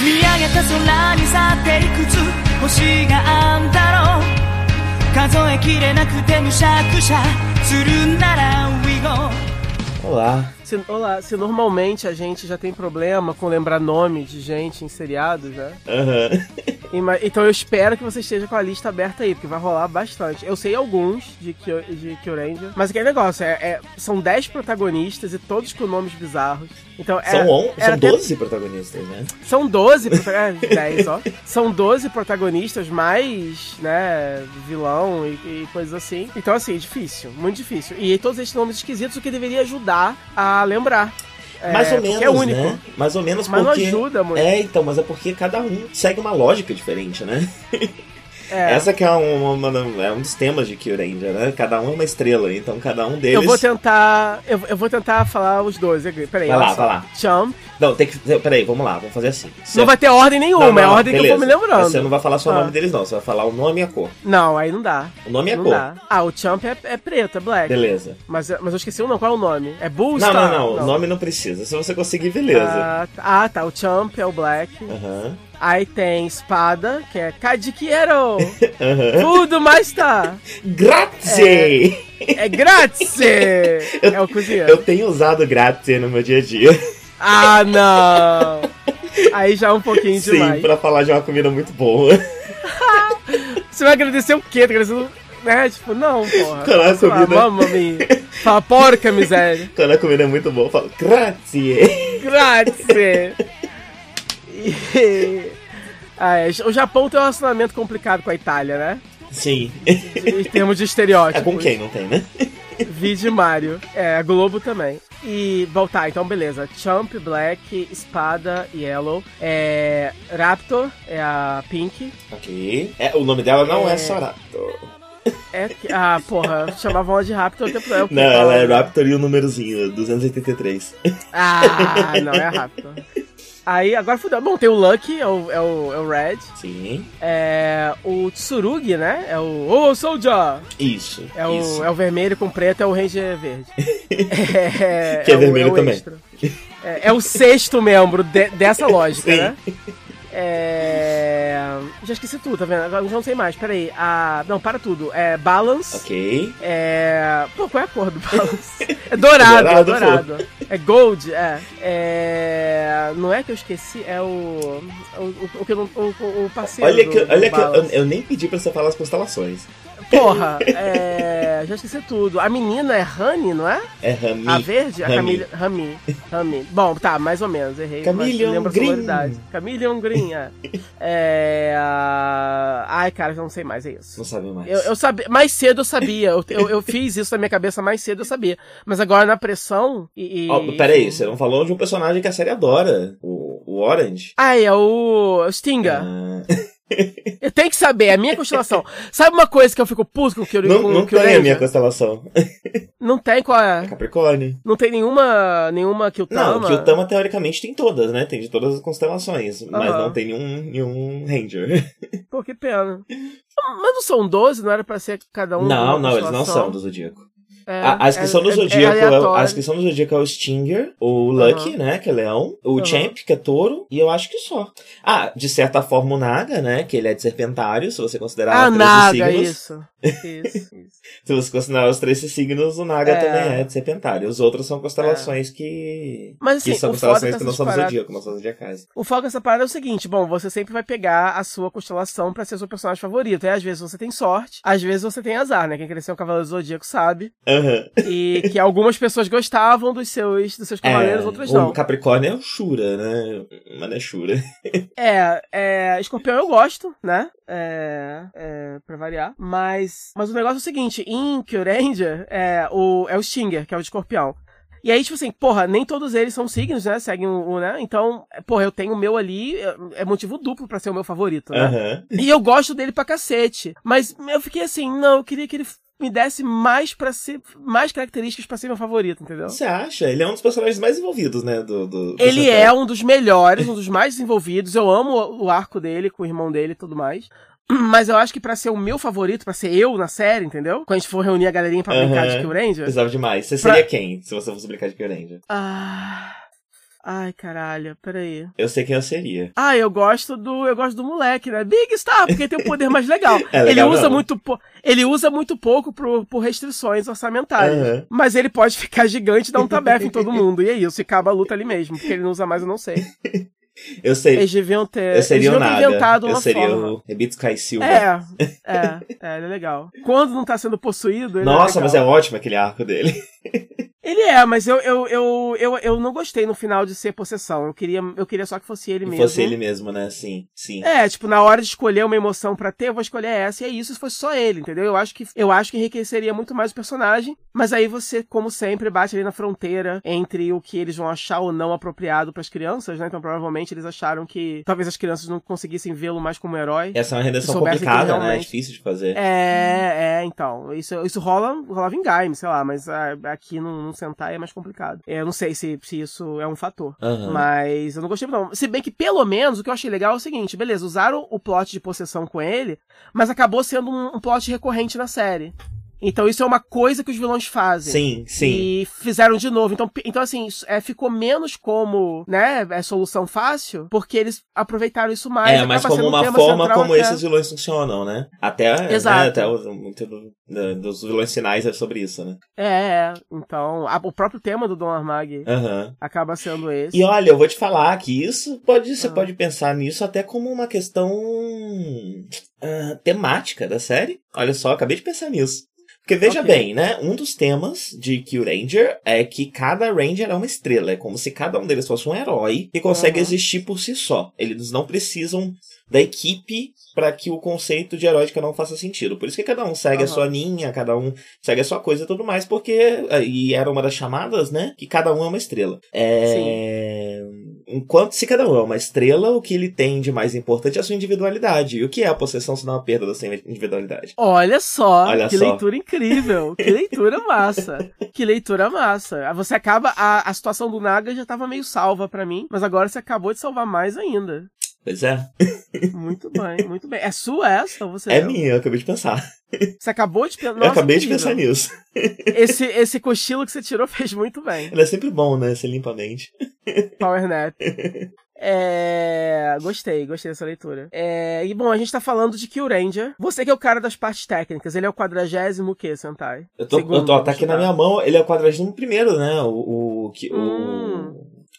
見上げた空にさていくつ？星があんだろう？数えきれなくてむしゃくしゃするなら We go Olá. Se, olá, se normalmente a gente já tem problema com lembrar nome de gente em seriados, né? Ima- Então eu espero que você esteja com a lista aberta aí, porque vai rolar bastante. Eu sei alguns de Kyo, de Kyuranger, mas aquele negócio, é, é- são 10 protagonistas e todos com nomes bizarros. Então, é, São, on, era são até- 12 protagonistas, né? São 12 protagonistas. 10, ó. São 12 protagonistas, mais, né, vilão e, e coisas assim. Então, assim, é difícil, muito difícil. E todos esses nomes esquisitos, o que deveria ajudar a lembrar. É, Mais ou porque menos, é único. né? Mais ou menos Mas não porque... ajuda muito. É, então, mas é porque cada um segue uma lógica diferente, né? É. Essa que é, uma, uma- é um dos temas de Kyuranger, né? Cada um é uma estrela, então cada um deles... Eu vou tentar. Eu, eu vou tentar falar os dois. Peraí, Vai lá, vai lá. Champ. Não, tem que... Peraí, vamos lá, vamos fazer assim. Você- Não vai ter ordem nenhuma, Não, não, é a não, ordem que eu vou me beleza. lembrando. Você não vai falar só o Ah. nome deles, não. Você vai falar o nome e a cor. Não, aí não dá. O nome e a não cor. dá. Ah, o Champ é, é preto, é black. Beleza. Mas, mas eu esqueci o nome. Qual é o nome? É Bull Não, Star? não, não, O nome não precisa. Se você conseguir, beleza. Ah, tá. Ah, tá. O Champ é o black. Aham. Aí tem espada, que é Kadikiero. Aham. Tudo mais tá. Grazie! É grátis! É o cozinheiro. Eu tenho usado grazie no meu dia a dia. Ah, não! Aí já é um pouquinho Sim, demais. pra falar de uma comida muito boa. Você vai agradecer o quê? Tá agradecendo, né? Tipo, não, porra. Quando a Sei lá, comida- Mamma mia. Fala, porca miséria. Quando a comida é muito boa, eu falo grazie! Grazie! E... Ah, é, o Japão tem um relacionamento complicado com a Itália, né? Sim. Em termos de estereótipos. É com quem, não tem, né? Vide Mario. É, a Globo também. E voltar, então beleza. Champ, Black, Espada, Yellow. É, Raptor é a Pink. Ok. É, o nome dela não é, É. só Raptor. É, ah, porra, chamavam ela de Raptor o tempo todo. Não, ela é Raptor e o númerozinho, 283. Ah, não, é a Raptor. Aí, agora fudeu. Bom, tem o Lucky, é o, é o, é o Red. Sim. É, o Tsurugi, né? É o Oh, Soldier! Isso. É o, isso. é o vermelho com preto, é o Ranger verde. é, Que é o- vermelho o também. extra. É, é o sexto membro de- dessa lógica, Sim. né? É... Já esqueci tudo, tá vendo? Agora já não sei mais. Peraí. A... Não, para tudo. É Balance. Ok. É. Pô, qual é a cor do Balance? É dourado, é Dourado, dourado. É gold, é. É. Não é que eu esqueci, é o. O, o, o eu o, parceiro. Olha do- que, olha que eu, eu nem pedi pra você falar as constelações. Porra, é. Já esqueci tudo. A menina é Honey, não é? É Rami. A verde? A Rami. Camila. Rami. Rami. Bom, tá, mais ou menos, errei. Camillion a Green. Camillion Green, é. é a- Ai, cara, eu não sei mais, é isso. Não sabe mais. Eu, eu sabia, mais cedo eu sabia. Eu, eu, eu fiz isso na minha cabeça mais cedo eu sabia. Mas agora na pressão e. Ó, peraí, você não falou de um personagem que a série adora. O, o Orange. Ah, é o. o Stinga. Ah, Eu tenho que saber, é a minha constelação. Sabe uma coisa que eu fico puto com o Kyuri? não não tem a minha constelação. Não tem qual é? Capricórnio. Não tem nenhuma. nenhuma o Não, Tama. que o Tama teoricamente tem todas, né? Tem de todas as constelações. Mas Aham. não tem nenhum, nenhum Ranger. Pô, que pena. Mas não são 12, não era pra ser cada um. não, não, eles não são do Zodíaco. É, A, a inscrição é- do é- é Zodíaco é, o- a inscrição do Zodíaco é o Stinger, o Lucky, Aham. né, que é leão, o Aham. Champ, que é touro, e eu acho que só. Ah, de certa forma o Naga, né, que ele é de serpentário, se você considerar Ah, os 13 Naga, signos. isso. Isso, isso. Se você considerar os 13 signos, o Naga também é de serpentário. Os outros são constelações que... Mas, assim, que são o constelações que não são do Zodíaco, não são zodiacais. O foco dessa parada é o seguinte, bom, você sempre vai pegar a sua constelação pra ser seu personagem favorito. E às vezes você tem sorte, às vezes você tem azar, né? Quem cresceu um Cavaleiro do Zodíaco sabe. Aham. E que algumas pessoas gostavam dos seus, dos seus cavaleiros, outras o não. Capricórnio é o Shura, né? Mas é Shura. É, é, escorpião eu gosto, né? É, é, pra variar. Mas, mas o negócio é o seguinte, em Kyuranger, é o, é o Stinger, que é o de escorpião. E aí, tipo assim, porra, nem todos eles são signos, né? Seguem o, o, né? Então, porra, eu tenho o meu ali, é, é motivo duplo pra ser o meu favorito, né? Aham. E eu gosto dele pra cacete. Mas eu fiquei assim, não, eu queria que ele me desse mais para ser mais características para ser meu favorito, entendeu? Você acha? Ele é um dos personagens mais envolvidos, né? Do, do, do Ele é um dos melhores, um dos mais desenvolvidos. Eu amo o arco dele com o irmão dele e tudo mais. Mas eu acho que pra ser o meu favorito, pra ser eu na série, entendeu? Quando a gente for reunir a galerinha pra brincar Aham. de Kill Ranger. Precisava demais. Você Pra- seria quem, se você fosse brincar de Power Ranger? Ah. Ai, caralho, peraí. Eu sei quem eu seria. Ah, eu gosto do. Eu gosto do moleque, né? Big Star, porque tem o poder mais legal. É legal ele usa muito po- Ele usa muito pouco por, por restrições orçamentárias. Aham. Mas ele pode ficar gigante e dar um tabefe em todo mundo. E é isso, e acaba a luta ali mesmo. Porque ele não usa mais, eu não sei. Eu sei. Eles deviam ter. eu seria eles Naga. inventado Eu uma seria forma. o Rebito Kai Silva. É, é, é, ele é legal. Quando não tá sendo possuído, ele Nossa, é mas é ótimo aquele arco dele. Ele é, mas eu, eu, eu, eu, eu não gostei no final de ser possessão. Eu queria, eu queria só que fosse ele Que mesmo. fosse ele mesmo, né? Sim, sim. É, tipo, na hora de escolher uma emoção pra ter, eu vou escolher essa, e é isso se fosse só ele, entendeu? Eu acho que eu acho que enriqueceria muito mais o personagem, mas aí você, como sempre, bate ali na fronteira entre o que eles vão achar ou não apropriado pras crianças, né? Então provavelmente eles acharam que talvez as crianças não conseguissem vê-lo mais como herói. Essa é uma redenção Se soubesse que complicada, né? É realmente- difícil de fazer. É, é, então. Isso, isso rola, rolava em Gaime, sei lá, mas ah, aqui no, no Sentai é mais complicado. Eu não sei se, se isso é um fator. Aham. Mas eu não gostei, não. Se bem que, pelo menos, o que eu achei legal é o seguinte: beleza, usaram o plot de possessão com ele, mas acabou sendo um, um plot recorrente na série. Então isso é uma coisa que os vilões fazem. Sim, sim. E fizeram de novo. Então, então assim, é, ficou menos como, né, é solução fácil, porque eles aproveitaram isso mais. É, mas como um uma forma como até. esses vilões funcionam, né? Até, Exato. Né, até o, muito do- da- dos vilões finais é sobre isso, né? É, é. Então, a- o próprio tema do Dom Armag Aham. acaba sendo esse. E olha, eu vou te falar que isso pode, você Ah. pode pensar nisso até como uma questão ah, temática da série. Olha só, acabei de pensar nisso. Porque veja Ok. bem, né? Um dos temas de Kill Ranger é que cada Ranger é uma estrela. É como se cada um deles fosse um herói que consegue Uhum. existir por si só. Eles não precisam da equipe para que o conceito de herói de cada um faça sentido. Por isso que cada um segue a Uhum. sua linha, cada um segue a sua coisa e tudo mais, porque. E era uma das chamadas, né? Que cada um é uma estrela. É. Enquanto se cada um é uma estrela, o que ele tem de mais importante é a sua individualidade. E o que é a possessão se não a perda da sua individualidade? Olha só, Olha que só. leitura incrível, que leitura massa, que leitura massa. Você acaba, a, a situação do Naga já tava meio salva pra mim, mas agora você acabou de salvar mais ainda. Pois é. Muito bem, muito bem. É sua essa ou você É leu? minha, eu acabei de pensar. Você acabou de pensar. eu acabei de pensar nisso. Esse, esse cochilo que você tirou fez muito bem. Ele é sempre bom, né? Você limpa a mente. Power Nap. É. Gostei, gostei dessa leitura. É, e bom, a gente tá falando de Kill Ranger. Você que é o cara das partes técnicas, ele é o quadragésimo o quê, Sentai? Eu tô, Segundo, eu tô tá aqui na minha mão, ele é o quadragésimo primeiro, né? O, o, que, Hum.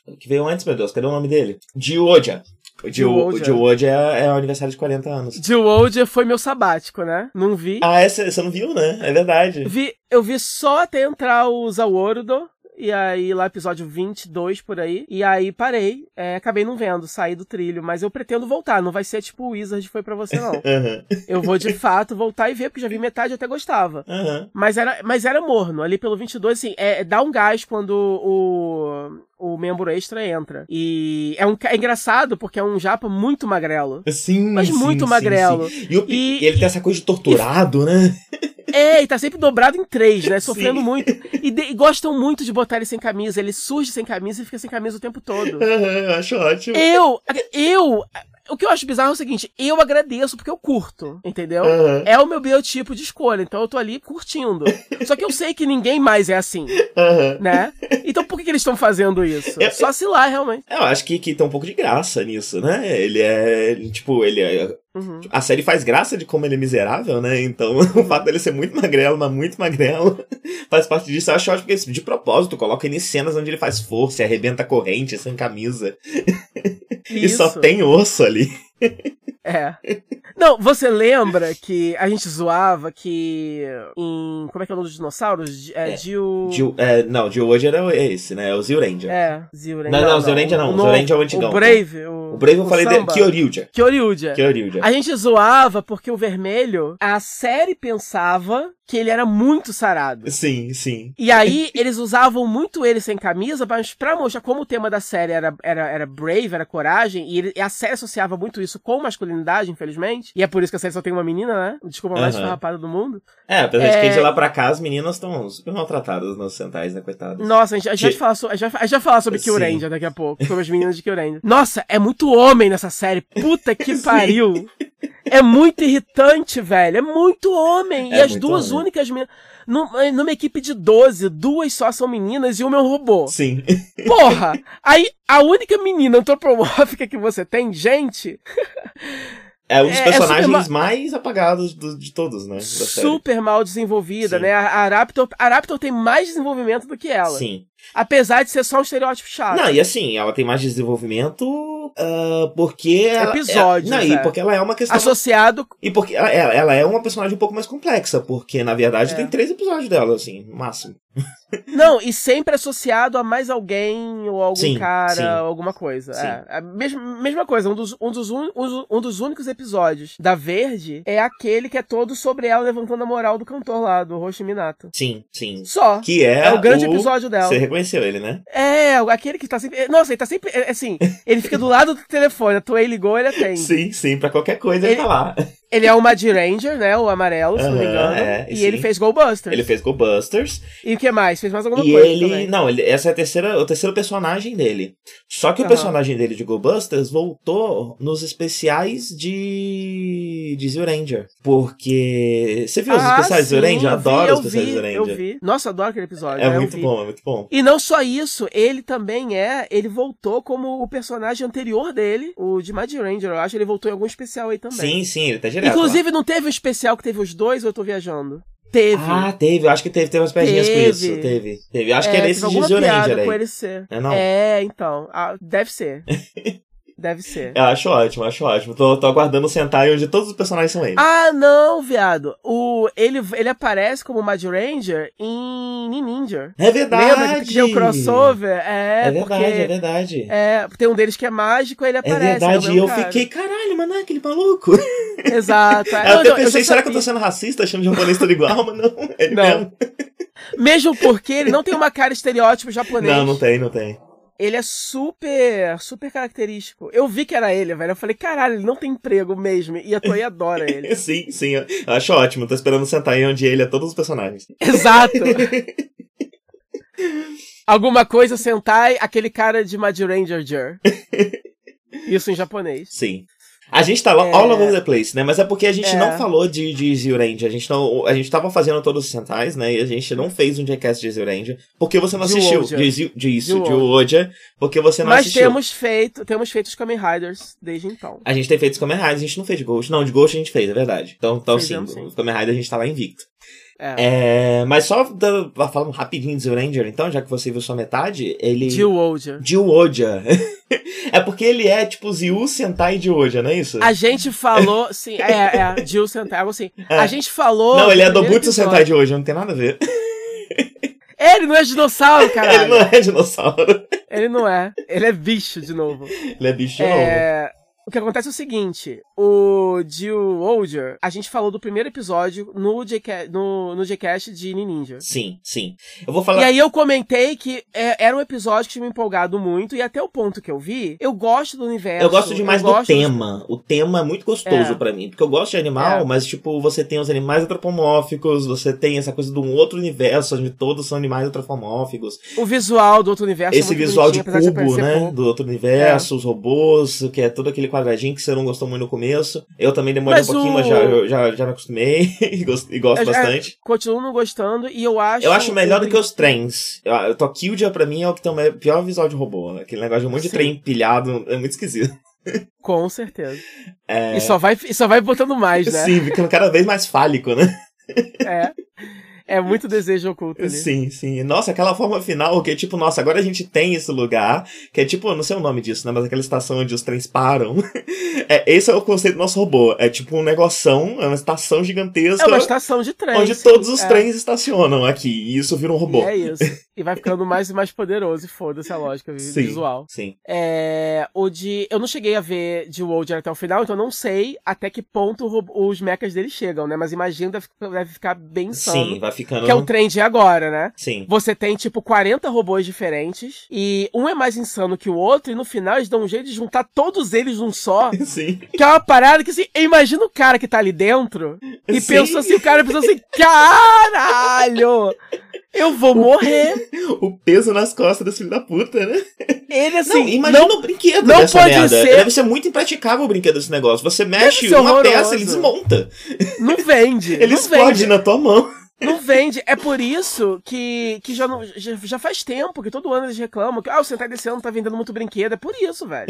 o, o que veio antes, meu Deus, cadê o nome dele? Dioja. O Dioja. Dioja é, é o aniversário de 40 anos. Dewolder foi meu sabático, né? Não vi. Ah, essa, você não viu, né? É verdade. Vi, eu vi só até entrar o Zawordo. E aí, lá episódio 22 por aí. E aí parei. É, acabei não vendo, saí do trilho. Mas eu pretendo voltar. Não vai ser tipo o Wizard foi pra você, não. Aham, Eu vou de fato voltar e ver, porque já vi metade e até gostava. aham. Mas era, mas era morno. Ali pelo 22, assim, é, dá um gás quando o, o membro extra entra. E é, um, é engraçado porque é um japa muito magrelo. Sim, Mas sim, muito sim, magrelo. sim. E, o E- e ele tem essa coisa de torturado, né? É, e tá sempre dobrado em três, né? Sofrendo Sim. muito. E, de- e gostam muito de botar ele sem camisa. Ele surge sem camisa e fica sem camisa o tempo todo. Eu acho ótimo. Eu, eu, o que eu acho bizarro é o seguinte, eu agradeço porque eu curto, entendeu? Aham, É o meu biotipo de escolha, então eu tô ali curtindo. Só que eu sei que ninguém mais é assim, aham. né? Então por que, que eles estão fazendo isso? Eu- Só se lá, realmente. Eu acho que, que tem um pouco de graça nisso, né? Ele é, tipo, ele é... Uhum. A série faz graça de como ele é miserável, né? Então, o fato dele ser muito magrelo, mas muito magrelo, faz parte disso. Eu acho ótimo porque, de propósito, coloca ele em cenas onde ele faz força e arrebenta a corrente sem camisa. E só tem osso ali. É. Não, você lembra que a gente zoava que em. Como é que é o nome dos dinossauros? É, É, Gil. Gil- é, não, Gil hoje era esse, né? É o Zil Ranger. É, Zilranger. Não, não, Zilranger não. O Zilranger é o antigão. O Brave. O, O Brave eu o falei dele. Samba. Kyoryuja. Kyoryuja. Kyoryuja. A gente zoava porque o vermelho, a série pensava que ele era muito sarado. Sim, sim. E aí, eles usavam muito ele sem camisa, mas pra mostrar como o tema da série era, era, era brave, era coragem, e, ele, e a série associava muito isso com masculinidade, infelizmente. E é por isso que a série só tem uma menina, né? Desculpa, a mais Aham. farrapada do mundo. É, apesar de É. que de lá pra cá as meninas estão super maltratadas nos centais, né, coitadas? Nossa, a gente, a gente, Que- vai, falar so- a gente, a gente vai falar sobre Sim. Kill Ranger daqui a pouco, sobre as meninas de Kill Ranger. Nossa, é muito homem nessa série. Puta que pariu. É muito irritante, velho. É muito homem. É e as duas homem. Únicas meninas. Num- Numa equipe de 12, duas só são meninas e uma é um robô. Sim. Porra! Aí a única menina antropomórfica que você tem, gente, É um dos É, é personagens ma- mais apagados do- de todos, né? Super mal desenvolvida, Sim. né? A, a Raptor, a Raptor tem mais desenvolvimento do que ela. Sim. Apesar de ser só um estereótipo chato. Não, e assim, ela tem mais desenvolvimento ah, porque. Ela, Episódios, é, não, é. e porque ela é uma questão. Associado. E porque ela, ela é uma personagem um pouco mais complexa, porque na verdade É. tem três episódios dela, assim, no máximo. Não, e sempre associado a mais alguém ou algum Sim, cara, sim. ou alguma coisa. Sim. É, a mesma, mesma coisa, um dos, um, dos un- um, um dos únicos episódios da Verde é aquele que é todo sobre ela levantando a moral do cantor lá, do Roshi Minato. Sim, sim. Só. Que é. É o grande episódio dela. Você reconheceu ele, né? É, aquele que tá sempre. Nossa, ele tá sempre. é, Assim, ele fica do lado do telefone, a Toei ligou, ele atende. Sim, sim, pra qualquer coisa ele, Ele- tá lá. Ele é o Mad Ranger, né? O amarelo, se não me engano. é, e sim. ele fez Go Busters. Ele fez Go Busters. E o que mais? Fez mais alguma E coisa. ele. também. Não, ele, essa é a terceira, o terceiro personagem dele. Só que o personagem dele de Go Busters voltou nos especiais de. de Zio Ranger. Porque. Você viu os Ah, especiais de Zio sim, Ranger? Eu vi, adoro eu os especiais de vi, Zio Ranger. Eu vi. Nossa, adoro aquele episódio. É né? Muito vi. bom, é muito bom. E não só isso, ele também é. Ele voltou como o personagem anterior dele, o de Mad Ranger, eu acho. Ele voltou em algum especial aí também. Sim, sim, ele tá direto. lá. Inclusive, não teve um especial que teve os dois ou eu tô viajando? Teve. Ah, teve, eu acho que teve, teve umas piadinhas com isso. Teve. Teve. Eu acho É, que era esse de Ranger com aí. ele ser. É, não? É, então. Ah, deve ser. deve ser. Eu acho ótimo, acho ótimo. Tô, tô aguardando o Sentai onde todos os personagens são ele. Ah, não, viado. O, ele, ele aparece como Mad Ranger em Ninja. É verdade! Lembra que tem o crossover? É, É verdade, porque... é verdade. É, tem um deles que é mágico, ele É aparece. verdade, é o e eu cara. fiquei, caralho, mano, é aquele maluco. Exato. é. eu Não, até eu pensei, já será que eu tô sendo racista, achando o japonês tudo igual? Mas não, ele Não. mesmo. Mesmo porque ele não tem uma cara estereótipo japonês. Não, não tem, não tem. Ele é super, super característico. Eu vi que era ele, velho. Eu falei, caralho, ele não tem emprego mesmo. E a Toei adora ele. Sim, sim, eu acho ótimo. Tô esperando sentar aí onde ele é todos os personagens. Exato. Alguma coisa Sentai, aquele cara de Mad Ranger. Isso em japonês. Sim. A gente tá É. all over the place, né? Mas é porque a gente É. não falou de, de Zio Ranger. A gente, não, a gente tava fazendo todos os Sentais, né? E a gente não fez um Jcast de Zio Ranger. Porque você não assistiu. De, de isso, Zio de Oja. Porque você não Mas assistiu. temos feito, temos feito os Kamen Riders desde então. A gente tem feito os Kamen Riders, a gente não fez de Ghost. Não, de Ghost a gente fez, é verdade. Então, então sim, Fizemos, sim. os Kamen a gente tá lá invicto. É. É, mas só da- falando rapidinho de Ranger, então, já que você viu só metade, ele. Jill Oja. De Oja. é porque ele é tipo Ziu Sentai de Oja, não é isso? A gente falou, sim, é, é, Jill Sentai, algo assim. É. A gente falou. não, ele é Dobutsu Sentai de Oja, não tem nada a ver. É, Ele não é dinossauro, caralho. Ele não é dinossauro. Ele não é. Ele é bicho de novo. Ele é bicho de novo. É, O que acontece é o seguinte: o Jill Olger, a gente falou do primeiro episódio no, Jca no, no Gcast de Ninja. Sim, sim. Eu vou falar. E aí eu comentei que é, era um episódio que tinha me empolgado muito, e até o ponto que eu vi, eu gosto do universo. Eu gosto demais do gosto tema. O tema é muito gostoso É. pra mim. Porque eu gosto de animal, É. mas, tipo, você tem os animais antropomórficos, você tem essa coisa de um outro universo onde todos são animais antropomórficos. O visual do outro universo. é Esse muito visual de cubo, aparecer né? pouco. Do outro universo, os robôs, que é todo aquele quadradinho que você não gostou muito no começo. Eu também demorei Mas um pouquinho, o- mas já, já, já me acostumei e gosto, e bastante. Continuo não gostando, e eu acho. Eu acho melhor do que os trens. Eu, eu, Tokyo pra mim é o que tem o pior visual de robô. Aquele negócio de um monte de Sim. trem empilhado é muito esquisito. Com certeza. É, E, só vai, e só vai botando mais, né? Sim, ficando cada vez mais fálico, né? É. É muito desejo oculto ali. Sim, sim. Nossa, aquela forma final que é tipo, nossa, agora a gente tem esse lugar, que é tipo, eu não sei o nome disso, né? Mas aquela estação onde os trens param. É, esse é o conceito do nosso robô. É tipo um negoção, é uma estação É gigantesca. uma estação de trem. Onde todos os É. trens estacionam aqui. E isso vira um robô. É isso. e vai ficando mais e mais poderoso. E foda-se a lógica Sim, visual. Sim. É, o de. Eu não cheguei a ver de Wolder até o final, então eu não sei até que ponto os mechas dele chegam, né? Mas imagino que deve, deve ficar bem insano. Sim, vai ficando. Que é o trend agora, né? Sim. Você tem, tipo, 40 robôs diferentes, e um é mais insano que o outro, e no final eles dão um jeito de juntar todos eles num só. Sim. Que é uma parada que, assim, imagina o cara que tá ali dentro e Sim. pensou assim, o cara pensou assim, caralho! Eu vou morrer. O peso nas costas desse filho da puta, né? Ele, Não, assim, imagina não, o brinquedo não dessa pode merda. ser- Deve ser muito impraticável o brinquedo desse negócio. Você mexe uma horroroso. peça, ele desmonta. não vende. Ele não explode vende. na tua mão. Não vende. É por isso que, que já, não, já, já faz tempo que todo ano eles reclamam que ah, o Sentai desse ano tá vendendo muito brinquedo. É por isso, velho.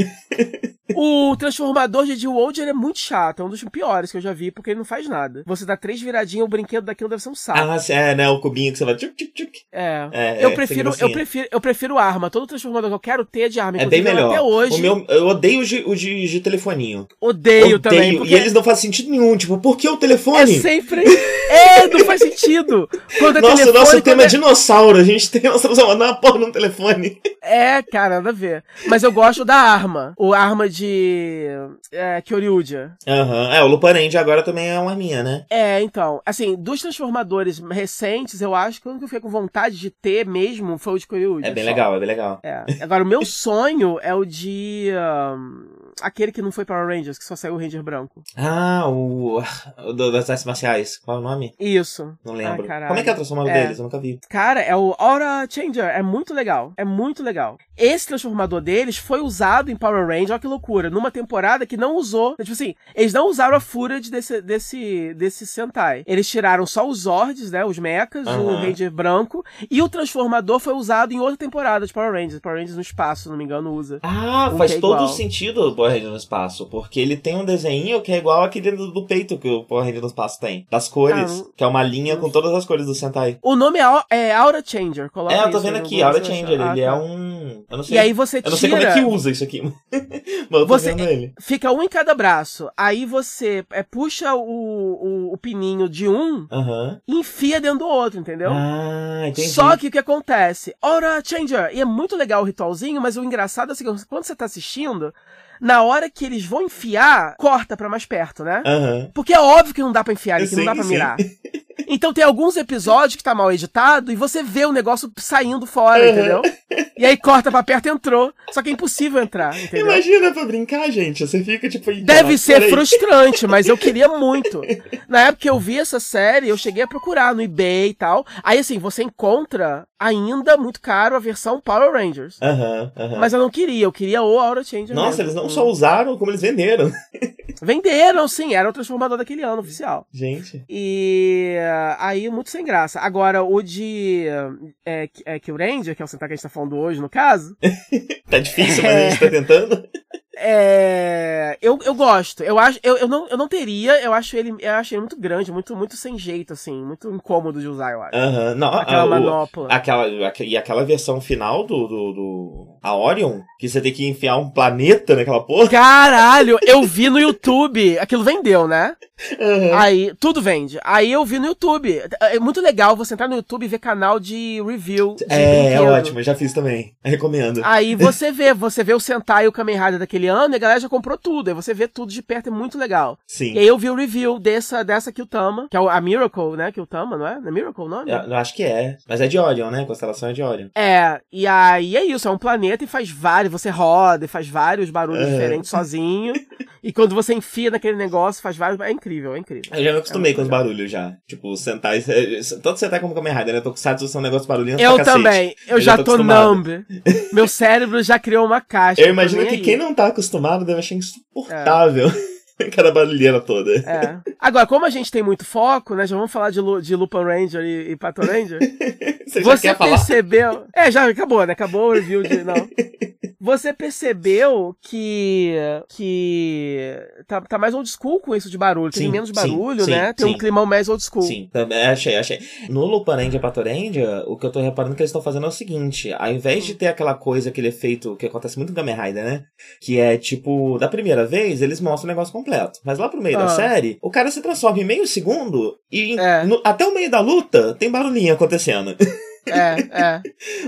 o transformador de G-World ele é muito chato. É um dos piores que eu já vi, porque ele não faz nada. Você dá três viradinhas, o brinquedo daquilo deve ser um saco. Ah, é, né? O cubinho que você vai. Tchuc, tchuc, tchuc. É. É, eu é, prefiro, eu prefiro, eu prefiro arma. Todo transformador que eu quero ter é de arma. É bem melhor. Até hoje. O meu, eu odeio o de, o de, de telefoninho. Odeio, também. Porque E eles não fazem sentido nenhum. Tipo, por que o é telefone? sempre. É, não faz sentido. Quando é Nossa, telefone, nosso tema é... é dinossauro. A gente tem. Estamos mandando uma porra num telefone. É, cara, nada a ver. Mas eu gosto da arma. O arma de. É, Kyoryuja. Aham. É, o Luparend agora também é uma minha, né? É, então. Assim, dos transformadores recentes, eu acho que o único que eu fiquei com vontade de ter mesmo foi o de Kyoryuja. É bem só. legal, é bem legal. É. Agora, o meu sonho é o de. ahn, aquele que não foi Power Rangers, que só saiu o Ranger branco. Ah, o. o do- das artes marciais. Qual é o nome? Isso. Não lembro. Ah. Como é que é o transformador É. deles? Eu nunca vi. Cara, é o Aura Changer. É muito legal. É muito legal. Esse transformador deles foi usado em Power Ranger. Olha que loucura. Numa temporada que não usou. Tipo assim, eles não usaram a footage desse, desse, desse Sentai. Eles tiraram só os Zords, né? Os mechas, o Aham. Ranger branco. E o transformador foi usado em outra temporada de Power Rangers. Power Rangers no espaço, se não me engano, usa. Ah, Um faz é todo igual. sentido o Power Ranger no espaço. Porque ele tem um desenho que é igual aquele do, do peito que o Power Ranger no espaço tem. Das cores. Ah, Que é uma linha com todas as cores do Sentai. O nome é, é Aura Changer. Coloca É, eu tô vendo aqui, Aura Changer. Ele Ah, é tá. um. Eu não sei. E aí você Eu não tira... sei como é que usa isso aqui. Mas Você- ele. Fica um em cada braço. Aí você é, puxa o, o, o pininho de um e enfia dentro do outro, entendeu? Ah, entendi. Só que o que acontece? Aura Changer! E é muito legal o ritualzinho, mas o engraçado é o seguinte, quando você tá assistindo, na hora que eles vão enfiar, corta pra mais perto, né? Aham. Porque é óbvio que não dá pra enfiar, que não dá pra sim. mirar. Então tem alguns episódios que tá mal editado e você vê o negócio saindo fora, Uhum. entendeu? E aí corta pra perto e entrou. Só que é impossível entrar, entendeu? Imagina pra brincar, gente. Você fica tipo. "Ih, Deve ser peraí." frustrante, mas eu queria muito. Na época que eu vi essa série, eu cheguei a procurar no eBay e tal. Aí, assim, você encontra ainda muito caro a versão Power Rangers. Aham, aham. Mas eu não queria, eu queria o Aura Changer. Nossa, mesmo. eles não só usaram, como eles venderam. Venderam, sim, era o transformador daquele ano oficial. Gente. E aí, muito sem graça. Agora, o de é, é, Kill Ranger, que é o Sentai que a gente tá falando hoje, no caso, Tá difícil, mas a gente tá tentando. É, eu, eu gosto. Eu acho, eu, eu, não, eu não teria. Eu acho ele, eu acho ele muito grande, muito, muito sem jeito, assim, muito incômodo de usar, eu acho. Aham, não. Aquela ah, o- manopla. Aquela, aque- e aquela versão final do, do, do a Orion, que você tem que enfiar um planeta naquela porra. Caralho, eu vi no YouTube. Aquilo vendeu, né? Aham. Aí, tudo vende. Aí eu vi no YouTube. É muito legal você entrar no YouTube e ver canal de review. De É, é brinquedo. ótimo, eu já fiz também. Recomendo. Aí você vê, você vê o Sentai e o Kamen Rider daquele ano e a galera já comprou tudo. Aí você vê tudo de perto, é muito legal. Sim. E aí eu vi o review dessa, dessa Kyutama, que é a Miracle, né? Kyutama, não é? Não é Miracle o nome? Eu, eu acho que é. Mas é de Orion, né? Constelação é de Orion. É, e aí é isso, é um planeta e faz vários, você roda e faz vários barulhos Aham. diferentes sozinho. e quando você enfia naquele negócio, faz vários. É incrível, é incrível. Eu já me acostumei É com os barulhos já. Tipo, sentar. Tanto sentar como Kamen Rider, né? Eu tô cansado de ser um negócio barulhento Eu também, eu, Eu já, já tô tô numb. Meu cérebro já criou uma caixa. Eu imagino tô nem que aí. quem não tá acostumado deve achar insuportável. Aquela barulheira toda. É. Agora, como a gente tem muito foco, né? Já vamos falar de, Lu, de Lupin Ranger e, e Pato Ranger. Você já Você quer falar? percebeu. É, já acabou, né? Acabou o review de. Não. Você percebeu que. que. Tá, tá mais old school com isso de barulho. Tem Sim, menos sim, barulho, sim, né? Tem sim. um climão mais old school. Sim, também achei, achei. No Luparendia e Patorendia, o que eu tô reparando que eles estão fazendo é o seguinte: ao invés de ter aquela coisa, aquele efeito que acontece muito no Kamen Rider, né? Que é tipo, da primeira vez, eles mostram o negócio completo. Mas lá pro meio da Ah. série, o cara se transforma em meio segundo e É. no- até o meio da luta tem barulhinho acontecendo. É, é.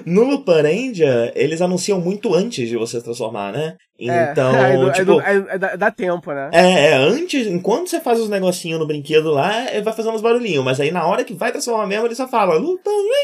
No Luparendia, eles anunciam muito antes de você se transformar, né? É, Então, do- aí tipo. aí dá, dá tempo, né? É, é, antes, enquanto você faz os negocinhos no brinquedo lá, ele vai fazendo uns barulhinhos, mas aí na hora que vai transformar mesmo, ele só fala.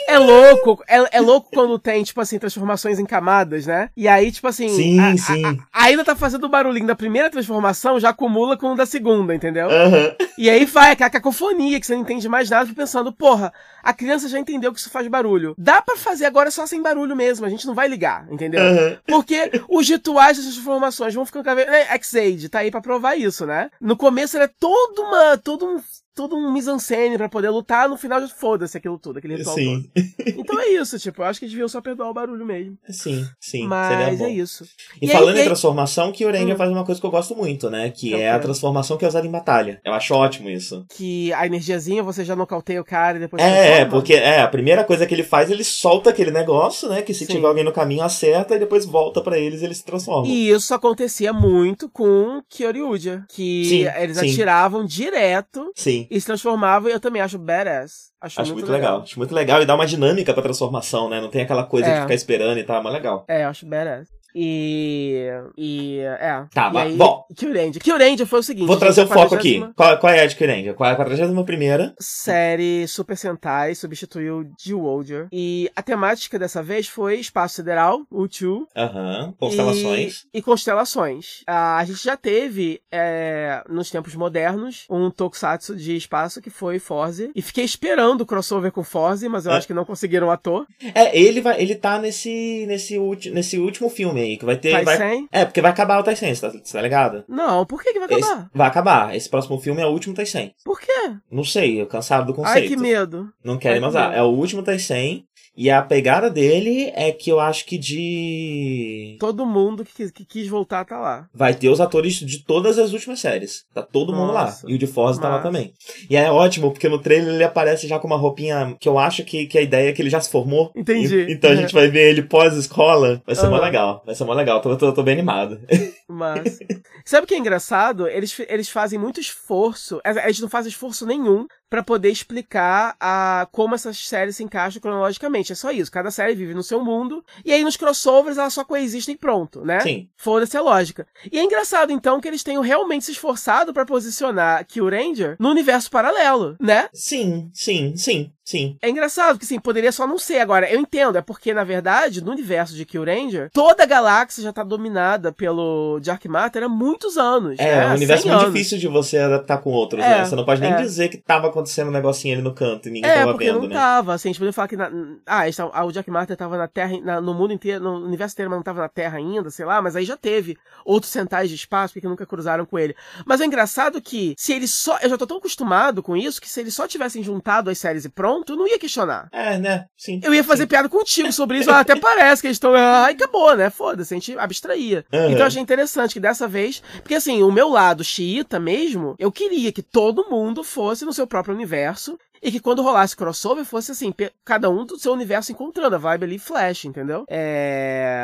É louco, é, é louco quando tem, tipo assim, transformações em camadas, né? E aí, tipo assim, Sim, a- a- sim. a- ainda tá fazendo o barulhinho da primeira transformação, já acumula com o da segunda, entendeu? Aham. E aí vai aquela cacofonia que você não entende mais nada, pensando, porra, a criança já entendeu que isso faz barulho. Dá pra fazer agora só sem barulho mesmo, a gente não vai ligar, entendeu? Aham. Porque os rituais dessas transformações vão ficando cada vez. É, X-Aid tá aí pra provar isso, né? No começo era todo uma. todo um. Todo um mise-en-scène pra poder lutar, no final já foda-se aquilo tudo, aquele ritual Sim, todo. Então é isso, tipo, eu acho que deviam só perdoar o barulho mesmo. sim, sim. Mas é isso. E, E aí- falando e em aí- transformação, Kyurendia Hum. faz uma coisa que eu gosto muito, né? Que É é a transformação que é usada em batalha. Eu acho ótimo isso. Que a energiazinha você já nocauteia o cara e depois É, é, porque é, a primeira coisa que ele faz, ele solta aquele negócio, né? Que se Sim. tiver alguém no caminho, acerta e depois volta pra eles e eles se transformam. E isso acontecia muito com Kyoryuja, que Sim, eles sim. atiravam direto Sim. E se transformavam, e eu também acho badass. Acho, Acho muito, legal. Acho muito legal e dá uma dinâmica pra transformação, né? Não tem aquela coisa É. de ficar esperando e tal, mas legal. É, eu acho badass. E. E. É. Tá, e aí, bom. Kyurendia. Kyurendia foi o seguinte. Vou trazer o foco aqui. 40ª Qual, qual é a de Kyurendia? Qual é a 41 primeira? Série Super Sentai substituiu G-Wolder. E a temática dessa vez foi Espaço Sideral, U2. Aham. Constelações. E, e constelações. Ah, a gente já teve, é, nos tempos modernos, um tokusatsu de espaço que foi Forze. E fiquei esperando o crossover com Forze, mas eu É. acho que não conseguiram o ator. É, ele vai, ele tá nesse nesse, ulti, nesse último filme aí que vai ter, vai? É, porque vai acabar o Taisen, você tá, você tá ligado? Não, por que, que vai Esse- acabar? vai acabar. Esse próximo filme é o último Taisen. Por quê? Não sei, eu cansado do conceito. Ai, que medo. Não querem Ai, mais que. É o último Taisen. E a pegada dele é que eu acho que de. Todo mundo que, quis- que quis voltar tá lá. Vai ter os atores de todas as últimas séries. Tá todo mundo lá. Nossa. E o de Forza tá lá também. E é ótimo, porque no trailer ele aparece já com uma roupinha que eu acho que, que a ideia é que ele já se formou. Entendi. E- então a gente vai ver ele pós-escola. Vai ser mó Aham. legal. Vai ser mó legal. Tô, tô, tô bem animado. Mas. Sabe o que é engraçado? Eles, eles fazem muito esforço. a- Eles não fazem esforço nenhum pra poder explicar a, como essas séries se encaixam cronologicamente. É só isso. Cada série vive no seu mundo. E aí nos crossovers elas só coexistem e pronto, né? Sim. Foda-se a lógica. E é engraçado, então, que eles tenham realmente se esforçado pra posicionar Kill Ranger no universo paralelo, né? Sim, sim, sim, sim. É engraçado, porque assim, poderia só não ser. Agora, eu entendo, é porque, na verdade, no universo de Kill Ranger, toda a galáxia já tá dominada pelo Dark Matter há muitos anos. É, né? é um universo 100 muito anos. difícil de você adaptar com outros, É, né? Você não pode nem é. dizer que tava acontecendo um negocinho ali no canto e ninguém É, tava porque vendo, não né? tava, assim, a gente poderia falar que na, ah, ah, o Jack Martin tava na Terra, na- no mundo inteiro, no universo inteiro, mas não tava na Terra ainda, sei lá, mas aí já teve outros centais de espaço porque nunca cruzaram com ele. Mas é engraçado que, se eles só, eu já tô tão acostumado com isso, que se eles só tivessem juntado as séries e pronto, eu não ia questionar. É, né? Sim. Eu ia fazer piada contigo sobre isso, até parece que eles estão. E acabou, né? Foda-se, a gente abstraía. Aham. Então eu achei interessante que dessa vez. Porque assim, o meu lado xiita mesmo, eu queria que todo mundo fosse no seu próprio universo. E que quando rolasse crossover fosse assim, cada um do seu universo encontrando a vibe ali flash, entendeu? É.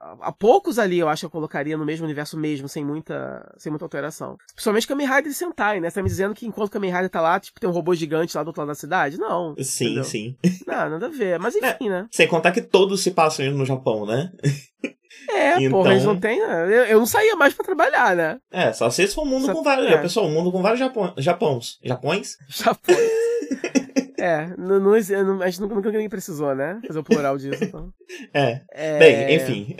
Há poucos ali eu acho que eu colocaria no mesmo universo mesmo, sem muita, sem muita alteração. Principalmente Kamen Rider e Sentai, né? Você tá me dizendo que enquanto Kamen Rider tá lá, tipo, tem um robô gigante lá do outro lado da cidade? Não. Sim, entendeu? sim. Não, nada a ver. Mas enfim, né? Sem contar que todos se passam no Japão, né? É, Então- porra, eles não tem. né? Eu, eu não saía mais pra trabalhar, né? É, só se for um mundo Só- com vários. é. Pensou? Um mundo com vários Japão, Japões. Japões? Japão. é, não, a gente nunca, nunca ninguém precisou, né? Fazer o plural disso. Então. É. É... Bem, enfim.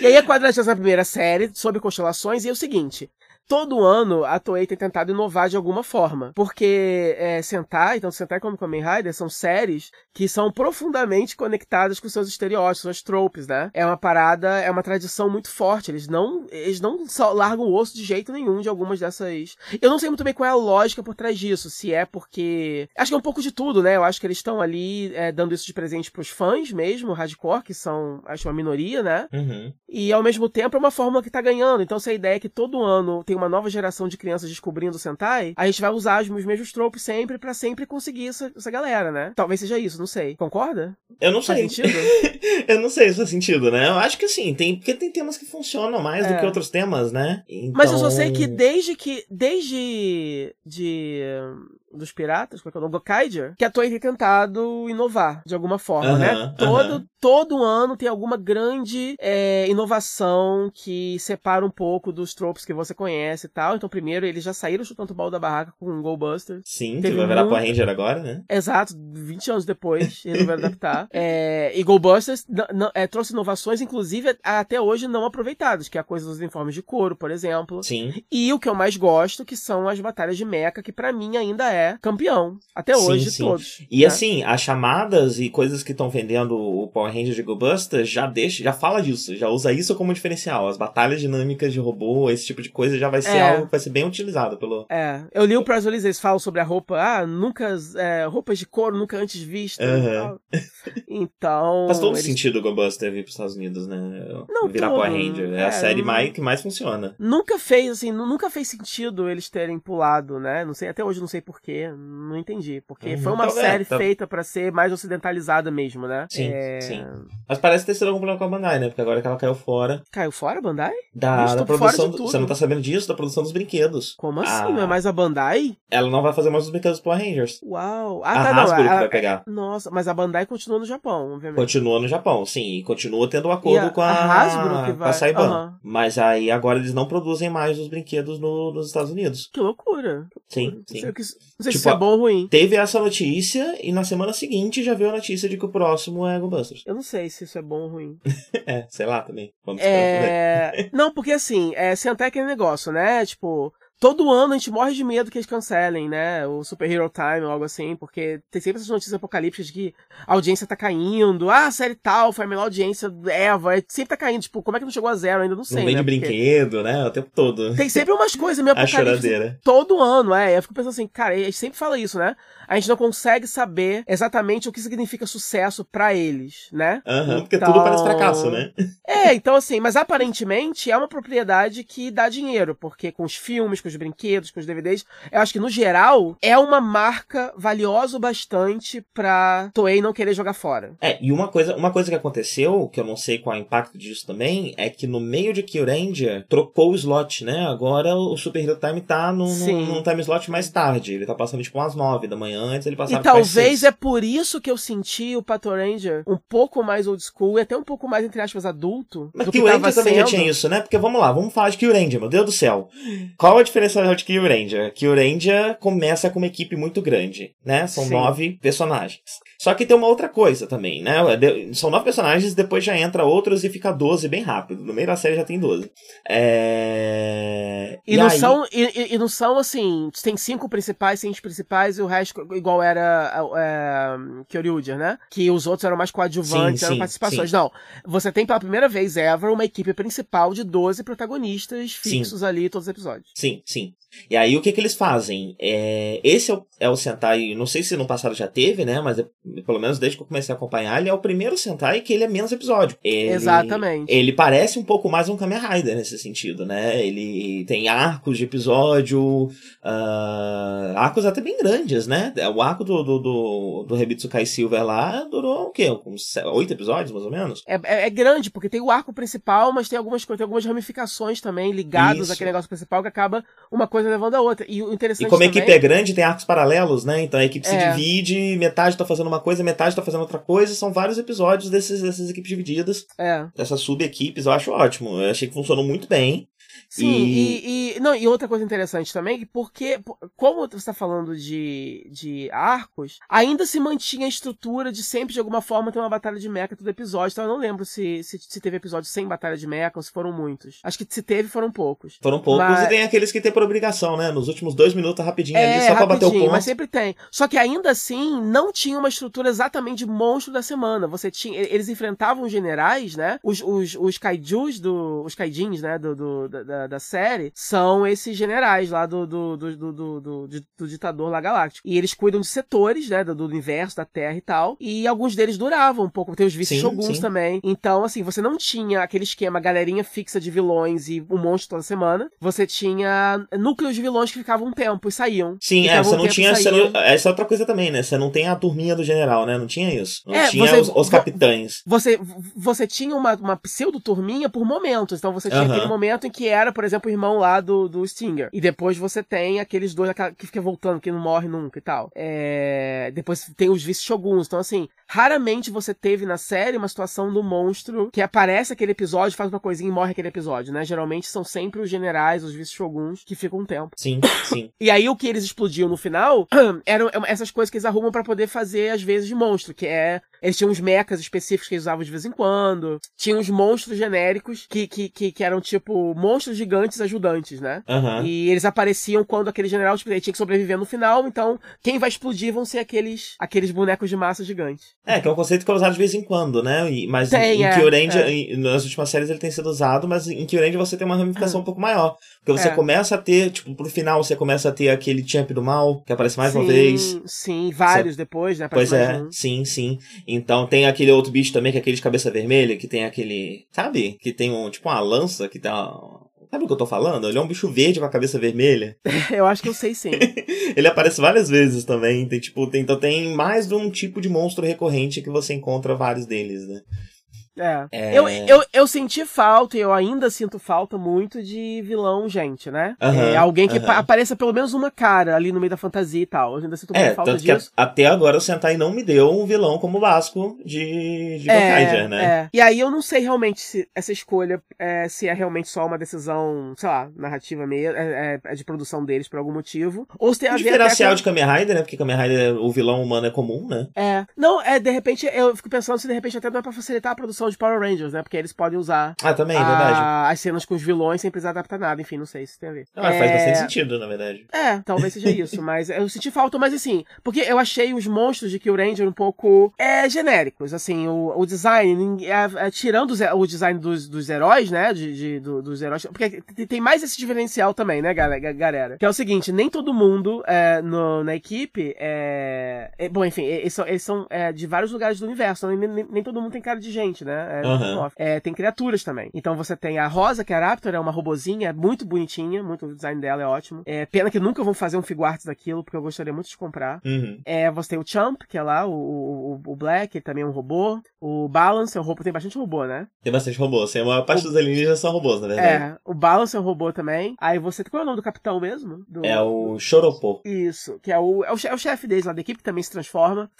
E aí a 41 primeira série sobre constelações e é o seguinte. Todo ano a Toei tem tentado inovar de alguma forma. Porque é, Sentai, tanto Sentai como Kamen Rider, são séries que são profundamente conectadas com seus estereótipos, suas tropes, né? É uma parada, é uma tradição muito forte. Eles não, eles não largam o osso de jeito nenhum de algumas dessas. Eu não sei muito bem qual é a lógica por trás disso. Se é porque. Acho que é um pouco de tudo, né? Eu acho que eles estão ali é, dando isso de presente pros fãs mesmo, hardcore, que são, acho, uma minoria, né? Uhum. E ao mesmo tempo é uma fórmula que tá ganhando. Então, se a ideia é que todo ano tem uma nova geração de crianças descobrindo o Sentai, a gente vai usar os mesmos tropes sempre pra sempre conseguir essa, essa galera, né? Talvez seja isso, não sei. Concorda? Eu não Faz sei. sentido? eu não sei se faz sentido, né? Eu acho que sim, tem, porque tem temas que funcionam mais do É. que outros temas, né? Então... Mas eu só sei que desde que. Desde. De. dos piratas, como é que é o nome? Gokaiger, que a Toei tem tentado inovar de alguma forma, né? Todo, todo ano tem alguma grande é, inovação que separa um pouco dos tropes que você conhece e tal. Então, primeiro, eles já saíram chutando o balde da barraca com o Goldbuster. Sim, que Teve vai virar muito- Power Ranger agora, né? Exato, 20 anos depois, eles vai adaptar. É, e Goldbusters é, trouxe inovações, inclusive, até hoje não aproveitadas, que é a coisa dos uniformes de couro, por exemplo. Sim. E o que eu mais gosto, que são as batalhas de mecha, que pra mim ainda é campeão. Até Sim, hoje, de sim. todos. E né? assim, as chamadas e coisas que estão vendendo o Power Ranger de GoBusters já deixa, já fala disso, já usa isso como diferencial. As batalhas dinâmicas de robô, esse tipo de coisa já vai ser É. algo que vai ser bem utilizado pelo. É, eu li o press release, eles falam sobre a roupa, ah, nunca, é, roupas de couro nunca antes vistas Aham. tal. Então... Faz todo eles- sentido o GoBuster vir para os Estados Unidos, né? Não Virar todo, Power Ranger. É, é, a série não- mais, que mais funciona. Nunca fez, assim, nu- nunca fez sentido eles terem pulado, né? Não sei, até hoje não sei porquê, não entendi. Porque Uhum, foi uma tá vendo, série tá- feita pra ser mais ocidentalizada mesmo, né? Sim, É, sim. Mas parece ter sido algum problema com a Bandai, né? Porque agora que ela caiu fora Caiu fora a Bandai? da, da produção. do-. Você não tá sabendo disso? Da produção dos brinquedos. Como Ah. assim? Não é mais a Bandai? Ela não vai fazer mais os brinquedos dos Power Rangers. Uau. a Ah, tá, não. Hasbro que ela- vai pegar. Nossa, mas a Bandai continua no Japão, obviamente. Continua no Japão, sim, e continua tendo um acordo a- com a, a Hasbro que com vai- a Saiban. Aham. Mas aí agora eles não produzem mais os brinquedos no- nos Estados Unidos. Que loucura. Sim, Não sim. que- não sei se Tipo, isso é bom ou ruim. Teve essa notícia e na semana seguinte já veio a notícia de que o próximo é GoBusters. Eu não sei se isso é bom ou ruim. é, sei lá também. Vamos. É... Não, porque assim, é, Sentai é aquele negócio, né? Tipo, todo ano a gente morre de medo que eles cancelem, né? O Super Hero Time ou algo assim, porque tem sempre essas notícias apocalípticas de que a audiência tá caindo. Ah, a série tal foi a melhor audiência Eva. Sempre tá caindo. Tipo, como é que não chegou a zero? Ainda não sei, Não né? Porque brinquedo, né? O tempo todo. Tem sempre umas coisas meio A apocalípticas choradeira. todo ano, é. Eu fico pensando assim, cara, a gente sempre fala isso, né? A gente não consegue saber exatamente o que significa sucesso pra eles, né? Aham, porque Então- tudo parece fracasso, né? É, então assim, mas aparentemente é uma propriedade que dá dinheiro, porque com os filmes, com os brinquedos, com os DVDs, eu acho que no geral é uma marca valiosa o bastante pra Toei não querer jogar fora. É, e uma coisa, uma coisa que aconteceu, que eu não sei qual é o impacto disso também, é que no meio de Kyuranger trocou o slot, né? Agora o Super Hero Time tá num, num, time slot mais tarde. Ele tá passando tipo umas nove da manhã, antes ele passava E talvez é por isso que eu senti o Pato Ranger um pouco mais old school e até um pouco mais, entre aspas, adulto. Mas do tava também já sendo. tinha isso, né? Porque vamos lá, vamos falar de Kyuranger, meu Deus do céu. Qual a diferença de Kyuranger? Kyuranger começa com uma equipe muito grande, né? São Sim. nove personagens. Só que tem uma outra coisa também, né? De- São nove personagens, depois já entra outros e fica 12 bem rápido. No meio da série já tem 12. É... E, não aí- são, e, e- e não são assim, tem cinco principais, seis principais e o resto igual era é, Kyoryuger, né? Que os outros eram mais coadjuvantes, Sim, eram sim, participações. Não, você tem pela primeira vez ever uma equipe principal de 12 protagonistas fixos ali todos os episódios. Sim, sim. E aí o que que eles fazem? É, esse é o, é o Sentai, não sei se no passado já teve, né? Mas é- pelo menos desde que eu comecei a acompanhar, ele é o primeiro Sentai que ele é menos episódio. Ele- Exatamente. Ele parece um pouco mais um Kamen Rider nesse sentido, né? Ele tem arcos de episódio, ah, arcos até bem grandes, né? O arco do, do, do, do Rebitsu Kai Silver lá durou o quê? Uns se- oito episódios, mais ou menos? É, é- é grande, porque tem o arco principal, mas tem algumas, tem algumas ramificações também ligadas Isso. àquele negócio principal que acaba uma coisa levando a outra. E o interessante E como a também... equipe é grande, tem arcos paralelos, né? Então a equipe se É. divide, metade tá fazendo uma coisa, metade tá fazendo outra coisa. São vários episódios desses, dessas equipes divididas, É. dessas sub-equipes. Eu acho ótimo. Eu achei que funcionou muito bem. Sim, e... e- não, e outra coisa interessante também, que porque, por- como você está falando de, de arcos, ainda se mantinha a estrutura de sempre, de alguma forma, ter uma batalha de mecha todo episódio. Então eu não lembro se, se, se teve episódio sem batalha de mecha ou se foram muitos. Acho que se teve, foram poucos. Foram poucos Mas- e tem aqueles que tem por obrigação, né? Nos últimos dois minutos, rapidinho ali, só pra bater o É, ponto. Mas sempre tem. Só que ainda assim, não tinha uma estrutura exatamente de monstro da semana. Você tinha. Eles enfrentavam generais, né? Os, os, os kaijus do. Os kaijins, né? Do, do- da, da, série são esses generais lá do, do, do, do, do, do- do- do ditador lá galáctico. E eles cuidam de setores, né? Do, universo, da Terra e tal. E alguns deles duravam um pouco. Tem os vice-shoguns também. Então, assim, você não tinha aquele esquema galerinha fixa de vilões e um monstro toda semana. Você tinha núcleos de vilões que ficavam um tempo e saíam. Sim, é, Ficavam você um não tinha. você não- essa é outra coisa também, né? Você não tem a turminha do general, né? Não tinha isso. Não É, tinha você- os, os capitães. Você, você tinha uma, uma pseudo-turminha por momentos. Então você tinha aquele momento em que era, por exemplo, o irmão lá do, do Stinger. E depois você tem aqueles dois que fica voltando, que não morre nunca e tal. É... Depois tem os vice-shoguns. Então, assim, raramente você teve na série uma situação do monstro que aparece aquele episódio, faz uma coisinha e morre aquele episódio, né? Geralmente são sempre os generais, os vice-shoguns, que ficam um tempo. Sim, sim. e aí o que eles explodiam no final eram essas coisas que eles arrumam para poder fazer, às vezes, de monstro, que é. Eles tinham uns mechas específicos que eles usavam de vez em quando. Tinha uns monstros genéricos que, que, que, que eram, tipo, monstros gigantes ajudantes, né? Uhum. E eles apareciam quando aquele general tipo, tinha que sobreviver no final, então quem vai explodir vão ser aqueles, aqueles bonecos de massa gigantes. É, que é um conceito que é usado de vez em quando, né? E, mas tem, em é, Kyurendia, é. nas últimas séries ele tem sido usado, mas em Kyurendia você tem uma ramificação um pouco maior. Porque você é. começa a ter, tipo, pro final você começa a ter aquele champ do mal, que aparece mais sim, uma vez. Sim, vários você... depois, né? Pois é, um. sim, sim. Então tem aquele outro bicho também, que é aquele de cabeça vermelha, que tem aquele. Sabe? Que tem um, tipo, uma lança que tá. Sabe o que eu tô falando? Ele é um bicho verde com a cabeça vermelha. eu acho que eu sei sim. ele aparece várias vezes também. Tem, tipo, tem, então tem mais de um tipo de monstro recorrente que você encontra vários deles, né? É. é. Eu, eu, eu senti falta, e eu ainda sinto falta muito de vilão, gente, né? Uhum, é, alguém que uhum. apareça pelo menos uma cara ali no meio da fantasia e tal. Eu ainda sinto é, falta tanto disso. Que até agora o Sentai não me deu um vilão como o Vasco de, de é, né? É. E aí eu não sei realmente se essa escolha é, se é realmente só uma decisão, sei lá, narrativa meio, é, é, é de produção deles por algum motivo. Ou se tem a ver. Diferencial com... de Kamen Rider, né? Porque Kamen Rider, o vilão humano é comum, né? É. Não, é, de repente, eu fico pensando se de repente até não é pra facilitar a produção de Power Rangers, né? Porque eles podem usar. Ah, também, a, verdade. As cenas com os vilões sem precisar adaptar nada. Enfim, não sei se tem a ver. Não, é... faz bastante sentido, na verdade. É, talvez seja isso. mas eu senti falta, mas assim, porque eu achei os monstros de Kill Ranger um pouco é, genéricos. Assim, o, o design, é, é, tirando os, o design dos, dos heróis, né? De, de do, dos heróis. Porque tem mais esse diferencial também, né, galera? Que é o seguinte: nem todo mundo é, no, na equipe é, é. Bom, enfim, eles são, eles são de vários lugares do universo. Né? Nem, nem, nem, todo mundo tem cara de gente, né? É, uhum. É, tem criaturas também. Então você tem a Rosa, que é a Raptor, é uma robozinha, muito bonitinha, muito o design dela é ótimo. É pena que nunca vão fazer um figuarts daquilo, porque eu gostaria muito de comprar. Uhum. É, você tem o Champ, que é lá, o, o, o Black, ele também é um robô. O Balance é um robô, tem bastante robô, né? Tem bastante robô, assim, a maior parte o... dos alienígenas são robôs, na verdade. É, o Balance é um robô também. Aí você qual é o nome do capitão mesmo? Do... É o Choropô. Isso, que é o, é o, é o chefe deles lá da equipe, que também se transforma.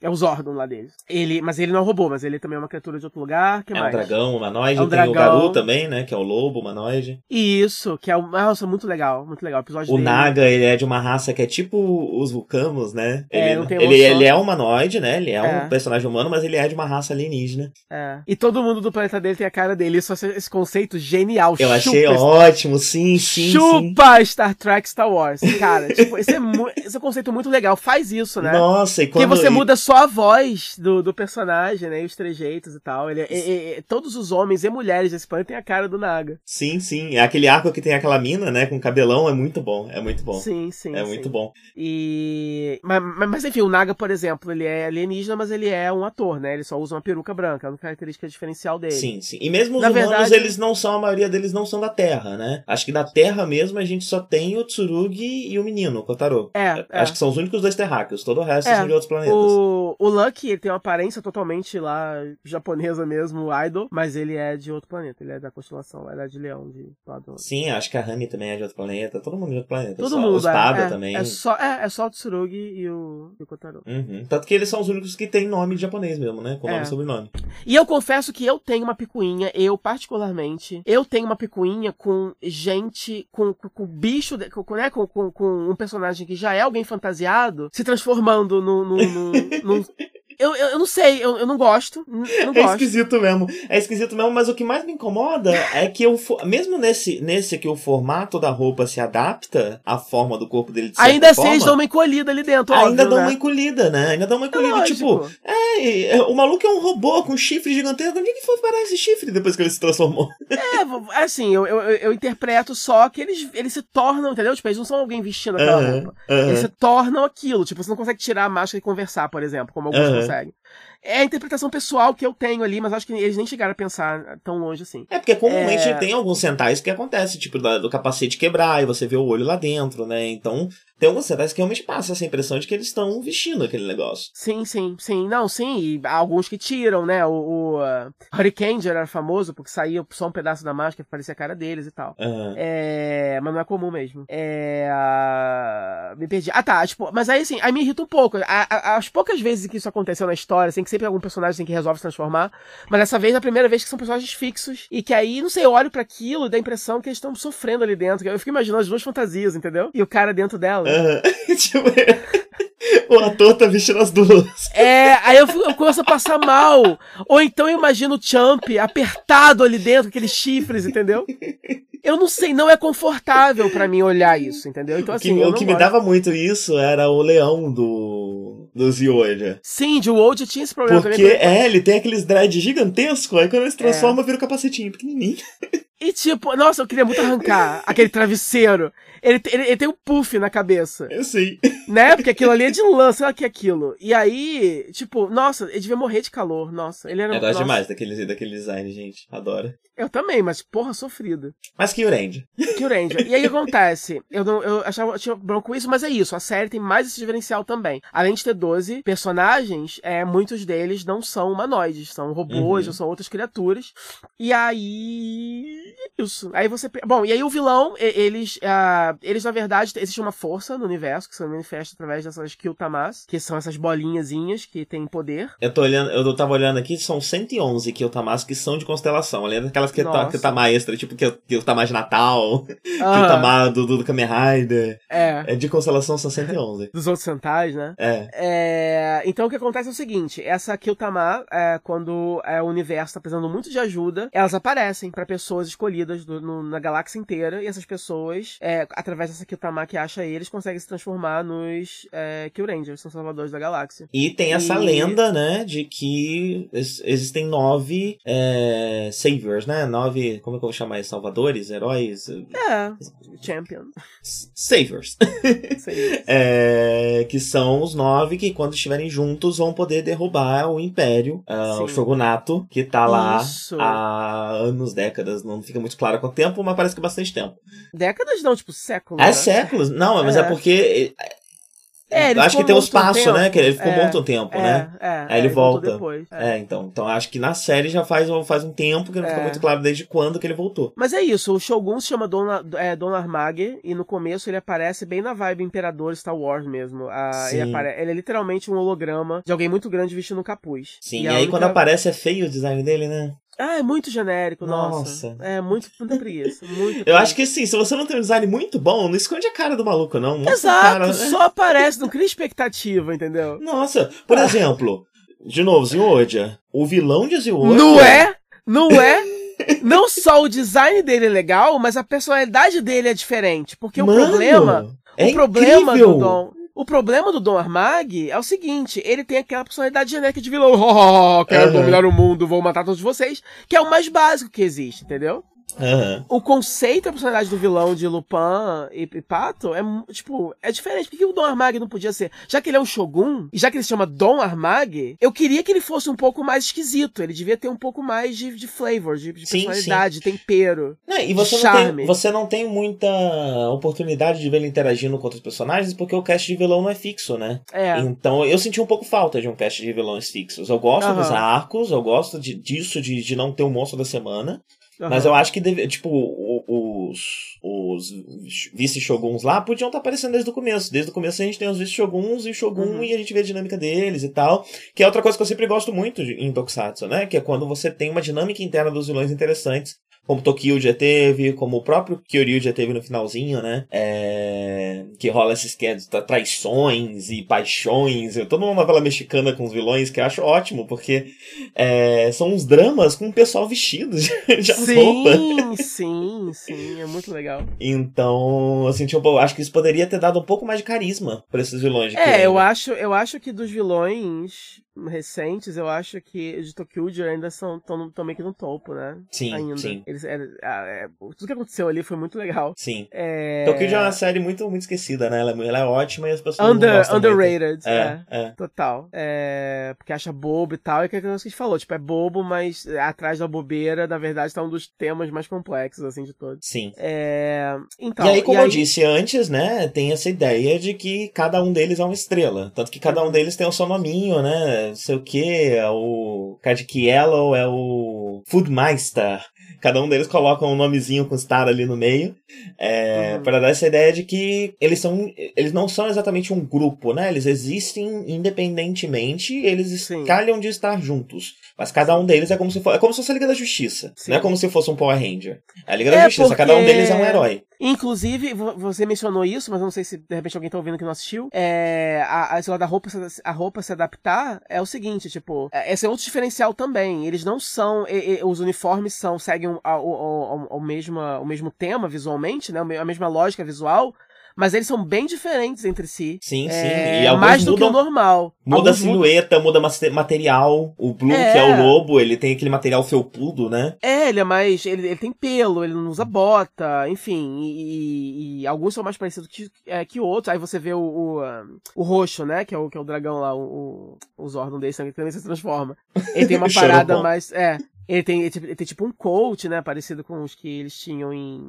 É o Zordon lá deles. Ele, mas ele não é um robô, mas ele também é uma criatura de outro lugar. Que é mais? um dragão humanoide. É um tem dragão. o Garu também, né? Que é o lobo humanoide. Isso, que é um. Nossa, muito legal, muito legal. O episódio O dele. Naga, ele é de uma raça que é tipo os vulcanos, né? É, ele, não tem ele, ele é humanoide, né? Ele é, é, um personagem humano, mas ele é de uma raça alienígena. É. E todo mundo do planeta dele tem a cara dele. Isso, esse conceito genial. Eu achei ótimo, sim, sim. Chupa sim. Star Trek Star Wars. Cara, tipo, esse é, esse é um conceito muito legal. Faz isso, né? Nossa, e quando. Porque você muda só a voz do, do personagem, né? E os trejeitos e tal. Ele, é, é, é, todos os homens e mulheres desse planeta têm a cara do Naga. Sim, sim. É aquele arco que tem aquela mina, né? Com cabelão, é muito bom. É muito bom. Sim, sim. É sim. muito bom. E. Mas, mas, enfim, o Naga, por exemplo, ele é alienígena, mas ele é um ator, né? Ele só usa uma peruca branca. É uma característica diferencial dele. Sim, sim. E mesmo os Na humanos, verdade... eles não são, a maioria deles não são da Terra, né? Acho que da Terra mesmo a gente só tem o Tsurugi e o menino, o Kotaro. É. Acho é. que são os únicos dois terráqueos. Todo o resto é. são de outros planetas. O, o Lucky, ele tem uma aparência totalmente lá japonesa mesmo, idol, mas ele é de outro planeta, ele é da constelação, ele é de Leão, de lado. Sim, acho que a Rami também é de outro planeta, todo mundo é de outro planeta. Todo só, mundo, o Spada é, é, também. É só, é, é só o Tsurugi e o, e o Kotaro. Uhum. Tanto que eles são os únicos que têm nome de japonês mesmo, né? Com nome é. e sobrenome. E eu confesso que eu tenho uma picuinha, eu particularmente, eu tenho uma picuinha com gente, com, com, com bicho, com, né, com, com, com, um personagem que já é alguém fantasiado, se transformando no, no, no, no eu, eu, eu, não sei, eu, eu não gosto. Não é esquisito mesmo. É esquisito mesmo, mas o que mais me incomoda é que eu, mesmo nesse, nesse que o formato da roupa se adapta à forma do corpo dele de Ainda assim eles dão uma encolhida ali dentro, Ainda óbvio, dão né? uma encolhida, né? Ainda dão uma encolhida. É tipo, é, é, o maluco é um robô com chifre gigantesco. Onde é que foi parar esse chifre depois que ele se transformou? É, assim, eu, eu, eu interpreto só que eles, eles se tornam, entendeu? Tipo, eles não são alguém vestindo aquela roupa. Eles se tornam aquilo. Tipo, você não consegue tirar a máscara e conversar, por exemplo, como alguns conseguem. é a interpretação pessoal que eu tenho ali, mas acho que eles nem chegaram a pensar tão longe assim. É porque comumente É. tem alguns centais que acontece, tipo do capacete quebrar e você vê o olho lá dentro, né? Então tem alguns centais que realmente passa essa impressão de que eles estão vestindo aquele negócio. Sim, sim, sim. Não, sim. E há alguns que tiram, né? O, o uh, Hurricane era famoso porque saía só um pedaço da máscara que parecia a cara deles e tal. Aham. É, mas não é comum mesmo. É, ah, me perdi. Ah, tá. Tipo, mas aí assim, aí me irrita um pouco. A- a- As poucas vezes que isso aconteceu na história, assim, que sempre algum personagem tem que resolve se transformar. Mas dessa vez é a primeira vez que são personagens fixos. E que aí, não sei, eu olho pra aquilo e dá a impressão que eles estão sofrendo ali dentro. Eu fico imaginando as duas fantasias, entendeu? E o cara dentro dela. Aham. tipo, o ator tá vestindo as duas. É, aí eu, eu começo a passar mal. Ou então eu imagino o Champ apertado ali dentro, aqueles chifres, entendeu? Eu não sei, não é confortável pra mim olhar isso, entendeu? Então O que, assim, eu o que me dava muito isso era o leão do, do Zioja. Sim, de Wold tinha esse problema Porque, também. é, ele tem aqueles dread gigantescos, aí quando ele se transforma, vira um capacetinho pequenininho. E tipo, nossa, eu queria muito arrancar aquele travesseiro. Ele, ele, ele tem um puff na cabeça, Assim. Né? Porque aquilo ali é de lã, sei lá o que é aquilo. E aí, tipo, nossa, ele devia morrer de calor, nossa. Ele era Eu gosto demais daquele, daquele design, gente. Adoro. Eu também, mas porra, sofrido. Mas que Ranger. Que Ranger. E aí acontece? Eu, não, eu achava eu tinha bronco isso, mas é isso. A série tem mais esse diferencial também. Além de ter 12 personagens, é, muitos deles não são humanoides, são robôs Uhum. ou são outras criaturas. E aí. é Isso. Aí você. Bom, e aí o vilão, eles. ah, eles, na verdade, existe uma força no universo que se manifesta através dessas Kyutamas, que são essas bolinhazinhas que têm poder. Eu tô olhando, eu tava olhando aqui, são 111 Kyotamas que são de constelação. Além daquelas que tá, que tá extra, tipo que Kyotama de Natal, Ah, Kyotama do, do Kamen Rider. é. É de constelação são 111. Dos outros centais, né? É. É, então o que acontece é o seguinte: essa Kyutama, é, quando é, o universo está precisando muito de ajuda, elas aparecem para pessoas escolhidas do- no- na galáxia inteira, e essas pessoas, é, através dessa Kyutama que acha eles, conseguem se transformar nos é, Kyurangers, são salvadores da galáxia. E tem essa E- lenda, né, de que ex- existem nove é, saviors, né? Nove, como é que eu vou chamar isso? Salvadores? Heróis? É, Champion. S- Saviors. É, que são os nove que, quando estiverem juntos, vão poder derrubar o Império, ah, o. Shogunato, que tá lá Isso. há anos, décadas, não fica muito claro quanto tempo, mas parece que é bastante tempo. Décadas não, tipo séculos. É né? séculos? Não, mas é, É. porque. É, ele acho que tem um morto um espaço, né? Que ele ficou É, morto um tempo, É, né? é. Aí ele voltou volta. É. É, então. Então acho que na série já faz, faz um tempo que não fica É. muito claro desde quando que ele voltou. Mas é isso, o Shogun se chama Don, é, e no começo ele aparece bem na vibe Imperador Star Wars mesmo. Ah, ele, apare- ele é literalmente um holograma de alguém muito grande vestindo um capuz. Sim, e, a aí única- quando aparece é feio o design dele, né? Ah, é muito genérico, nossa. Nossa. É muito muita preguiça. Muito Eu preguiça. acho que sim, se você não tem um design muito bom, não esconde a cara do maluco, não. Mostra Exato, cara, só aparece, não cria expectativa, entendeu? Nossa, por exemplo, de novo, Zioja. O vilão de Zioja. Não é? Não é? Não só o design dele é legal, mas a personalidade dele é diferente. Porque Mano, o problema é o problema incrível. do Dom. O problema do Dom Armag é o seguinte: ele tem aquela personalidade genérica de vilão. Oh, quero Aham. dominar o mundo, vou matar todos vocês. Que é o mais básico que existe, entendeu? Aham. O conceito da personalidade do vilão de Lupin e, e Pato é, tipo, é diferente. Por que o Dom Armag não podia ser? Já que ele é um Shogun, e já que ele se chama Dom Armag, eu queria que ele fosse um pouco mais esquisito. Ele devia ter um pouco mais de, de flavor, de, de Sim, personalidade, de tempero. Não, e você não, Charme. tem, você não tem muita oportunidade de ver ele interagindo com outros personagens, porque o cast de vilão não é fixo, né? É. Então eu senti um pouco falta de um cast de vilões fixos. Eu gosto Aham. dos arcos, eu gosto de, disso, de, de não ter o monstro da semana. Mas eu acho que, deve, tipo, os, os vice-shoguns lá podiam estar aparecendo desde o começo. Desde o começo a gente tem os vice-shoguns e o shogun Uhum. e a gente vê a dinâmica deles e tal. Que é outra coisa que eu sempre gosto muito de- em Tokusatsu, né? Que é quando você tem uma dinâmica interna dos vilões interessantes. Como Tokyo já teve, como o próprio Kyoryu já teve no finalzinho, né? É... Que rola esses que é, tra- traições e paixões. Eu- Toda uma novela mexicana com os vilões que eu acho ótimo, porque é, são uns dramas com o pessoal vestido de, de roupa. Sim, sim, sim, é muito legal. Então, um pouco. Acho que isso poderia ter dado um pouco mais de carisma pra esses vilões. de É, eu acho, eu acho que dos vilões recentes, eu acho que de Tokyo ainda são tão, meio que no topo, né? Sim, ainda. sim. Eles, é, é, é, tudo que aconteceu ali foi muito legal. Sim. É... Tokyo é uma série muito, muito esquecida, né? Ela, é ela é ótima e as pessoas Under, não gostam Underrated, é, é, Total. É, porque acha bobo e tal, e que é que a gente falou, tipo, é bobo, mas atrás da bobeira, na verdade, tá um dos temas mais complexos, assim, de todos. Sim. É... Então, e aí, como e aí... eu disse antes, né, tem essa ideia de que cada um deles é uma estrela. Tanto que cada um deles tem o seu nominho, né? Não sei o que, é o Kaji Yellow, é o Foodmeister. Cada um deles coloca um nomezinho com star ali no meio. É, uhum. para dar essa ideia de que eles são. Eles não são exatamente um grupo, né? Eles existem independentemente, eles Sim. calham de estar juntos. Mas cada um deles é como se fosse. É como se fosse a Liga da Justiça. Sim. Não é como se fosse um Power Ranger. É a Liga da é Justiça, porque... cada um deles é um herói. Inclusive, você mencionou isso, mas não sei se de repente alguém tá ouvindo que não assistiu. É, a, a, da roupa, a roupa se adaptar é o seguinte, tipo, é, esse é outro diferencial também. Eles não são. E, e, os uniformes são, seguem o, o, o, o, mesmo, o mesmo tema visualmente, né? A mesma lógica visual mas eles são bem diferentes entre si. Sim, é, sim. E mais do mudam, que o normal. Muda alguns a silhueta, muda material. O Blue, é. que é o lobo, ele tem aquele material felpudo, né? É, ele é mais. Ele, ele tem pelo, ele não usa bota, enfim. E, e, e alguns são mais parecidos que, é, que outros. Aí você vê o, o, o, roxo, né? Que é o, que é o dragão lá, o, o, o Zordon desse, que também se transforma. Ele tem uma parada mais. É, ele tem, ele, tem, tipo um coach, né? Parecido com os que eles tinham em,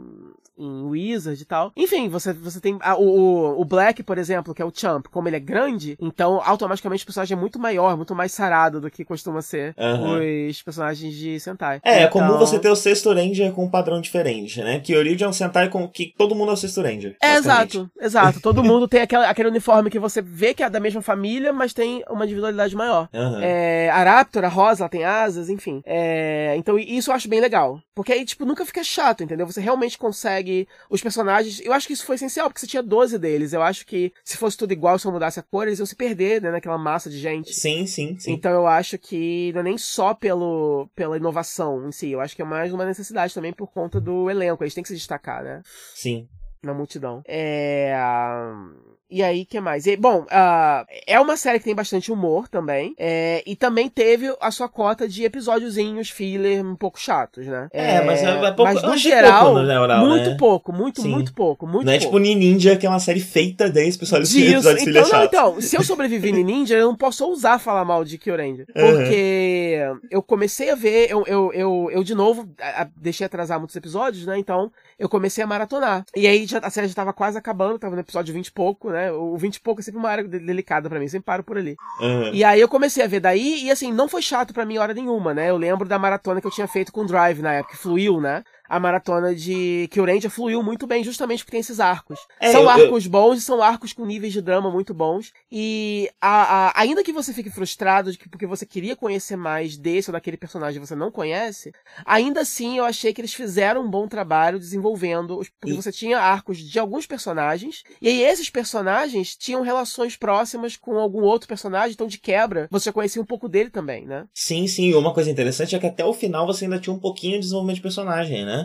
em Wizard e tal. Enfim, você, você tem. Ah, o, o Black, por exemplo, que é o Champ, como ele é grande, então automaticamente o personagem é muito maior, muito mais sarado do que costuma ser uhum. os personagens de Sentai. É, então... é comum você ter o sexto Ranger com um padrão diferente, né? Que Origin é um Sentai com que todo mundo é o sexto Ranger. É, exato, exato. Todo mundo tem aquele, aquele uniforme que você vê que é da mesma família, mas tem uma individualidade maior. Uhum. É, a Raptor, a Rosa, ela tem asas, enfim. É, é, então isso eu acho bem legal. Porque aí, tipo, nunca fica chato, entendeu? Você realmente consegue. Os personagens. Eu acho que isso foi essencial, porque você tinha 12 deles. Eu acho que se fosse tudo igual, se eu mudasse a cor, eles iam se perder, né? Naquela massa de gente. Sim, sim, sim. Então eu acho que não é nem só pelo, pela inovação em si. Eu acho que é mais uma necessidade também por conta do elenco. Eles têm que se destacar, né? Sim. Na multidão. É. E aí, que mais? E, bom, uh, é uma série que tem bastante humor também. É, e também teve a sua cota de episódiozinhos, filler, um pouco chatos, né? É, é mas é, é pouco, mas no geral, pouco, no oral, muito né? pouco, muito, Sim. muito pouco, muito Não é tipo Ninja, que é uma série feita de episódios, Disso. episódios então, não, então, se eu sobrevivi em Ninja, eu não posso ousar falar mal de Kyoranger. Porque uhum. eu comecei a ver, eu, eu, eu, eu de novo, a, a, deixei atrasar muitos episódios, né? Então, eu comecei a maratonar. E aí, já, a série já tava quase acabando, tava no episódio 20 e pouco, né? O 20 e pouco é sempre uma área delicada para mim, sempre paro por ali. Uhum. E aí eu comecei a ver daí, e assim, não foi chato para mim hora nenhuma, né? Eu lembro da maratona que eu tinha feito com Drive na época, que fluiu, né? A maratona de Kyurendia fluiu muito bem, justamente porque tem esses arcos. É, são eu, arcos eu... bons e são arcos com níveis de drama muito bons. E a, a, ainda que você fique frustrado de que, porque você queria conhecer mais desse ou daquele personagem que você não conhece, ainda assim eu achei que eles fizeram um bom trabalho desenvolvendo. Porque e... você tinha arcos de alguns personagens, e aí esses personagens tinham relações próximas com algum outro personagem, então de quebra você já conhecia um pouco dele também, né? Sim, sim. Uma coisa interessante é que até o final você ainda tinha um pouquinho de desenvolvimento de personagem, né?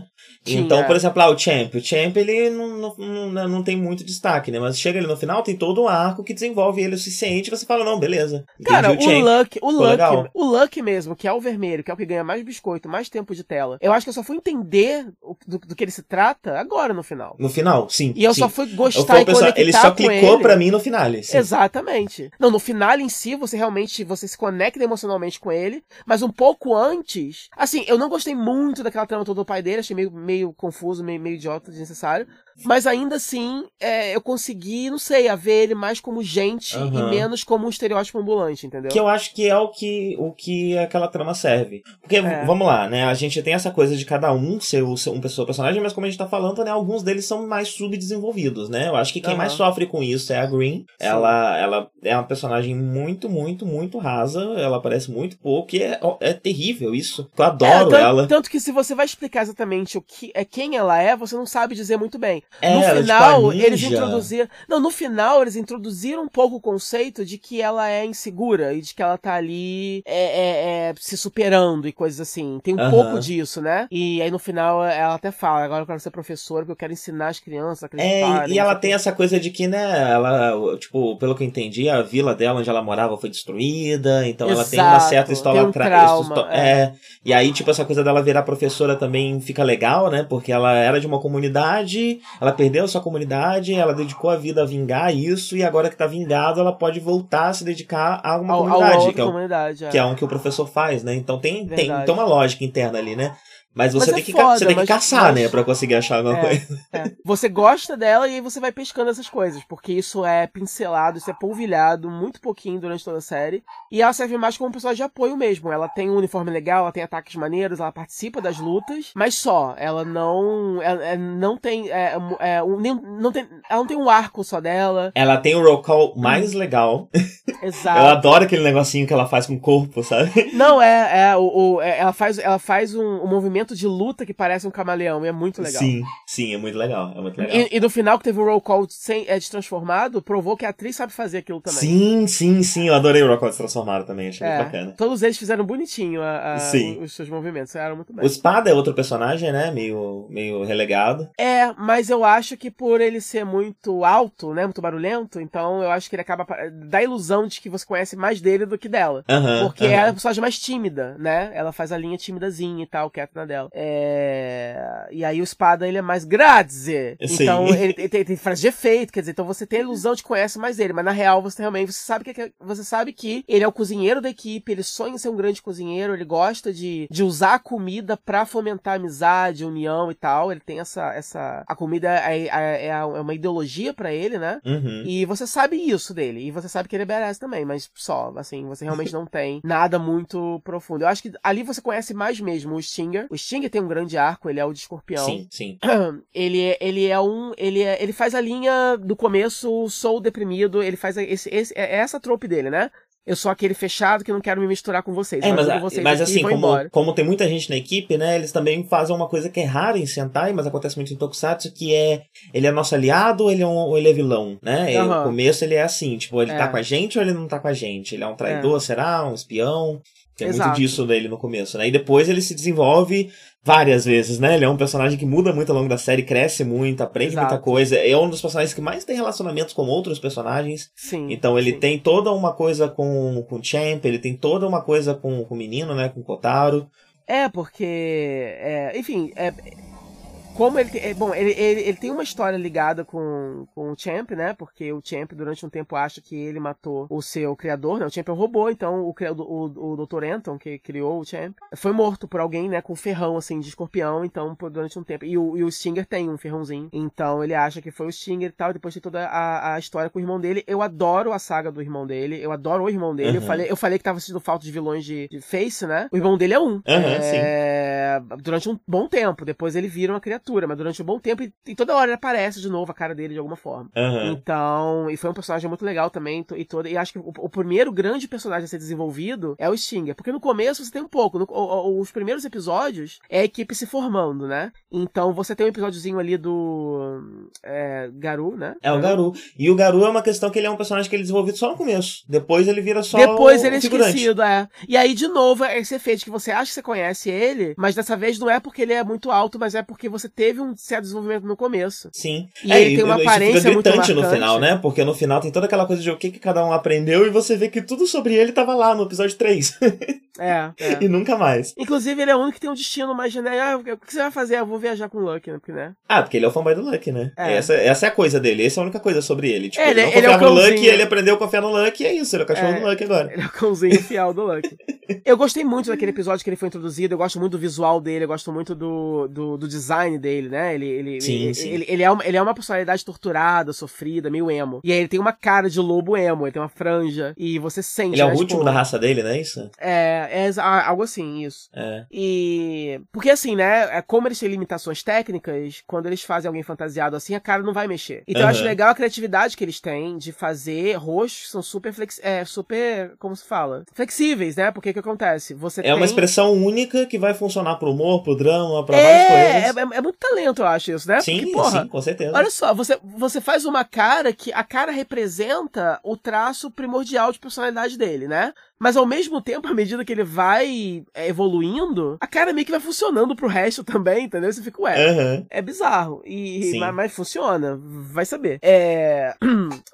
Então, por exemplo, ah, o Champ. O Champ, ele não, não, não, não, tem muito destaque, né? Mas chega ali no final, tem todo um arco que desenvolve ele o suficiente e você fala, não, beleza. Cara, o, o Luck, o Luck, o Luck mesmo, que é o vermelho, que é o que ganha mais biscoito, mais tempo de tela. Eu acho que eu só fui entender do, do que ele se trata agora no final. No final, sim. E eu sim. só fui gostar eu e Ele só clicou pra mim no final. Sim. Exatamente. Não, no final em si, você realmente, você se conecta emocionalmente com ele, mas um pouco antes, assim, eu não gostei muito daquela trama toda do pai dele, achei meio meio confuso, meio, meio idiota, desnecessário. Mas ainda assim, é, eu consegui, não sei, a ver ele mais como gente uhum. e menos como um estereótipo ambulante, entendeu? Que eu acho que é o que, o que aquela trama serve. Porque, é. vamos lá, né? A gente tem essa coisa de cada um ser, o, ser um pessoa personagem, mas como a gente tá falando, né? Alguns deles são mais subdesenvolvidos, né? Eu acho que quem uhum. mais sofre com isso é a Green. Ela, ela é uma personagem muito, muito, muito rasa. Ela aparece muito pouco e é, é terrível isso. Eu adoro é, ela. Tanto que se você vai explicar exatamente exatamente o que é quem ela é, você não sabe dizer muito bem. É, no ela, final, tipo, eles introduziram. Não, no final, eles introduziram um pouco o conceito de que ela é insegura e de que ela tá ali é, é, é, se superando e coisas assim. Tem um pouco disso, né? E aí no final ela até fala: agora eu quero ser professora porque eu quero ensinar as crianças a É, acreditarem. e- e ela tem essa coisa de que, né, ela, tipo, pelo que eu entendi, a vila dela onde ela morava foi destruída, então ela tem uma Exato, certa história um trauma, é. E aí, tipo, essa coisa dela virar professora também fica legal, né? Porque ela era de uma comunidade, ela perdeu a sua comunidade, ela dedicou a vida a vingar isso, e agora que tá vingado, ela pode voltar a se dedicar a uma Ao, ao comunidade, outra que é, o, comunidade, é. que é um que o professor faz, né? Então tem, tem, tem uma lógica interna ali, né? Mas você Mas é tem que, ca- foda, você tem que mas- caçar, mas- né? Pra conseguir achar alguma É. coisa. É. Você gosta dela e aí você vai pescando essas coisas, porque isso é pincelado, isso é polvilhado muito pouquinho durante toda a série. E ela serve mais como um personagem de apoio mesmo. Ela tem um uniforme legal, ela tem ataques maneiros, ela participa das lutas, mas só. Ela não. Ela, é, não tem. É, é, um, nem- não tem. Ela não tem um arco só dela. Ela tem o roll call mais legal. Exato. Eu adoro aquele negocinho que ela faz com o corpo, sabe? Não, é, é, o, o- é, ela faz, ela faz um, um movimento de luta que parece um camaleão, e é muito legal. Sim, sim, é muito legal. É muito legal. E, e no final, que teve o roll call sem, é, destransformado, provou que a atriz sabe fazer aquilo também. Sim, sim, sim. Eu adorei o roll call transformado também, achei É, muito bacana. Todos eles fizeram bonitinho a- a- Sim. os seus movimentos, fizeram muito bem. O Espada é outro personagem, né? Meio, meio relegado. É, mas eu acho que por ele ser muito alto, né, muito barulhento, então eu acho que ele acaba dá a ilusão de que você conhece mais dele do que dela. Porque ela é a personagem mais tímida, né? Ela faz a linha timidazinha e tal, quieta na dela. É... E aí o espada, ele é mais grazie. Sim. Então ele, ele tem, tem frase de efeito, quer dizer, então você tem a ilusão de que conhece mais ele, mas na real você realmente você sabe que você sabe que ele é o cozinheiro da equipe, ele sonha em ser um grande cozinheiro, ele gosta de, de usar a comida pra fomentar amizade, união e tal. Ele tem essa essa a comida é, é, é uma ideologia pra ele, né? Uhum. E você sabe isso dele. E você sabe que ele é badass também, mas só, assim, você realmente não tem nada muito profundo. Eu acho que ali você conhece mais mesmo o Stinger. O Stinger tem um grande arco, ele é o de escorpião. Sim, sim. Ele é, ele é um. Ele, é, ele faz a linha do começo, sou deprimido, ele faz esse, esse, é essa a trope dele, né? Eu sou aquele fechado que não quero me misturar com vocês. É, mas, vocês mas assim, como, embora. como tem muita gente na equipe, né? Eles também fazem uma coisa que é rara em Sentai, mas acontece muito em Tokusatsu, que é ele é nosso aliado ou ele é, um, ou ele é vilão, né? Aham. No começo ele é assim, tipo, ele É. tá com a gente ou ele não tá com a gente? Ele é um traidor, será? Um espião? Tem muito Exato. disso dele no começo, né? E depois ele se desenvolve várias vezes, né? Ele é um personagem que muda muito ao longo da série, cresce muito, aprende Exato. muita coisa. É um dos personagens que mais tem relacionamentos com outros personagens. Sim. Então ele sim. tem toda uma coisa com, com o Champ, ele tem toda uma coisa com, com o menino, né? Com o Kotaro. É, porque. é, enfim, é, como ele, é, bom, ele, ele, ele tem uma história ligada com, com o Champ, né? Porque o Champ durante um tempo acha que ele matou o seu criador, né? O Champ é um robô, então o, o, o Dr. Anton, que criou o Champ, foi morto por alguém, né? Com ferrão, assim, de escorpião, então, por, durante um tempo. E o, e o Stinger tem um ferrãozinho, então ele acha que foi o Stinger e tal, e depois tem toda a, a história com o irmão dele. Eu adoro a saga do irmão dele, eu adoro o irmão dele. Eu, Uhum. falei, eu falei que tava sentindo falta de vilões de, de Face, né? O irmão dele é um. Aham, é, Durante um bom tempo, depois ele vira uma criatura, mas durante um bom tempo, e, e toda hora ele aparece de novo a cara dele de alguma forma. Aham. Então, e foi um personagem muito legal também, e toda, e acho que o, o primeiro grande personagem a ser desenvolvido é o Stinger, porque no começo você tem um pouco, no- o- o- os primeiros episódios é a equipe se formando, né? Então você tem um episódiozinho ali do é, Garu, né? É o Garu. E o Garu é uma questão que ele é um personagem que ele é desenvolvido só no começo. Depois ele vira só Depois o ele é figurante. esquecido, é. E aí, de novo, é esse efeito que você acha que você conhece ele, mas dessa vez não é porque ele é muito alto, mas é porque você teve um certo desenvolvimento no começo. Sim. E ele tem uma aparência fica muito gritante no marcante. final, né? Porque no final tem toda aquela coisa de o que, que cada um aprendeu e você vê que tudo sobre ele tava lá no episódio 3. É, é. e nunca mais. Inclusive, ele é o único que tem um destino mais genérico. Ah, o que você vai fazer? Eu vou viajar com o Lucky, né? Porque, né? Ah, porque ele é o fanboy do Lucky, né? É. Essa, essa é a coisa dele. Essa é a única coisa sobre ele. Tipo, É, ele, ele- não ele é confiava no Lucky, ele aprendeu a confiar no Lucky e é isso. Ele é o cachorro É. do Lucky agora. Ele é o cãozinho fiel do Lucky. Eu gostei muito daquele episódio que ele foi introduzido, eu gosto muito do visual dele, eu gosto muito do, do, do design dele, né? Ele, ele, Sim, ele, sim. Ele, ele é uma, ele é uma personalidade torturada, sofrida, meio emo. E aí ele tem uma cara de lobo emo, ele tem uma franja, e você sente. Ele é o né, último tipo, da raça dele, não é isso? É, é algo assim, isso. É. E. Porque assim, né? é Como eles têm limitações técnicas, quando eles fazem alguém fantasiado assim, a cara não vai mexer. Então eu acho legal a criatividade que eles têm de fazer rostos que são super flex... é, super. Como se fala? Flexíveis, né? Porque o que acontece? Você É tem. uma expressão única que vai funcionar pro humor, pro drama, pra várias É, coisas. é, é muito talento, eu acho isso, né? Sim, Porque, porra, sim, com certeza. Olha só, você, você faz uma cara que a cara representa o traço primordial de personalidade dele, né? Mas ao mesmo tempo, à medida que ele vai é, evoluindo, a cara meio que vai funcionando pro resto também, entendeu? Você fica, ué, Aham. é bizarro. E, mas, mas funciona, vai saber. É.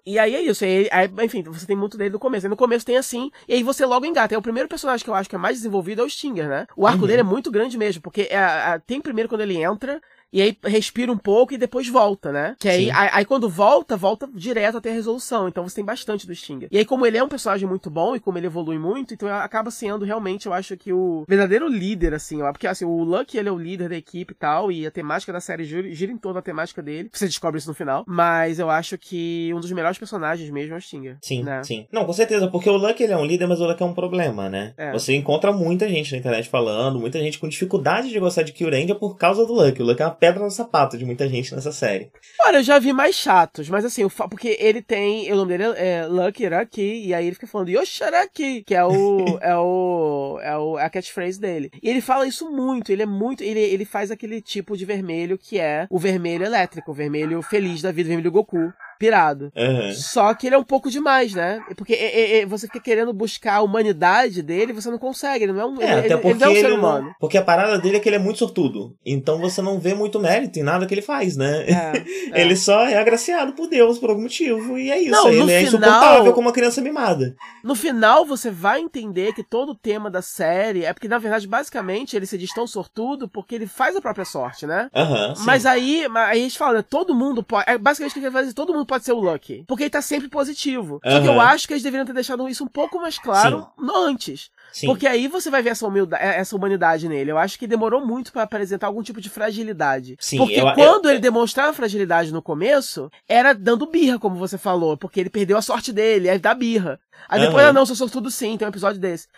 E aí é isso. Aí, aí, enfim, você tem muito dele no começo. Aí no começo tem assim, e aí você logo engata. Aí o primeiro personagem que eu acho que é mais desenvolvido é o Stinger, né? O arco Uhum. dele é muito grande mesmo, porque é, a- tem primeiro quando ele entra. E aí respira um pouco e depois volta, né? Que aí, aí, aí quando volta, volta direto até a resolução. Então você tem bastante do Stinger. E aí, como ele é um personagem muito bom e como ele evolui muito, então acaba sendo realmente, eu acho que o verdadeiro líder, assim, ó. Porque assim, o Lucky ele é o líder da equipe e tal, e a temática da série gira, gira em torno da temática dele. Você descobre isso no final. Mas eu acho que um dos melhores personagens mesmo é o Stinger. Sim, né? sim. Não, com certeza, porque o Luck ele é um líder, mas o Luck é um problema, né? É. Você encontra muita gente na internet falando, muita gente com dificuldade de gostar de Kyurendia por causa do Luck. O Luck é uma pedra no sapato de muita gente nessa série. Olha, eu já vi mais chatos, mas assim, porque ele tem. O nome dele é Lucky Raki, e aí ele fica falando Yosharaki, que é o. é o. é o é a catchphrase dele. E ele fala isso muito, ele é muito. Ele, ele faz aquele tipo de vermelho que é o vermelho elétrico, o vermelho feliz da vida, o vermelho Goku. Pirado. Aham. Só que ele é um pouco demais, né? Porque é- é- você fica querendo buscar a humanidade dele, você não consegue. Ele não é um, É, ele, até porque ele não é um ser humano. não, Porque a parada dele é que ele é muito sortudo. Então você não vê muito mérito em nada que ele faz, né? É, é. Ele só é agraciado por Deus por algum motivo. E é isso. Não, ele é final- insuportável como uma criança mimada. No final, você vai entender que todo o tema da série é porque, na verdade, basicamente, ele se diz tão sortudo porque ele faz a própria sorte, né? Sim. Mas aí, aí a gente fala, né, todo mundo pode. É basicamente o que ele fazer, todo mundo pode ser o Lucky. Porque ele tá sempre positivo. Só que eu acho que eles deveriam ter deixado isso um pouco mais claro no antes. Sim. Porque aí você vai ver essa, humildade, essa humanidade nele. Eu acho que demorou muito pra apresentar algum tipo de fragilidade. Sim, porque eu- eu- quando ele demonstrava fragilidade no começo, era dando birra, como você falou. Porque ele perdeu a sorte dele, aí dá birra. Aí depois, Aham. ah não, sou sortudo sim, tem um episódio desse.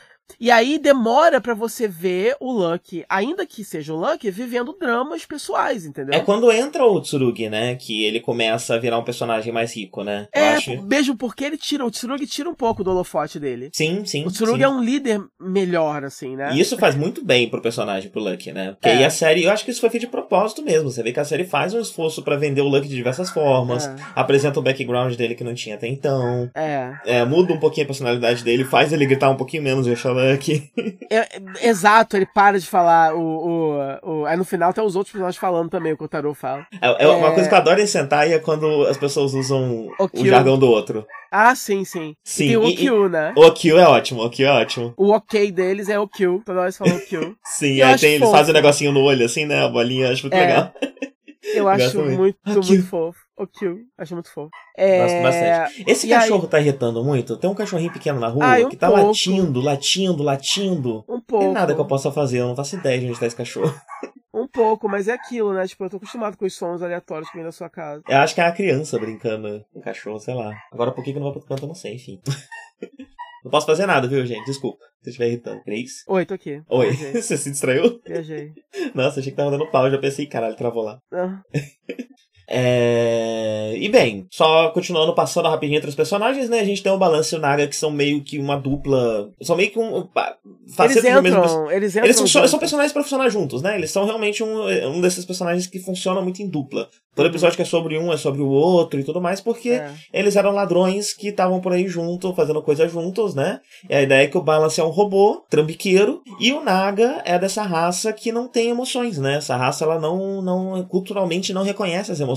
E aí demora pra você ver o Lucky, ainda que seja o Lucky, vivendo dramas pessoais, entendeu? É quando entra o Tsurugi, né? Que ele começa a virar um personagem mais rico, né? Eu É, acho. mesmo porque ele tira, o Tsurugi tira um pouco do holofote dele. Sim, sim. O Tsurugi sim. é um líder melhor, assim, né? E isso faz muito bem pro personagem, pro Lucky, né? Porque É. aí a série, eu acho que isso foi feito de propósito mesmo. Você vê que a série faz um esforço pra vender o Lucky de diversas formas, É. apresenta o background dele que não tinha até então, É. é, muda um pouquinho a personalidade dele, faz ele gritar um pouquinho menos e achar É, é- Exato, ele para de falar o, o, o. Aí no final tem os outros personagens falando também, o que o Tarô fala. É, é uma É. coisa que eu adoro em Sentai é quando as pessoas usam O o, jargão do outro. Ah, sim, sim. Sim, E o e- Okyu, né? O Kyo é ótimo, o Kyo é ótimo. O ok deles é o Kyu. Toda hora eles falam Kyu. Sim, Eu aí tem, eles fofo. fazem um negocinho no olho assim, né? A bolinha, acho muito É. legal. Eu acho muito. muito, Ah, muito Kyu. fofo. O Kyu. Acho muito fofo. É... Bastante. Esse cachorro tá irritando muito. Tem um cachorrinho pequeno na rua Ai, um que tá pouco. latindo, latindo, latindo. Um Não pouco. tem nada que eu possa fazer, eu não faço ideia de onde tá esse cachorro. Um pouco, mas é aquilo, né? Tipo, eu tô acostumado com os sons aleatórios que vem da sua casa. Eu acho que é uma criança brincando com o cachorro, sei lá. Agora por que que não vai pro canto, eu não sei, enfim. não posso fazer nada, viu, gente? Desculpa se eu estiver irritando. Cris? Oi, tô aqui. Oi, você se distraiu? Viajei. Nossa, achei que tava dando pau, já pensei, caralho, travou lá. Ah, É... E bem, só continuando, passando rapidinho entre os personagens, né? A gente tem o Balance e o Naga, que são meio que uma dupla. São meio que um. Eles do mesmo entram, eles entram. Eles são, são personagens pra funcionar juntos, né? Eles são realmente um, um desses personagens que funciona muito em dupla. Todo episódio que é sobre um é sobre o outro e tudo mais, porque É. eles eram ladrões que estavam por aí junto, fazendo coisa juntos, né? E a ideia é que o Balance é um robô, trambiqueiro, e o Naga é dessa raça que não tem emoções, né? Essa raça, ela não, não culturalmente não reconhece as emoções.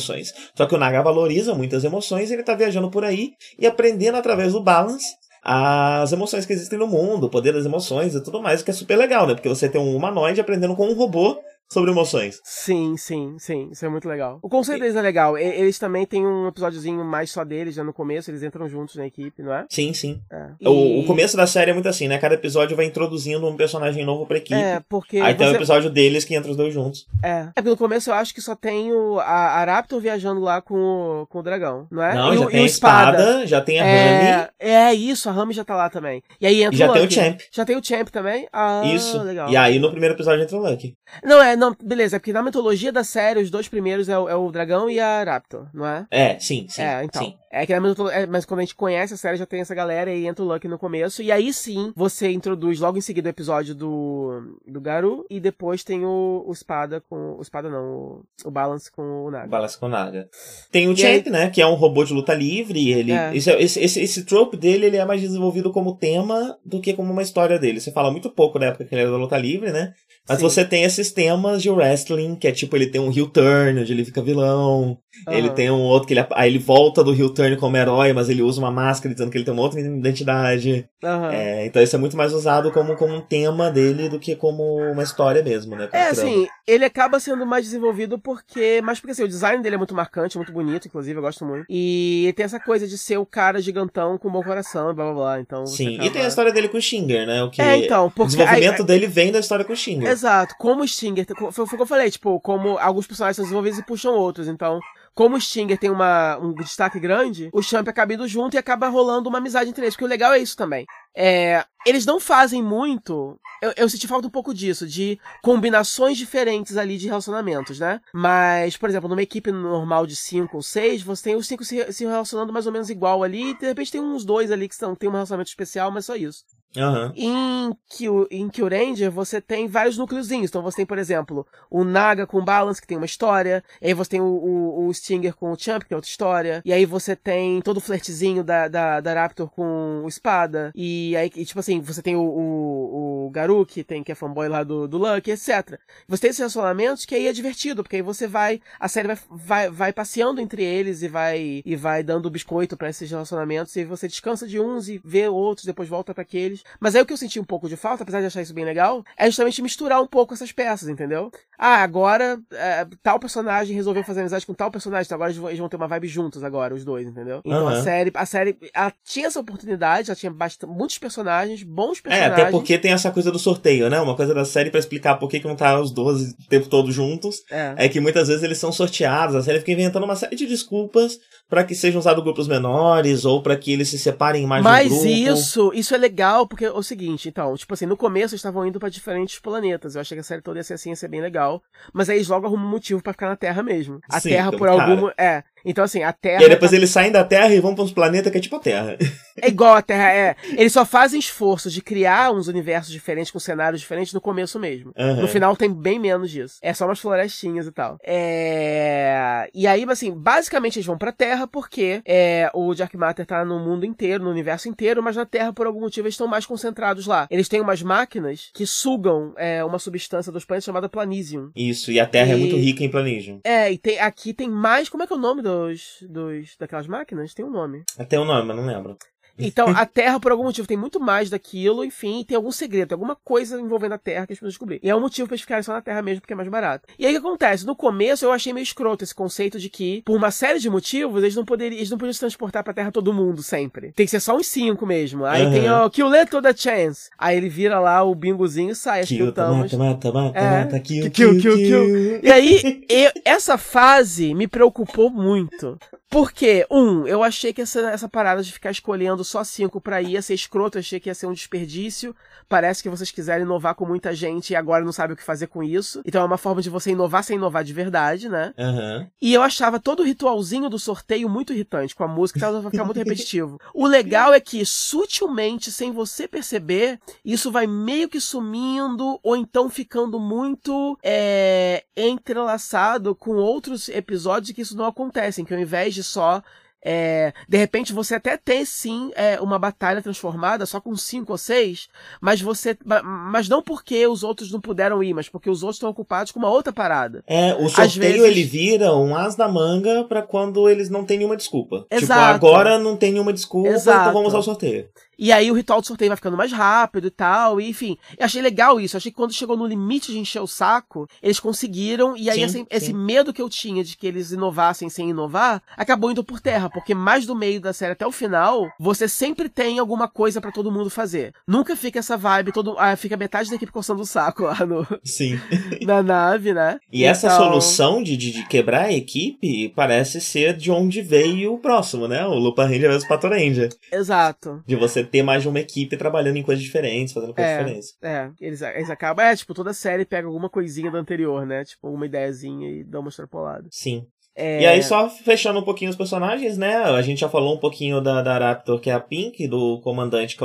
Só que o Naga valoriza muitas emoções e ele tá viajando por aí e aprendendo através do Balance as emoções que existem no mundo, o poder das emoções e tudo mais, o que é super legal, né? Porque você tem um humanoide aprendendo com um robô sobre emoções. Sim, sim, sim. Isso é muito legal. O conceito deles é legal. E- Eles também têm um episódiozinho mais só deles, já no começo. Eles entram juntos na equipe, não é? Sim, sim. É. O, E- o começo da série é muito assim, né? Cada episódio vai introduzindo um personagem novo pra equipe. É, porque. Aí tem o você- episódio deles que entra os dois juntos. É. É, porque no começo eu acho que só tem o, a, a Raptor viajando lá com o, com o dragão, não é? Não, e já o, tem e a o espada, já tem a Rami É, é isso, a Rami já tá lá também. E aí entra e já tem o Lucky. Champ. Já tem o Champ também? Ah, Isso. legal. E aí no primeiro episódio entra o Lucky. Não, é, É, não, beleza, é porque na mitologia da série, os dois primeiros é o, é o dragão e a Raptor, não é? É, sim, sim. É, então. sim. É que na mitologia, é, mas quando a gente conhece a série já tem essa galera e entra o Lucky no começo. E aí sim, você introduz logo em seguida o episódio do, do Garu e depois tem o, o Espada com. O Espada não, o, o Balance com o Naga. Balance com Naga. Tem o Champ, né? Que é um robô de luta livre. Ele, É. esse, esse, esse, esse trope dele ele é mais desenvolvido como tema do que como uma história dele. Você fala muito pouco da época que ele era da luta livre, né? Mas Sim. você tem esses temas de wrestling, que é tipo, ele tem um heel turn, onde ele fica vilão. Ele Aham. tem um outro que ele, aí ele volta do heel turn como herói, mas ele usa uma máscara dizendo que ele tem uma outra identidade. Aham. É, então isso é muito mais usado como, como um tema dele do que como uma história mesmo, né? É, assim, ele acaba sendo mais desenvolvido porque. Mas porque assim, o design dele é muito marcante, muito bonito, inclusive, eu gosto muito. E tem essa coisa de ser o cara gigantão com bom coração blá blá blá. Então. Sim, acaba- e tem a história dele com o Stinger, né? O que É, então, o porque. desenvolvimento aí- dele vem da história com o Stinger. Exato, como o Stinger. Foi, o que eu falei, tipo, como alguns personagens são desenvolvidos e puxam outros. Então, como o Stinger tem uma, um destaque grande, o Champ acaba indo junto e acaba rolando uma amizade entre eles. Porque o legal é isso também. É, eles não fazem muito. Eu, eu senti falta um pouco disso, de combinações diferentes ali de relacionamentos, né? Mas, por exemplo, numa equipe normal de cinco ou seis, você tem os cinco se, se relacionando mais ou menos igual ali, e de repente tem uns dois ali que são, tem um relacionamento especial, mas só isso. Aham. Em Kill, em Kill Ranger, você tem vários núcleozinhos. Então você tem, por exemplo, o Naga com o Balance, que tem uma história. E aí você tem o, o, o Stinger com o Champ, que tem outra história. E aí você tem todo o flertezinho da, da, da Raptor com o Espada. E aí, e, tipo assim, você tem o, o, o Garu, que, tem, que é fanboy lá do, do Lucky, etc. Você tem esses relacionamentos que aí é divertido, porque aí você vai. A série vai, vai, vai passeando entre eles e vai, e vai dando biscoito pra esses relacionamentos. E você descansa de uns e vê outros, depois volta pra aqueles. Mas aí o que eu senti um pouco de falta, apesar de achar isso bem legal, é justamente misturar um pouco essas peças, entendeu? Ah, agora é, tal personagem resolveu fazer amizade com tal personagem, então agora eles vão, ter uma vibe juntos agora, os dois, entendeu? Então a Aham. série, a série, ela tinha essa oportunidade, ela tinha bastante, muitos personagens, bons É, personagens. até porque tem essa coisa do sorteio, né? Uma coisa da série pra explicar por que, que não tá os 12 o tempo todo juntos. É. É que muitas vezes eles são sorteados, a série fica inventando uma série de desculpas pra que sejam usados grupos menores ou pra que eles se separem mais Mas do grupo. isso, isso é legal, porque é o seguinte, então, tipo assim, no começo eles estavam indo pra diferentes planetas. Eu achei que a série toda ia ser assim, ia ser bem legal. Mas aí eles logo arrumam um motivo pra ficar na Terra mesmo. A Sim, Terra, então, por cara. algum. É. Então, assim, a Terra. E aí depois tá- eles saem da Terra e vão pra uns planetas que é tipo a Terra. É igual a Terra, é. Eles só fazem esforço de criar uns universos diferentes, com cenários diferentes no começo mesmo. Aham. No final tem bem menos disso. É só umas florestinhas e tal. É... E aí, assim, basicamente eles vão pra Terra porque é, o Jack Matter tá no mundo inteiro, no universo inteiro, mas na Terra, por algum motivo, eles estão mais concentrados lá. Eles têm umas máquinas que sugam é, uma substância dos planetas chamada Planesium. Isso, e a Terra é E- muito rica em planígio. É, e tem, aqui tem mais. Como é que é o nome dos, dos daquelas máquinas? Tem um nome. Até o nome, mas não lembro. Então, a Terra, por algum motivo, tem muito mais daquilo, enfim, tem algum segredo, tem alguma coisa envolvendo a Terra que eles precisam descobrir. E é um motivo pra eles ficarem só na Terra mesmo, porque é mais barato. E aí o que acontece? No começo eu achei meio escroto esse conceito de que, por uma série de motivos, eles não poderiam, eles não podiam se transportar pra Terra todo mundo sempre. Tem que ser só uns cinco mesmo. Aí Aham. tem o Kill the Chance. Aí ele vira lá o bingozinho e sai, acho que Kill, o Thanos. mata, mata, mata, É. mata, kill, Kill, kill, kill, kill. E aí, eu- essa fase me preocupou muito. Porque, um, eu achei que essa, essa parada de ficar escolhendo só cinco pra ir ia ser escroto, eu achei que ia ser um desperdício. Parece que vocês quiserem inovar com muita gente e agora não sabem o que fazer com isso. Então é uma forma de você inovar sem inovar de verdade, né? Aham. E eu achava todo o ritualzinho do sorteio muito irritante com a música, então vai ficar muito repetitivo. O legal é que, sutilmente, sem você perceber, isso vai meio que sumindo, ou então ficando muito é, entrelaçado com outros episódios que isso não acontece, que ao invés de só. é, de repente você até tem sim é, uma batalha transformada só com cinco ou seis, mas você. ma- Mas não porque os outros não puderam ir, mas porque os outros estão ocupados com uma outra parada. É, o sorteio vezes- ele vira um as da manga pra quando eles não têm nenhuma desculpa. Tipo, Exato. agora não tem nenhuma desculpa, Exato. então vamos usar o sorteio. E aí o ritual do sorteio vai ficando mais rápido e tal, e enfim. Eu achei legal isso. Eu achei que quando chegou no limite de encher o saco, eles conseguiram, e aí Sim, esse, esse sim. medo que eu tinha de que eles inovassem sem inovar, acabou indo por terra, porque mais do meio da série até o final, você sempre tem alguma coisa pra todo mundo fazer. Nunca fica essa vibe, todo, ah, fica metade da equipe coçando o saco lá no, Sim. na nave, né? E essa Então- solução de, de, de quebrar a equipe parece ser de onde veio o próximo, né? O Lupa Ranger vs Pato Ranger. Exato. De você ter mais de uma equipe trabalhando em coisas diferentes, fazendo coisas É, diferentes. É, eles, eles acabam. É, tipo, toda série pega alguma coisinha do anterior, né? Tipo, uma ideiazinha e dá uma extrapolada. Sim. É, E aí, só fechando um pouquinho os personagens, né? A gente já falou um pouquinho da, da Raptor, que é a Pink, do comandante que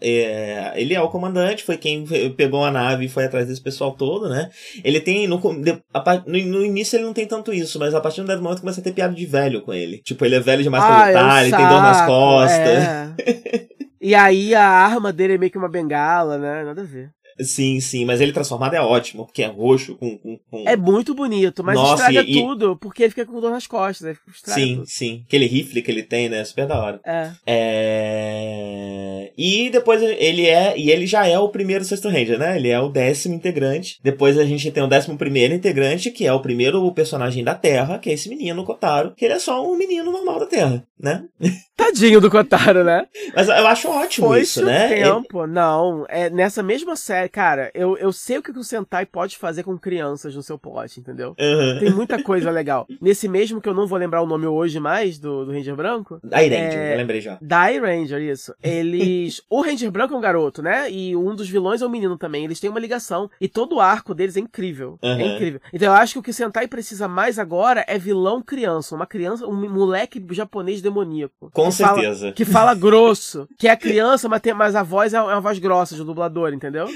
é ele é o comandante, foi quem pegou a nave e foi atrás desse pessoal todo, né? Ele tem. No, no, início ele não tem tanto isso, mas a partir do momento começa a ter piada de velho com ele. Tipo, ele é velho demais pra Ah, é lutar, ele tem dor nas costas. é. e aí a arma dele é meio que uma bengala, né? Nada a ver. Sim, sim, mas ele transformado é ótimo, porque é roxo com. com, com- É muito bonito, mas Nossa, estraga e- tudo, porque ele fica com dor nas costas. Sim, tudo. sim. Aquele rifle que ele tem, né? é Super da hora. É. É... E depois ele é. E ele já é o primeiro sexto Ranger, né? Ele é o décimo integrante. Depois a gente tem o décimo primeiro integrante, que é o primeiro personagem da Terra, que é esse menino, Kotaro, que ele é só um menino normal da Terra, né? Tadinho do Kotaro, né? Mas eu acho ótimo Foi isso, né? tempo. Não, é nessa mesma série, cara, eu, eu sei o que o Sentai pode fazer com crianças no seu plot, entendeu? Ele- Aham. Tem muita coisa legal. Nesse mesmo que eu não vou lembrar o nome hoje mais, do, do Ranger Branco. Aí, Ranger, É, eu lembrei já. Die Ranger, isso. Eles. o Ranger Branco é um garoto, né? E um dos vilões é um menino também. Eles têm uma ligação. E todo o arco deles é incrível. É Aham. incrível. Então eu acho que o que o Sentai precisa mais agora é vilão criança. Uma criança, um moleque japonês demoníaco. Com que fala- certeza. que fala grosso. Que é criança, mas, tem, mas a voz é uma voz grossa do dublador, entendeu?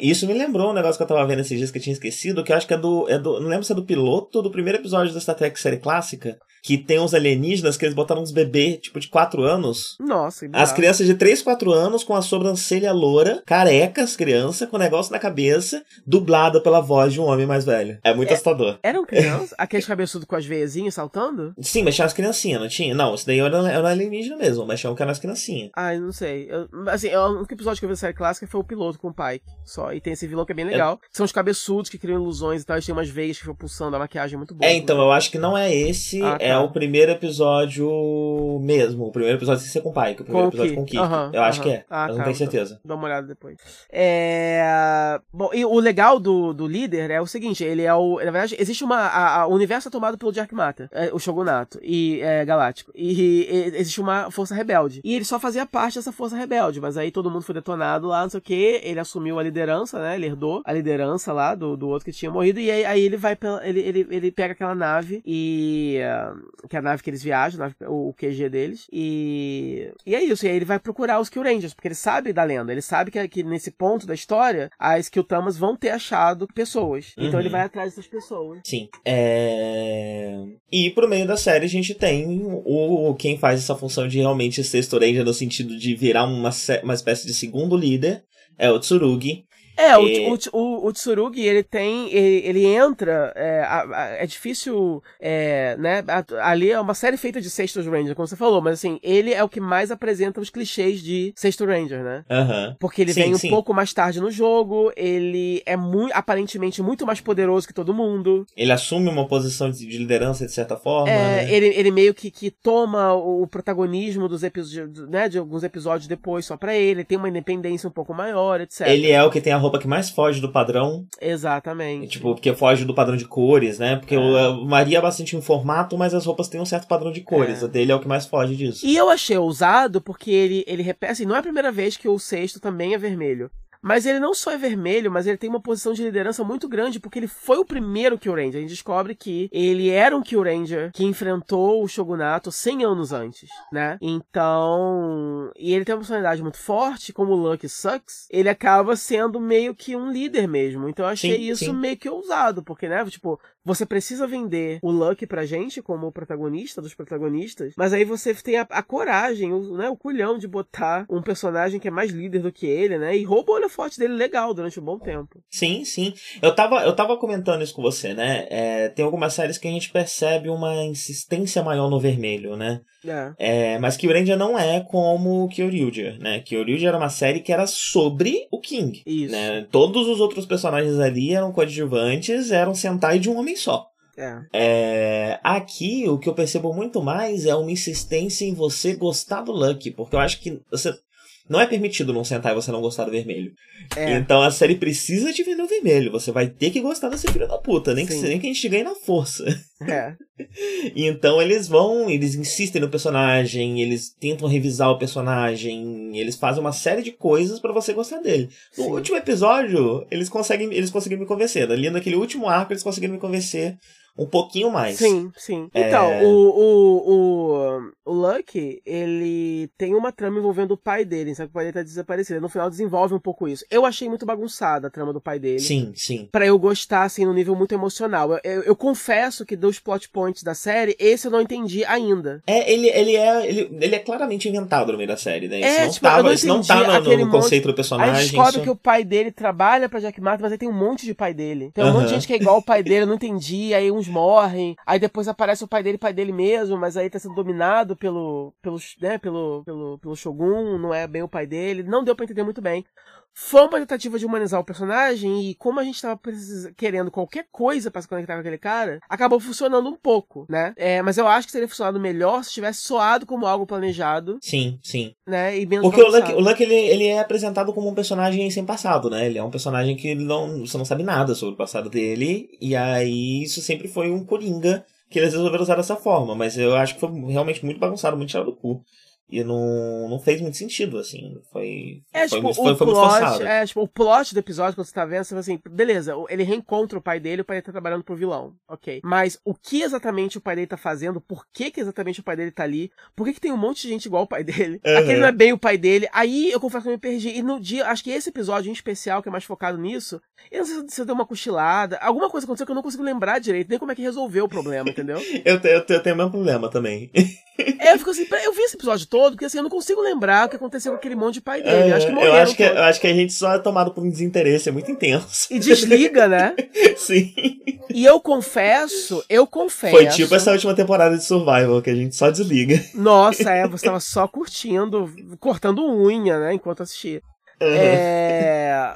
Isso me lembrou um negócio que eu tava vendo esses dias que eu tinha esquecido, que eu acho que é do. É do não lembro se é do piloto ou do primeiro episódio da Star Trek série clássica. Que tem uns alienígenas que eles botaram uns bebês, tipo, de 4 anos. Nossa, que As crianças de 3, 4 anos com a sobrancelha loura, carecas, criança, com negócio na cabeça, dublada pela voz de um homem mais velho. É muito assustador. Eram crianças? Aqueles cabeçudos com as veiazinhas saltando? Sim, mas tinha as criancinhas, não tinha? Não, isso daí era, era alienígena mesmo, mas tinha que eram as criancinhas. Ai, não sei. Eu, assim, o único episódio que eu vi da série clássica foi o piloto com o Pike. Só. E tem esse vilão que é bem legal. que São os cabeçudos que criam ilusões e tal. Eles têm umas veias que ficam pulsando. A maquiagem é muito boa. É, então, eu acho que não é esse, Ah, é tá. o primeiro episódio mesmo. O primeiro episódio sem ser com o Pike, o primeiro Com episódio Ki. com o Ki. Aham, eu acho aham. que é, Ah, mas tá, não tenho então. certeza. Dá uma olhada depois. É... Bom, e o legal do, do líder é o seguinte, ele é o... Na verdade, existe uma... A, a- o universo é tomado pelo Jack Mata, é, o Shogunato, e é, Galáctico. E, e existe uma força rebelde. E ele só fazia parte dessa força rebelde, mas aí todo mundo foi detonado lá, não sei o que, ele assumiu a liderança, né? Ele herdou a liderança lá do, do outro que tinha morrido, e aí, aí ele vai pela, ele, ele, ele pega aquela nave e... ah, que é a nave que eles viajam, nave- o, o QG deles, e... E é isso, e aí ele vai procurar os Kill Rangers, porque ele sabe da lenda, ele sabe que, que nesse ponto da história, as Kill Tamas vão ter achado pessoas. Então Uhum. ele vai atrás dessas pessoas. Sim. É... E pro meio da série a gente tem o quem faz essa função de realmente ser Ranger no sentido de virar uma, uma espécie de segundo líder. É o Tsurugi. É, o, E- o, o, o Tsurugi, ele tem. Ele, ele entra. É, a- a- é difícil. É, né? a- Ali é uma série feita de Sextos Ranger, como você falou, mas assim, ele é o que mais apresenta os clichês de Sexto Ranger, né? Aham. Porque ele Sim, vem um sim. pouco mais tarde no jogo, ele é muito, aparentemente muito mais poderoso que todo mundo. Ele assume uma posição de de liderança de certa forma. É, né? ele, ele meio que, que toma o protagonismo dos episódios, né, de alguns episódios depois só pra ele, tem uma independência um pouco maior, etc. Ele é o que tem a roupa que mais foge do padrão. Exatamente. Tipo, porque foge do padrão de cores, né? Porque É. o o varia bastante em formato, mas as roupas têm um certo padrão de cores. É. O dele é o que mais foge disso. E eu achei ousado porque ele, ele repete, assim, não é a primeira vez que o sexto também é vermelho. Mas ele não só é vermelho, mas ele tem uma posição de liderança muito grande, porque ele foi o primeiro Kill Ranger. A gente descobre que ele era um Kill Ranger que enfrentou o Shogunato 100 anos antes, né? Então... E ele tem uma personalidade muito forte, como o Lucky Sucks. Ele acaba sendo meio que um líder mesmo. Então eu achei Sim, isso sim. meio que ousado, porque, né? Tipo, você precisa vender o Lucky pra gente como o protagonista dos protagonistas, mas aí você tem a, a coragem, o, né, o culhão de botar um personagem que é mais líder do que ele, né? E rouba o olho forte dele legal durante um bom tempo. Sim, sim. Eu tava, eu tava comentando isso com você, né? É, tem algumas séries que a gente percebe uma insistência maior no vermelho, né? É. É, mas Kyurendia não é como Kyoryuja, né? Kyoryuja era uma série que era sobre o King. Isso. Né? Todos os outros personagens ali eram coadjuvantes, eram Sentai de um homem só. É. É, aqui o que eu percebo muito mais é uma insistência em você gostar do Lucky, porque eu acho que você não é permitido não sentar e você não gostar do vermelho. É. Então a série precisa te vender o vermelho. Você vai ter que gostar desse filho da puta, nem que, nem que a gente ganhe na força. É. Então eles vão, eles insistem no personagem, eles tentam revisar o personagem, eles fazem uma série de coisas pra você gostar dele. No Sim. último episódio, eles conseguem, eles conseguiram me convencer. Ali naquele último arco, eles conseguiram me convencer um pouquinho mais. Sim, sim. É. Então, o, o, o, o Lucky, ele tem uma trama envolvendo o pai dele, sabe que o pai dele tá desaparecido. No final desenvolve um pouco isso. Eu achei muito bagunçada a trama do pai dele. Sim, sim. Pra eu gostar, assim, no nível muito emocional. Eu, eu, eu confesso que dos plot points da série, esse eu não entendi ainda. É, ele, ele é ele, ele é claramente inventado no meio da série, né? Isso É, não tipo, tava, não isso não tá no, no monte- conceito do Aí personagem. descobre isso- que o pai dele trabalha pra Jack Martin, mas aí tem um monte de pai dele. Tem um monte de gente que é igual o pai dele, eu não entendi, aí uns morrem, aí depois aparece o pai dele, pai dele mesmo, mas aí tá sendo dominado pelo, pelo, né, pelo, pelo, pelo Shogun, não é bem o pai dele, não deu pra entender muito bem. Foi uma tentativa de humanizar o personagem e como a gente tava querendo qualquer coisa pra se conectar com aquele cara, acabou funcionando um pouco, né? É, mas eu acho que teria funcionado melhor se tivesse soado como algo planejado, Sim, sim. né? E menos Porque o Luck, o Luck ele, ele é apresentado como um personagem sem passado, né? Ele é um personagem que não, você não sabe nada sobre o passado dele, e aí isso sempre foi um coringa que eles resolveram usar dessa forma, mas eu acho que foi realmente muito bagunçado, muito tirado do cu. E não, não fez muito sentido, assim. Foi. É, foi, tipo, muito- o foi, foi muito plot, forçado. é, tipo, o plot do episódio, quando você tá vendo, você fala assim, beleza, ele reencontra o pai dele, o pai dele tá trabalhando pro vilão, ok. Mas o que exatamente o pai dele tá fazendo, por que que exatamente o pai dele tá ali, por que que tem um monte de gente igual o pai dele, Uhum. aquele não é bem o pai dele, aí eu confesso que eu me perdi, e no dia, acho que esse episódio em especial, que é mais focado nisso, eu não sei se eu dei uma cochilada, alguma coisa aconteceu que eu não consigo lembrar direito, nem como é que resolveu o problema, entendeu? Eu, eu, eu tenho o mesmo problema também. É, eu fico assim, eu vi esse episódio todo, porque assim, eu não consigo lembrar o que aconteceu com aquele monte de pai dele, eu acho que eu, morreram acho que, todos. eu acho que a gente só é tomado por um desinteresse, é muito intenso. E desliga, né? Sim. E eu confesso, eu confesso. Foi tipo essa última temporada de Survival, que a gente só desliga. Nossa, é, você tava só curtindo, cortando unha, né, enquanto assistia. É...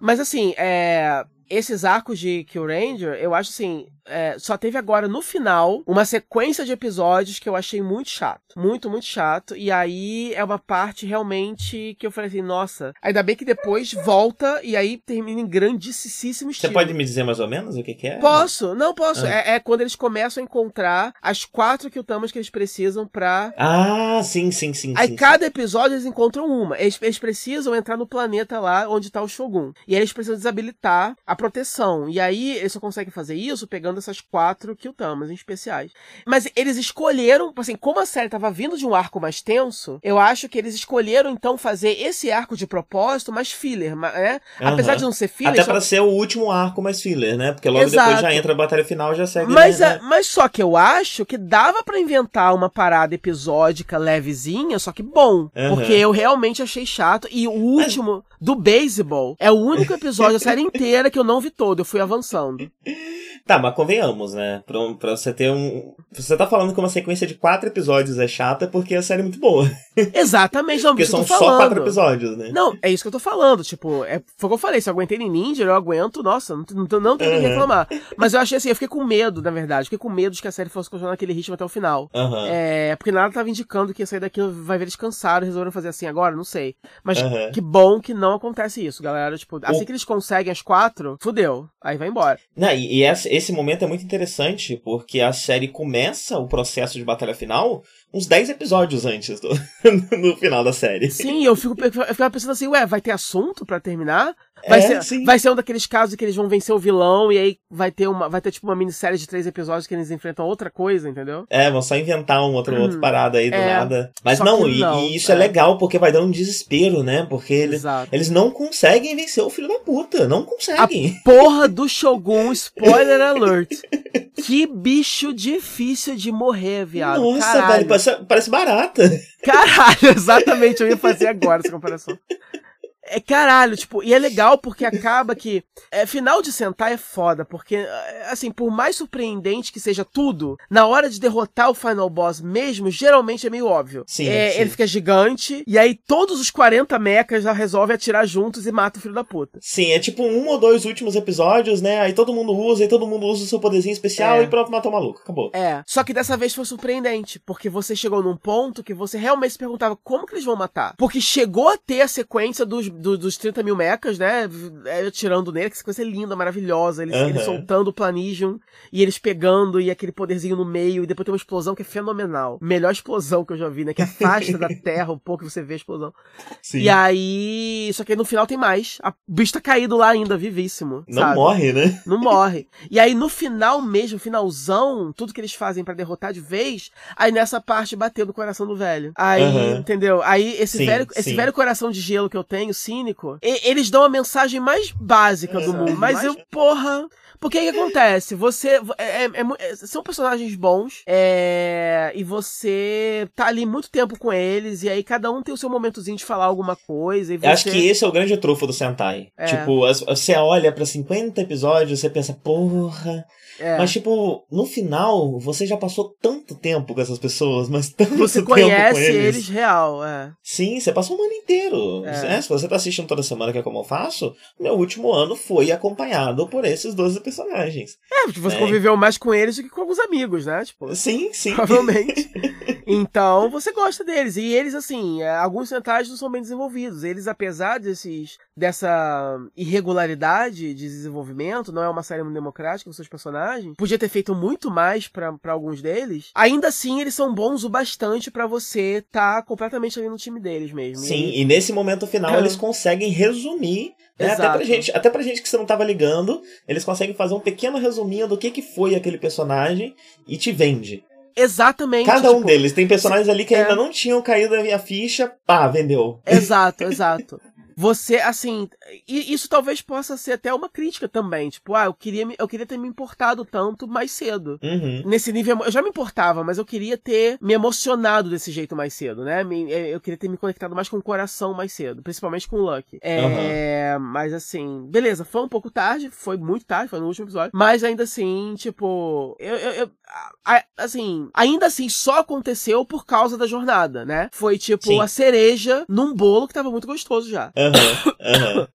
Mas assim, é... esses arcos de Kill Ranger, eu acho assim, é, só teve agora no final uma sequência de episódios que eu achei muito chato. Muito, muito chato. E aí é uma parte realmente que eu falei assim, nossa, ainda bem que depois volta e aí termina em grandíssimo Você estilo. pode me dizer mais ou menos o que, que é? Posso, não posso. Ah. É, é quando eles começam a encontrar as quatro Kyutamas que eles precisam pra. Ah, sim, sim, sim. Aí sim, cada episódio eles encontram uma. Eles, eles precisam entrar no planeta lá onde tá o Shogun. E aí eles precisam desabilitar a proteção. E aí eles só conseguem fazer isso pegando essas quatro Kyutamas em especiais. Mas eles escolheram, assim, como a série tava vindo de um arco mais tenso, eu acho que eles escolheram então fazer esse arco de propósito mais filler, né? Aham. Apesar de não ser filler, Até só- pra ser o último arco mais filler, né? Porque logo Exato. depois já entra a batalha final já segue. Mas, né, é- mas só que eu acho que dava pra inventar uma parada episódica levezinha, só que bom. Aham. Porque eu realmente achei chato. E o último, do beisebol, é o único episódio da série inteira que eu não vi todo. Eu fui avançando. Tá, mas convenhamos, né? Pra, pra você ter um. Você tá falando que uma sequência de quatro episódios é chata é porque a série é muito boa. Exatamente, não, Porque isso que eu são só quatro episódios, né? Não, é isso que eu tô falando. Tipo, é, foi o que eu falei. Se eu aguentei em Ninja, eu aguento. Nossa, não, não, não tenho o que Uhum. reclamar. Mas eu achei assim, eu fiquei com medo, na verdade. Fiquei com medo de que a série fosse continuar naquele ritmo até o final. Aham. É, porque nada tava indicando que ia sair daquilo, vai ver eles cansaram resolveram fazer assim agora, não sei. Mas Aham. que bom que não acontece isso, galera. Tipo, assim O- que eles conseguem as quatro, fudeu. Aí vai embora. Não, e e esse, esse momento é muito interessante, porque a série começa o processo de batalha final uns 10 episódios antes do no final da série. Sim, eu fico eu ficava pensando assim, ué, vai ter assunto pra terminar? Vai, É, ser, sim. vai ser um daqueles casos que eles vão vencer o vilão e aí vai ter uma. Vai ter tipo uma minissérie de três episódios que eles enfrentam outra coisa, entendeu? É, vão só inventar um outro, outra parada aí do é. nada. Mas não e, não, e isso é. é. legal, porque vai dar um desespero, né? Porque eles, eles não conseguem vencer o filho da puta. Não conseguem. Porra do Shogun, spoiler alert. Que bicho difícil de morrer, viado. Nossa, Caralho. velho, parece, parece barata. Caralho, exatamente, eu ia fazer agora essa comparação. É caralho, tipo, e é legal porque acaba que. É, final de Sentai é foda, porque, assim, por mais surpreendente que seja tudo, na hora de derrotar o Final Boss mesmo, geralmente é meio óbvio. Sim, É, sim. Ele fica gigante, e aí todos os 40 mechas já resolvem atirar juntos e mata o filho da puta. Sim, é tipo um ou dois últimos episódios, né? Aí todo mundo usa, e todo mundo usa o seu poderzinho especial É. e pronto, matou o maluco. Acabou. É. Só que dessa vez foi surpreendente, porque você chegou num ponto que você realmente se perguntava como que eles vão matar. Porque chegou a ter a sequência dos, do- dos 30 mil mechas, né? é, Atirando nele, que sequência linda, maravilhosa. Eles, eles soltando o Planigium e eles pegando e aquele poderzinho no meio, e depois tem uma explosão que é fenomenal. Melhor explosão que eu já vi, né? Que afasta da terra um pouco que você vê a explosão. Sim. E aí. Só que aí no final tem mais. A- O bicho tá caído lá ainda, vivíssimo. Não sabe? morre, né? Não morre. E aí, no final mesmo, finalzão, tudo que eles fazem pra derrotar de vez, aí nessa parte bateu no coração do velho. Aí, entendeu? Aí esse Sim, velho, esse sim. velho coração de gelo que eu tenho, cínico, e- eles dão a mensagem mais básica do É, mundo. Mas eu, porra. Porque o que acontece? Você. é- é- é é- são personagens bons, é, e você tá ali muito tempo com eles, e aí cada um tem o seu momentozinho de falar alguma coisa. E você... Eu acho que esse é o grande trunfo do Sentai. É. Tipo, as- você olha pra 50 episódios, você pensa, porra. É. Mas, tipo, no final, você já passou tanto tempo com essas pessoas, mas tanto Você tempo conhece com eles. eles. real, é. Sim, você passou um ano inteiro. É. né? Se você tá assistindo toda semana, que é como eu faço, meu último ano foi acompanhado por esses 12 personagens. É, porque você É. conviveu mais com eles do que com alguns amigos, né? Tipo, Sim, sim. provavelmente. então, você gosta deles. E eles, assim, é, alguns centais não são bem desenvolvidos. Eles, apesar desses, dessa irregularidade de desenvolvimento, não é uma série democrática com seus personagens, podia ter feito muito mais pra pra alguns deles. Ainda assim, eles são bons o bastante pra você tá completamente ali no time deles mesmo. E Sim, aí- e nesse momento final É. eles conseguem resumir, né? Até pra, gente, até pra gente que você não tava ligando, eles conseguem fazer um pequeno resuminho do que, que foi aquele personagem e te vende. Exatamente. Cada um tipo, deles. Tem personagens ali que é. ainda não tinham caído na minha ficha, pá, vendeu. Exato, exato. Você, assim, e isso talvez possa ser até uma crítica também. Tipo, ah, eu queria, eu queria ter me importado tanto mais cedo. Uhum. Nesse nível, eu já me importava, mas eu queria ter me emocionado desse jeito mais cedo, né? Eh, eu queria ter me conectado mais com o coração mais cedo, principalmente com o Lucky. É, mas assim, beleza, foi um pouco tarde, foi muito tarde, foi no último episódio, mas ainda assim, tipo, eu, eu- eu- assim, ainda assim só aconteceu por causa da jornada, né? Foi tipo Sim. a cereja num bolo que tava muito gostoso já. Aham,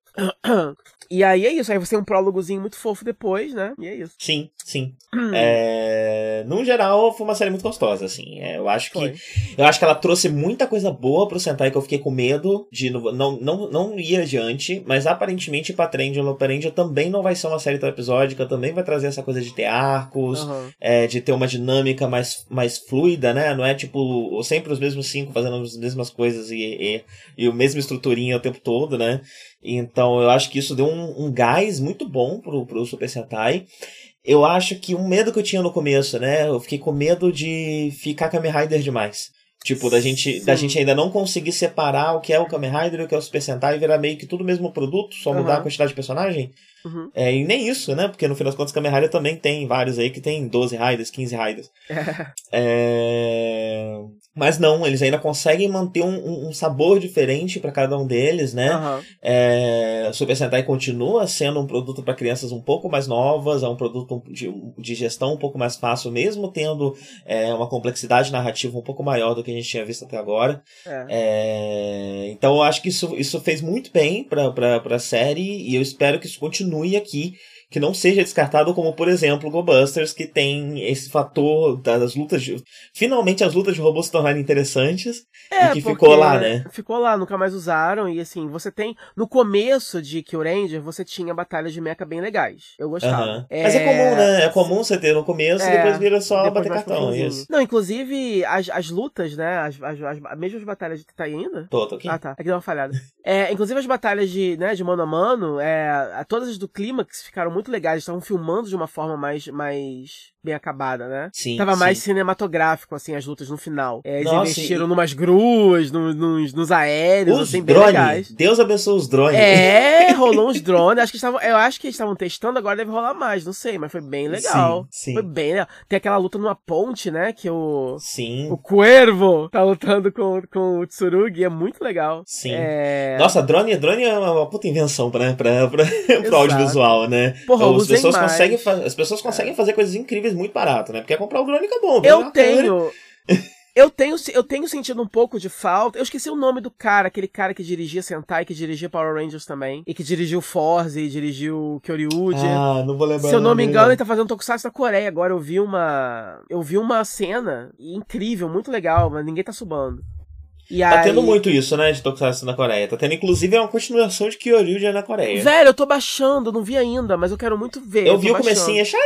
aham. E aí é isso, aí você tem um prólogozinho muito fofo depois, né? E é isso. Sim, sim. É, No geral, foi uma série muito gostosa, assim. É, eu acho que Foi. eu acho que ela trouxe muita coisa boa pro Sentai que eu fiquei com medo de não, não, não, não ir adiante, mas aparentemente Patrangelo Patrangelo também não vai ser uma série tão episódica, também vai trazer essa coisa de ter arcos, Aham. é, de ter uma dinâmica mais, mais fluida, né? Não é tipo sempre os mesmos cinco fazendo as mesmas coisas e, e, e o mesmo estruturinha o tempo todo, né? Então eu acho que isso deu um, um gás muito bom pro, pro Super Sentai. Eu acho que um medo que eu tinha no começo, né? Eu fiquei com medo de ficar Kamen Rider demais. Tipo, da gente, da gente ainda não conseguir separar o que é o Kamen Rider e o que é o Super Sentai e virar meio que tudo o mesmo produto, só mudar Aham. a quantidade de personagem. Uhum. É, e nem isso, né? Porque no final das contas, Kamen Rider também tem vários aí que tem 12 Riders, 15 Riders. É. É... Mas não, eles ainda conseguem manter um, um- sabor diferente para cada um deles, né? Aham. É, Super Sentai continua sendo um produto para crianças um pouco mais novas, é um produto de, de gestão um pouco mais fácil, mesmo tendo é, uma complexidade narrativa um pouco maior do que a gente tinha visto até agora. É. É, então eu acho que isso, isso fez muito bem pra, pra série e eu espero que isso continue aqui. Que não seja descartado como, por exemplo, Go Busters, que tem esse fator das lutas de. Finalmente as lutas de robôs se tornarem interessantes. É, e que ficou lá, né? Ficou lá, nunca mais usaram. E assim, você tem. No começo de Kill Ranger, você tinha batalhas de mecha bem legais. Eu gostava. Aham. Mas é comum, né? É comum você ter no começo É, e depois vira só Depois bater cartão. finzinho. Isso. Não, inclusive, as, as lutas, né? As, as, as, mesmo as batalhas de. Tá ainda? Tô, tô aqui. Ah, tá. Aqui deu uma falhada. É, inclusive as batalhas de, né, de mano a mano, é, todas as do Clímax ficaram muito legais, estavam filmando de uma forma mais, mais bem acabada, né? Sim. Tava sim. mais cinematográfico, assim, as lutas no final. É, eles Nossa, investiram e- numas gruas, no- nos, nos aéreos, Os assim, bem legais. Deus abençoe os drones. É, rolou uns drones. Acho que estavam, eu acho que eles estavam testando, agora deve rolar mais, não sei, mas foi bem legal. Sim, sim. Foi bem legal. Tem aquela luta numa ponte, né? Que o, Sim. o Cuervo tá lutando com, com o Tsurugi, é muito legal. Sim. É... Nossa, drone, drone é uma, uma puta invenção pra, pra, pra, pro audiovisual, né? Porra, as, pessoas mais. conseguem as pessoas conseguem fazer coisas incríveis muito barato, né? Porque é comprar o drone e acabou. Eu tenho. Eu tenho, eu tenho sentido um pouco de falta. Eu esqueci o nome do cara, aquele cara que dirigia Sentai, que dirigia Power Rangers também. E que dirigiu Force, e dirigiu Kyoryuji. Ah, não vou lembrar. Se eu não me engano, ele tá fazendo Tokusatsu na Coreia. Agora eu vi uma. Eu vi uma cena incrível, muito legal, mas ninguém tá subando. E Tá aí... tendo muito isso, né, de Tokusatsu na Coreia. Tá tendo, inclusive, uma continuação de Kyoryuja na Coreia. Velho, eu tô baixando, não vi ainda, mas eu quero muito ver. eu tô vi o comecinho, é chato.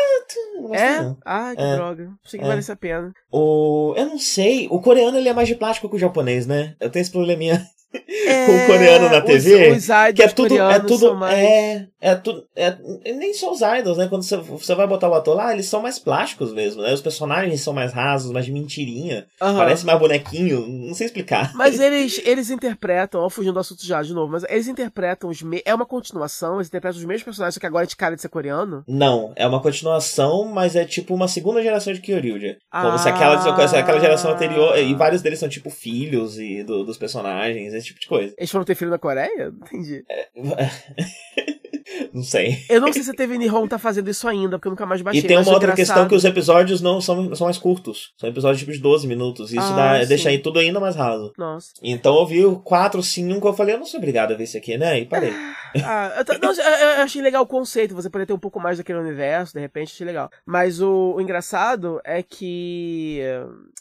É? não. Ai, que É. droga. Achei que É. valesse a pena. O... Eu não sei. O coreano, ele é mais de plástico que o japonês, né? Eu tenho esse probleminha É, com o coreano na os- TV. Os, idols Que é tudo, é tudo, mais... é, é tudo, é, nem só os idols, né? Quando você, você vai botar o ator lá, eles são mais plásticos mesmo, né? Os personagens são mais rasos, mais de mentirinha. Aham. Parece mais bonequinho, não sei explicar. Mas eles, eles interpretam, ó, fugindo do assunto já de novo, mas eles interpretam os me... É uma continuação, eles interpretam os mesmos personagens, só que agora de cara de ser coreano. Não, é uma continuação, mas é tipo uma segunda geração de Kyoryuja. Como Ah. se aquela, se aquela geração anterior, e vários deles são tipo filhos e do- dos personagens, esse tipo de coisa. Eles foram ter filho na Coreia? Entendi. Não sei. Eu não sei se a TV Nihon tá fazendo isso ainda, porque eu nunca mais baixei. E tem uma o outra engraçado- questão que os episódios não são, são mais curtos. São episódios tipo de 12 minutos. Isso Ah, dá, deixa aí tudo ainda mais raso. Nossa. Então eu vi o 4, 5, eu falei, eu não sou obrigado a ver isso aqui, né? E parei. Ah, eu, não, eu- achei legal o conceito, você poder ter um pouco mais daquele universo, de repente, achei legal. Mas o, o engraçado é que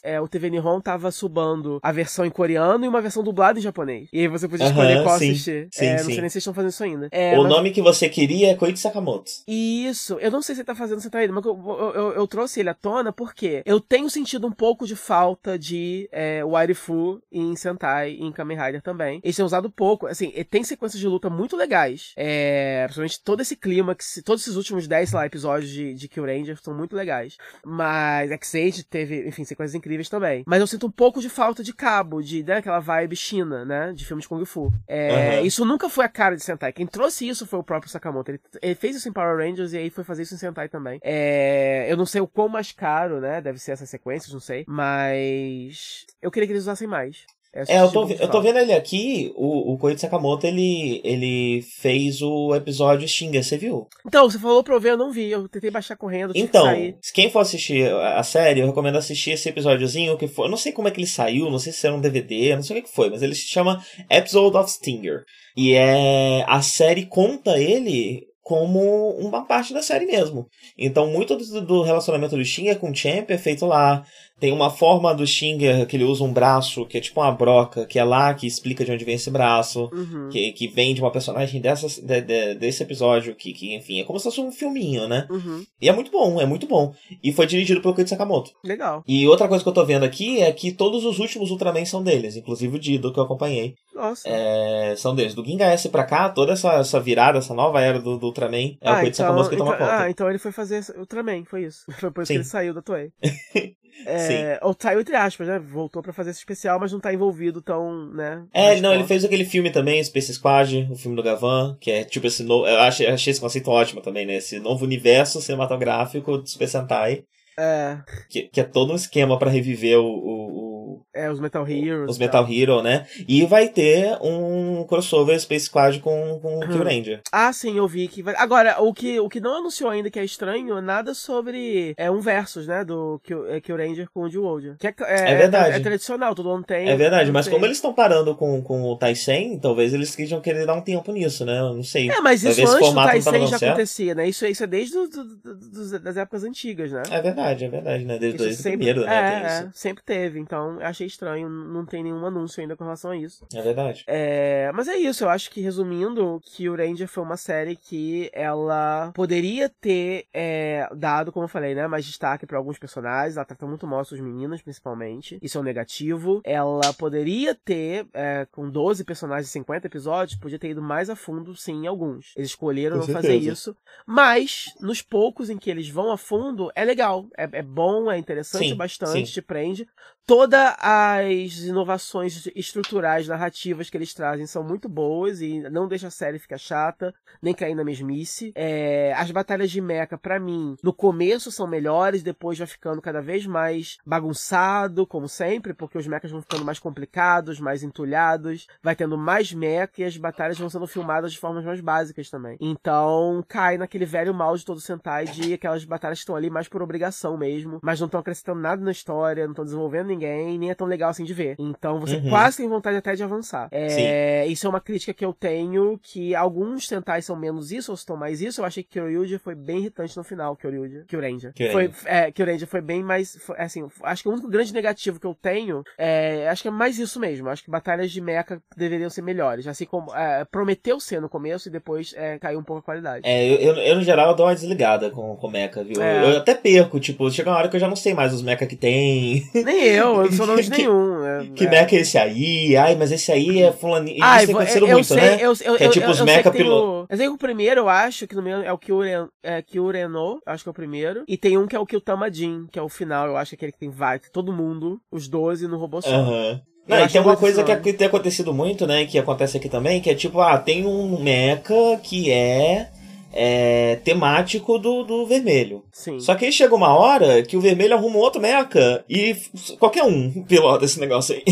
é, o TV Nihon tava subando a versão em coreano e uma versão dublada em japonês. E aí você podia escolher Aham, qual sim. assistir. Sim, é, sim. Não sei nem se estão fazendo isso ainda. É, o mas- nome que você queria é Koichi Sakamoto. Isso, eu não sei se ele tá fazendo Sentai mas eu, eu, eu- trouxe ele à tona porque eu tenho sentido um pouco de falta de é, Waifu em Sentai e em Kamen Rider também. Eles têm usado pouco, assim, tem sequências de luta muito legais. É, principalmente todo esse clímax, todos esses últimos 10, sei lá, episódios de, de Kill Ranger são muito legais. Mas X-Age teve, enfim, sequências incríveis também. Mas eu sinto um pouco de falta de cabo, de né, aquela vibe China, né, de filme de Kung Fu. É, Aham. Isso nunca foi a cara de Sentai. Quem trouxe isso foi o próprio Sakamoto. Ele, ele fez isso em Power Rangers e aí foi fazer isso em Sentai também. É, eu não sei o quão mais caro, né? Deve ser essas sequências, não sei. Mas eu queria que eles usassem mais. É, eu tipo tô, eu tô vendo ele aqui, o, o Koichi Sakamoto, ele, ele fez o episódio Stinger, você viu? Então, você falou pra eu ver, eu não vi. Eu tentei baixar correndo. que Então, se quem for assistir a série, eu recomendo assistir esse episódiozinho que foi. Eu não sei como é que ele saiu, não sei se era um DVD, não sei o que que foi, mas ele se chama Episode of Stinger. E é. A série conta ele como uma parte da série mesmo. Então, muito do, do relacionamento do Stinger com o Champ é feito lá. Tem uma forma do Stinger que ele usa um braço, que é tipo uma broca, que é lá que explica de onde vem esse braço. Uhum. Que, que vem de uma personagem dessa, de- de- desse episódio, que, que, enfim, é como se fosse um filminho, né? Uhum. E é muito bom, é muito bom. E foi dirigido pelo Koichi Sakamoto. Legal. E outra coisa que eu tô vendo aqui é que todos os últimos Ultraman são deles, inclusive o Dido que eu acompanhei. Nossa. É, são deles. Do Ginga S pra cá, toda essa, essa virada, essa nova era do, do Ultraman, é o Koichi Sakamoto que toma então, conta. ah, então ele foi fazer Ultraman, foi isso. Foi por isso Sim. que ele saiu da Toei. É, ou saiu entre aspas, né? Voltou pra fazer esse especial, mas não tá envolvido tão, né? É, não, ele fez aquele filme também, Space Squad, o filme do Gavan, que é tipo esse novo. Eu achei, achei esse conceito ótimo também, né? Esse novo universo cinematográfico do Super Sentai, É, que, que é todo um esquema pra reviver o- o, é, os Metal Heroes. os Metal tal. Hero, né? E vai ter um crossover Space Squad com, com o. Kill Ranger. Ah, sim, eu vi que vai. Agora, o que, o que não anunciou ainda que é estranho é nada sobre. É um versus, né? Do Kill, é, Kill Ranger com o. Que é, é, É verdade. É, tradicional, todo ano tem. É verdade, mas tem. como eles estão parando com, com o Tyson, talvez eles queiram querer dar um tempo nisso, né? Eu não sei. É, mas Vai isso antes do tá dando já acontecia, né? Isso, isso é desde do, do- do- das épocas antigas, né? É verdade, é verdade, né? Desde, o sempre, primeiro, né? é, é, sempre teve, então eu achei estranho, não tem nenhum anúncio ainda com relação a isso. É verdade. É, mas é isso, eu acho que resumindo, que o Ranger foi uma série que ela poderia ter é, dado, como eu falei, né, mais destaque para alguns personagens. Ela trata muito mal suas meninas, principalmente. Isso é um negativo. Ela poderia ter, é, com 12 personagens e 50 episódios, podia ter ido mais a fundo, sim, em alguns. Eles escolheram não fazer isso. Mas, nos poucos em que eles vão a fundo, é legal. É, é bom, é interessante Sim, bastante, sim. te prende. Todas as inovações estruturais, narrativas que eles trazem são muito boas e não deixa a série ficar chata, nem cair na mesmice. É, as batalhas de mecha, pra mim, no começo são melhores, depois vai ficando cada vez mais bagunçado, como sempre, porque os mechas vão ficando mais complicados, mais entulhados, vai tendo mais mecha e as batalhas vão sendo filmadas de formas mais básicas também. Então, cai naquele velho mal de todo Sentai de aquelas batalhas que estão ali mais por obrigação mesmo, mas não estão acrescentando nada na história, não estão desenvolvendo ninguém, nem é tão legal assim de ver. Então, você Uhum. quase tem vontade até de avançar. É, isso é uma crítica que eu tenho, que alguns Sentai são menos isso, ou estão mais isso. Eu achei que Kyoryuja foi bem irritante no final, Kyoryuja. Kyuranger. Kyuranger. Foi, é, foi bem mais, foi, assim, acho que o único grande negativo que eu tenho, é, acho que é mais isso mesmo. Acho que batalhas de mecha deveriam ser melhores. Assim como, é, prometeu ser no começo e depois é, caiu um pouco a qualidade. É, eu, eu, eu, no geral dou uma desligada com o mecha, viu? É. Eu até perco, tipo, chega uma hora que eu já não sei mais os mecha que tem. Nem eu, eu não sou nome de nenhum. é, Que é. mecha é esse aí? Ai, mas esse aí é fulaninho. Ah, isso eu, aconteceram eu muito, sei, né? eu, eu, Que é eu- tipo eu- os eu tem piloto. o- Eu sei que o primeiro, eu acho, que no meu é o Kyuren, é, Kyureno, acho que é o primeiro. E tem um que é o Kyutamadin, que é o final, eu acho que é aquele que tem vários, todo mundo, os 12 no robô só. Aham. Não, Eu e tem uma coisa que, que tem acontecido muito, né? Que acontece aqui também, que é tipo, ah, tem um mecha que é, é temático do, do vermelho. Sim. Só que aí chega uma hora que o vermelho arruma um outro mecha e qualquer um pilota esse negócio aí.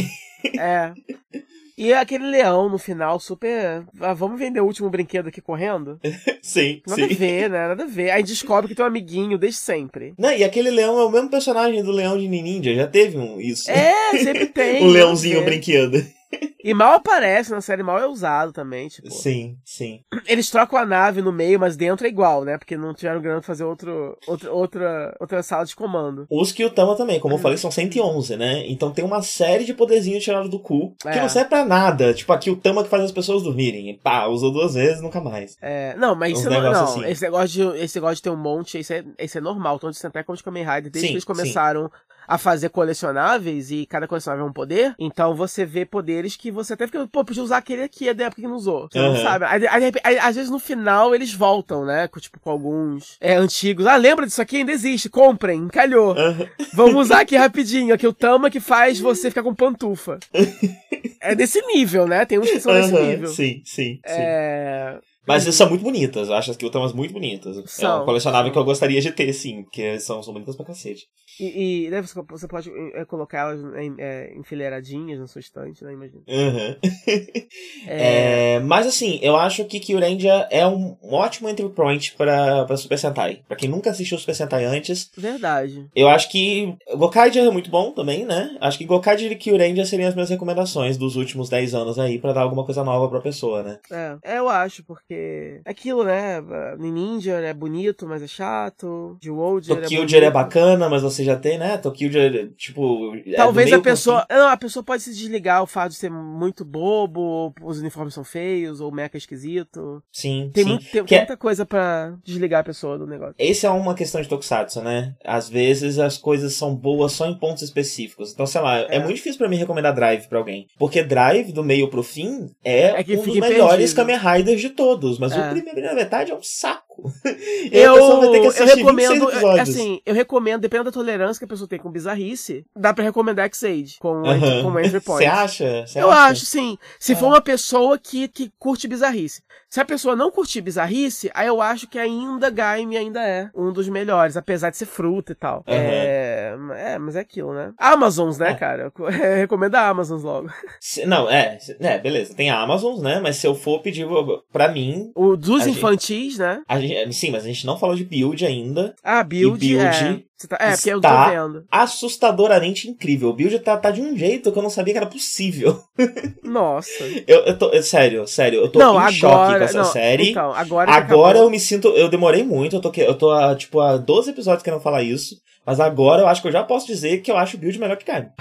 É. E aquele leão no final, super. Ah, vamos vender o último brinquedo aqui correndo? sim, Nada a sim. ver, né? Nada a ver. Aí descobre que tem um amiguinho desde sempre. Não, e aquele leão é o mesmo personagem do leão de Ninja, já teve um isso. É, sempre tem. o nada a leãozinho brinquedo. E mal aparece na série, mal é usado também, tipo. Sim, sim. Eles trocam a nave no meio, mas dentro é igual, né? Porque não tiveram grana pra fazer outro, outra, outra, outra sala de comando. Os Kyutama também, como eu falei, são 111, né? Então tem uma série de poderzinhos tirados do cu que É. não serve pra nada. Tipo, a Kyutama que faz as pessoas dormirem. E pá, usou duas vezes, nunca mais. É, não, mas Uns isso não, não assim. esse, negócio de, esse negócio de ter um monte, isso é, isso é normal. Tanto de Sentai como de Kamen Rider, desde Sim, que eles sim. A fazer colecionáveis e cada colecionável é um poder, então você vê poderes que você até fica, pô, podia usar aquele aqui, é da época que não usou. Você não Aham. sabe. Aí, aí, aí, às vezes no final eles voltam, né? Com, tipo, com alguns é, antigos. Ah, lembra disso aqui? Ainda existe. Comprem, calhou. Aham. Vamos usar aqui rapidinho. Aqui o Tama que faz você ficar com pantufa. é desse nível, né? Tem uns que são desse Aham, nível. Sim, sim, sim. É... Mas são muito bonitas, eu acho as Kyutamas muito bonitas. é São, um colecionável que eu gostaria de ter, sim, porque são, são bonitas pra cacete. E, e né, você, você pode é, colocar elas em, é, enfileiradinhas na sua estante, né? Imagina. Aham. É, mas assim, eu acho que Kyurendia é um, ótimo entry point pra, pra Super Sentai. Pra quem nunca assistiu Super Sentai antes, Verdade. eu acho que Gokaiger é muito bom também, né? Acho que Gokaiger e Kyurendia seriam as minhas recomendações dos últimos 10 anos aí pra dar alguma coisa nova pra pessoa, né? É, é, eu acho, porque é aquilo, né? Ninja é bonito, mas é chato. De Wolder é Tokyoger é bonito. bacana, mas você já tem, né? Tokyoger, tipo. é Talvez meio a pessoa. Não, a pessoa pode se desligar o fato de ser muito bobo, os uniformes são feios, ou o mecha é esquisito. Sim, Tem, sim. muito, tem, é- muita coisa pra desligar a pessoa do negócio. Esse é uma questão de Tokusatsu, né? Às vezes as coisas são boas só em pontos específicos. Então, sei lá, é, É. muito difícil pra mim recomendar Drive pra alguém. Porque Drive, do meio pro fim, é, É um dos melhores perdido. Kamen Riders de todos. Mas É. o primeiro na metade é um saco. A Eu, eu recomendo, 26 episódios. assim, eu recomendo, dependendo da tolerância que a pessoa tem com bizarrice, dá pra recomendar X-Aid com, Aham. com entry Você point. acha? Você Eu acha? acho, sim. Se É. for uma pessoa que, que curte bizarrice. Se a pessoa não curtir bizarrice, aí eu acho que ainda Gaime ainda é um dos melhores, apesar de ser fruta e tal. Aham. É, é, mas é aquilo, né? Amazons, né, É. cara? Eu recomendo a Amazons logo. Se- Não, é, é, beleza. Tem a Amazon, né? Mas se eu for pedir pra mim. O dos A gente- infantis, né? gente- sim, mas a gente não falou de build ainda. Ah, build, E build é. Tá- é, porque eu tô vendo. Assustadoramente incrível. O build tá, tá de um jeito que eu não sabia que era possível. Nossa. Eu, eu tô. Sério, sério, eu tô não, em choque agora. com essa não, série. Então, agora. Agora eu me sinto. Eu demorei muito, eu tô, eu tô tipo, há 12 episódios querendo falar isso. Mas agora eu acho que eu já posso dizer que eu acho o build melhor que Gaime.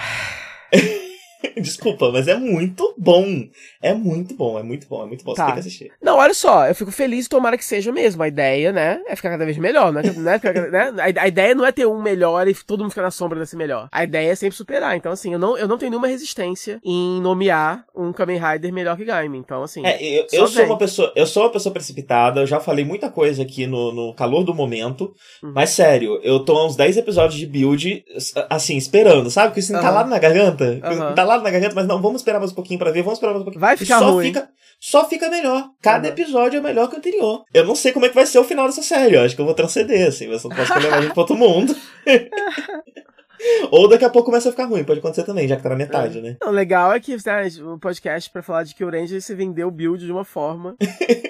Desculpa, mas é muito bom. É muito bom, é muito bom, é muito bom. Tá. Você tem que assistir. Não, olha só, eu fico feliz, tomara que seja mesmo. A ideia, né, é ficar cada vez melhor, né? né, ficar- né? A, ideia não é ter um melhor e todo mundo ficar na sombra desse melhor. A ideia é sempre superar. Então, assim, eu não, eu não tenho nenhuma resistência em nomear um Kamen Rider melhor que Gaime. Então, assim. É, eu, eu sou uma pessoa, eu sou uma pessoa precipitada, eu já falei muita coisa aqui no, no calor do momento, Uhum. mas sério, eu tô há uns 10 episódios de build, assim, esperando, sabe? Porque isso Aham. entalado na garganta, Aham. Entalado na garganta, mas não, vamos esperar mais um pouquinho pra ver, vamos esperar mais um pouquinho. Vai E ficar só ruim. Fica, só fica melhor. Cada Aham. episódio é melhor que o anterior. Eu não sei como é que vai ser o final dessa série, eu acho que eu vou transcender, assim, você não pode levar gente pra outro mundo. Ou daqui a pouco começa a ficar ruim, pode acontecer também, já que tá na metade, né? O legal é que né, o podcast pra falar de que o Ranger se vendeu build de uma forma.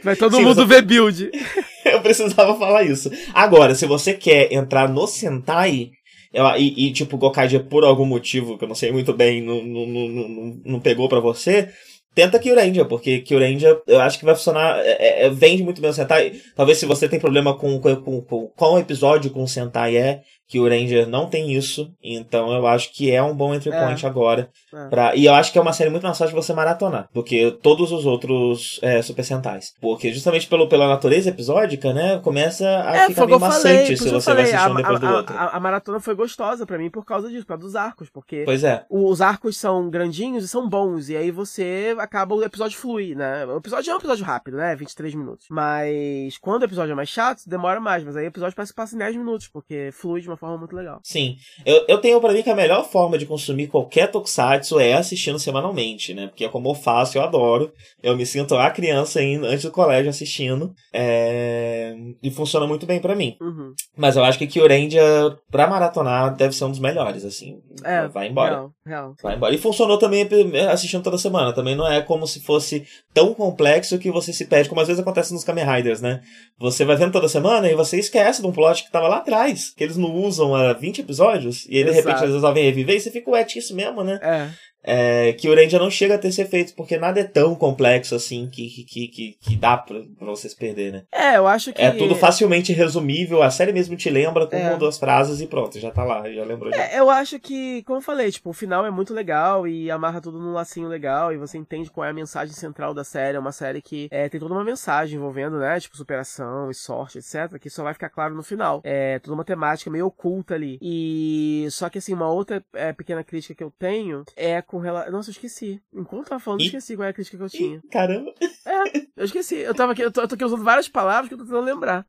Vai todo Sim, mundo mas- ver build. Eu precisava falar isso. Agora, se você quer entrar no Sentai eu- e, e, tipo, Gokaiger por algum motivo que eu não sei muito bem, não, não, não, não, pegou pra você, tenta Kyuranger, porque Kyuranger eu acho que vai funcionar. é- é- vende muito bem o Sentai. Talvez se você tem problema com, com, com, qual episódio com o Sentai é, que o Ranger não tem isso, então eu acho que é um bom entry É. point agora. É. Pra, e eu acho que é uma série muito mais fácil de você maratonar do que todos os outros é, Super Sentais. Porque justamente pelo, pela natureza episódica, né, começa a É, ficar meio por se você vai falei, assistir um a, depois do a- outro. a- a maratona foi gostosa pra mim por causa disso, por causa dos arcos, porque Pois é. os arcos são grandinhos e são bons, e aí você acaba, o episódio flui, né? O episódio é um episódio rápido, né? 23 minutos. Mas quando o episódio é mais chato, demora mais, mas aí o episódio parece que passa em 10 minutos, porque flui de uma forma muito legal. Sim. Eu, eu tenho pra mim que a melhor forma de consumir qualquer tokusatsu é assistindo semanalmente, né? Porque é como eu faço, eu adoro. Eu me sinto a criança ainda antes do colégio assistindo. É... E funciona muito bem pra mim. Uhum. Mas eu acho que Kyuranger, pra maratonar, deve ser um dos melhores, assim. É, Vai embora. Real. Vai embora. E funcionou também assistindo toda semana. Também não é como se fosse tão complexo que você se perde, como às vezes acontece nos Kamen Riders, né? Você vai vendo toda semana e você esquece de um plot que tava lá atrás, que eles não usam há 20 episódios, e aí de Exato. repente eles resolvem reviver e você fica, ué, tinha isso mesmo, né? É. É, que o Ranger não chega a ter esse efeito, porque nada é tão complexo assim que, que, que, que, dá pra, pra vocês perder, né? É, eu acho que. É tudo facilmente resumível, a série mesmo te lembra com É. uma ou duas frases e pronto, já tá lá, já lembrou já. É, eu acho que, como eu falei, tipo, o final é muito legal e amarra tudo num lacinho legal e você entende qual é a mensagem central da série. É uma série que é, tem toda uma mensagem envolvendo, né? Tipo, superação e sorte, etc. Que só vai ficar claro no final. É toda uma temática meio oculta ali. E só que assim, uma outra é, pequena crítica que eu tenho é com relação. Nossa, eu esqueci. Enquanto eu tava falando, eu esqueci qual é a crítica que eu tinha. Caramba. É, eu esqueci. Eu tava aqui, eu tô, eu tô aqui usando várias palavras que eu tô tentando lembrar.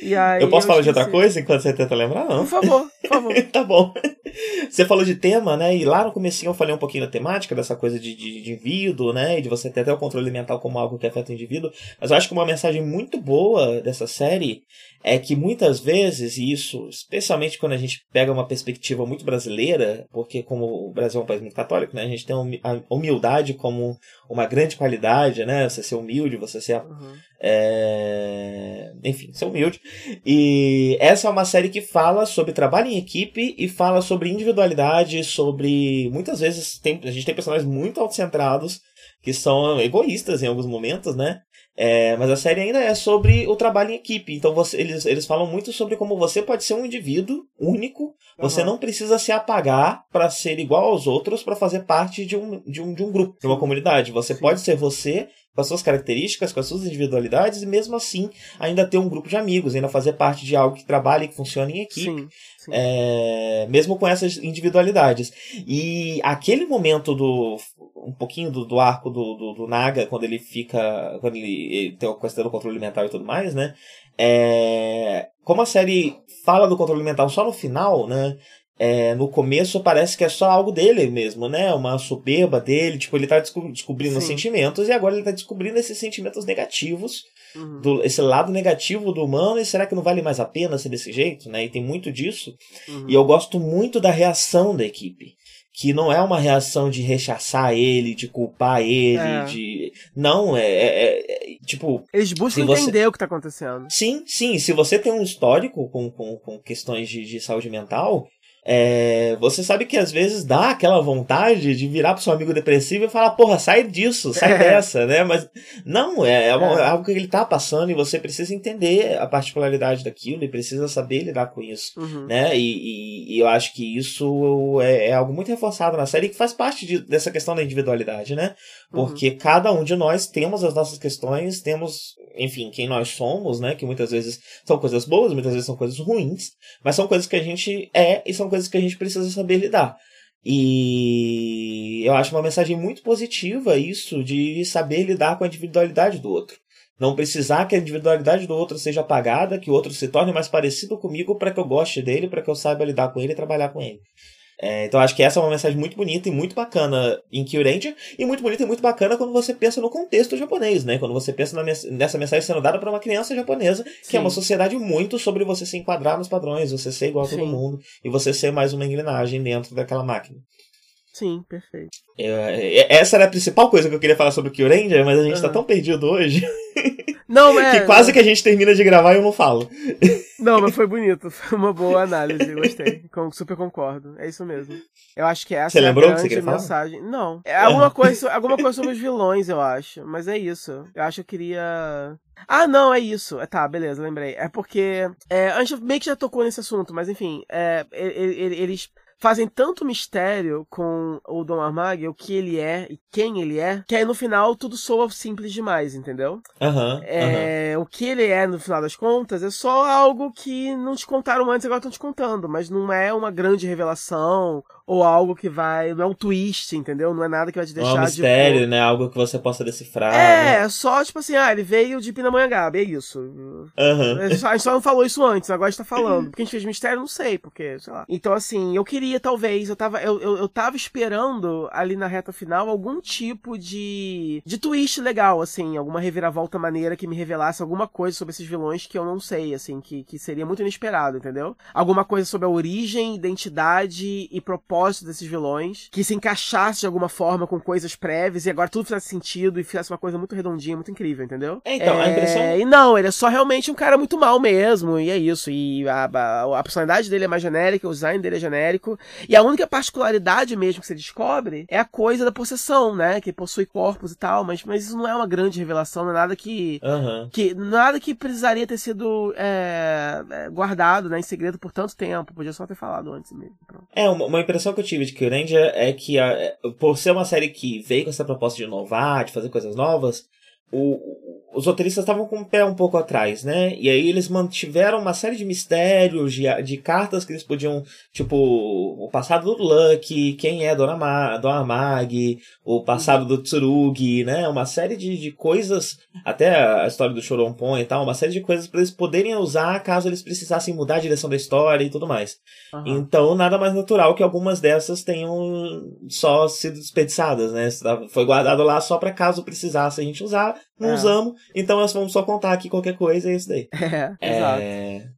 E aí, eu posso falar de outra esqueci. coisa enquanto você tenta lembrar? Não. Por favor, por favor. tá bom. Você falou de tema, né? E lá no comecinho eu falei um pouquinho da temática, dessa coisa de, de, de indivíduo, né? E de você ter até o controle mental como algo que afeta o indivíduo. Mas eu acho que uma mensagem muito boa dessa série é que muitas vezes, e isso, especialmente quando a gente pega uma perspectiva muito brasileira, porque como o Brasil é um país muito católico, né? A gente tem a humi- a humildade como uma grande qualidade, né? Você ser humilde, você ser Uhum. é... Enfim, ser humilde. E essa é uma série que fala sobre trabalho em equipe e fala sobre individualidade, sobre. Muitas vezes tem... a gente tem personagens muito autocentrados que são egoístas em alguns momentos, né? É, mas a série ainda é sobre o trabalho em equipe. Então você- eles, eles falam muito sobre como você pode ser um indivíduo único. Você Uhum. não precisa se apagar para ser igual aos outros para fazer parte de um, de, um, de um grupo, de uma comunidade. Você Sim. pode ser você com as suas características, com as suas individualidades e mesmo assim ainda ter um grupo de amigos, ainda fazer parte de algo que trabalhe e que funcione em equipe. Sim, sim. É, mesmo com essas individualidades. E aquele momento do. um pouquinho do, do arco do, do, do Naga, quando ele fica. quando ele, ele tem a questão do controle mental e tudo mais, né? É, como a série fala do controle mental só no final, né? É, no começo parece que é só algo dele mesmo, né? Uma soberba dele, tipo, ele tá desco- descobrindo os Sim. sentimentos e agora ele tá descobrindo esses sentimentos negativos Uhum. do, esse lado negativo do humano, e será que não vale mais a pena ser desse jeito, né? E tem muito disso. Uhum. E eu gosto muito da reação da equipe. Que não é uma reação de rechaçar ele, de culpar ele, É. de. Não, é, é- é- é- Tipo. Eles buscam você- entender o que tá acontecendo. Sim, sim, se você tem um histórico com, com, com questões de, de saúde mental, é, você sabe que às vezes dá aquela vontade de virar pro seu amigo depressivo e falar, porra, sai disso, sai é. dessa, né? Mas não, é, é, uma, é, algo que ele tá passando e você precisa entender a particularidade daquilo e precisa saber lidar com isso, uhum. né? E, e, e, eu acho que isso é, é, algo muito reforçado na série que faz parte de, dessa questão da individualidade, né? Porque uhum. cada um de nós temos as nossas questões, temos, enfim, quem nós somos, né? Que muitas vezes são coisas boas, muitas vezes são coisas ruins, mas são coisas que a gente é e são coisas que a gente precisa saber lidar. E eu acho uma mensagem muito positiva isso de saber lidar com a individualidade do outro. Não precisar que a individualidade do outro seja apagada, que o outro se torne mais parecido comigo para que eu goste dele, para que eu saiba lidar com ele e trabalhar com ele. É, então acho que essa é uma mensagem muito bonita e muito bacana em Kyuranger, e muito bonita e muito bacana quando você pensa no contexto japonês, né? Quando você pensa nessa mensagem sendo dada para uma criança japonesa, Sim. que é uma sociedade muito sobre você se enquadrar nos padrões, você ser igual a todo Sim. mundo, e você ser mais uma engrenagem dentro daquela máquina. Sim, perfeito. É, essa era a principal coisa que eu queria falar sobre o Kyuranger, mas a gente uhum. tá tão perdido hoje. Não, é. que quase que a gente termina de gravar e eu não falo. Não, mas foi bonito. Foi uma boa análise. Gostei. Super concordo. É isso mesmo. Eu acho que essa você é a grande mensagem. Falar? Não. É alguma coisa, alguma coisa sobre os vilões, eu acho. Mas é isso. Eu acho que eu queria. Ah, não, é isso. É, tá, beleza, lembrei. É porque. É, a gente meio que já tocou nesse assunto, mas enfim. É, eles fazem tanto mistério com o Dom Armag, o que ele é e quem ele é, que aí no final tudo soa simples demais, entendeu? Uhum, é, O que ele é, no final das contas, é só algo que não te contaram antes e agora estão te contando, mas não é uma grande revelação ou algo que vai. Não é um twist, entendeu? Não é nada que vai te deixar. É um mistério, de... né? Algo que você possa decifrar. É, né? só tipo assim, ah, ele veio de Pindamonhangaba, é isso. Uhum. A gente só não falou isso antes, agora a gente tá falando. Porque a gente fez mistério, não sei, porque, sei lá. Então, assim, eu queria, talvez, eu tava, eu, eu, eu tava esperando ali na reta final algum tipo de. de twist legal, assim, alguma reviravolta maneira que me revelasse alguma coisa sobre esses vilões que eu não sei, assim, que, que seria muito inesperado, entendeu? Alguma coisa sobre a origem, identidade e propósito propósito desses vilões, que se encaixasse de alguma forma com coisas prévias e agora tudo fizesse sentido e fizesse uma coisa muito redondinha, muito incrível, entendeu? É, então, é... a impressão. E não, ele é só realmente um cara muito mal mesmo, e é isso. E a, a, a, personalidade dele é mais genérica, o design dele é genérico. E a única particularidade mesmo que você descobre é a coisa da possessão, né? Que possui corpos e tal, mas, mas isso não é uma grande revelação, não é nada que. Uhum. que nada que precisaria ter sido é, é, guardado, né, em segredo por tanto tempo. Podia só ter falado antes mesmo. Pronto. É, uma, uma impressão impressão que eu tive de Kyuranger é que, a, por ser uma série que veio com essa proposta de inovar, de fazer coisas novas, o, os roteiristas estavam com o pé um pouco atrás, né? E aí eles mantiveram uma série de mistérios, de, de cartas que eles podiam, tipo, o passado do Lucky, quem é Dona, Ma, Dona Mag, o passado do Tsurugi, né? Uma série de, de coisas, até a história do Chorompon e tal, uma série de coisas para eles poderem usar caso eles precisassem mudar a direção da história e tudo mais. Uhum. Então, nada mais natural que algumas dessas tenham só sido desperdiçadas, né? Foi guardado lá só para caso precisasse a gente usar não é. usamos, então nós vamos só contar aqui qualquer coisa, é isso daí. É, é exato.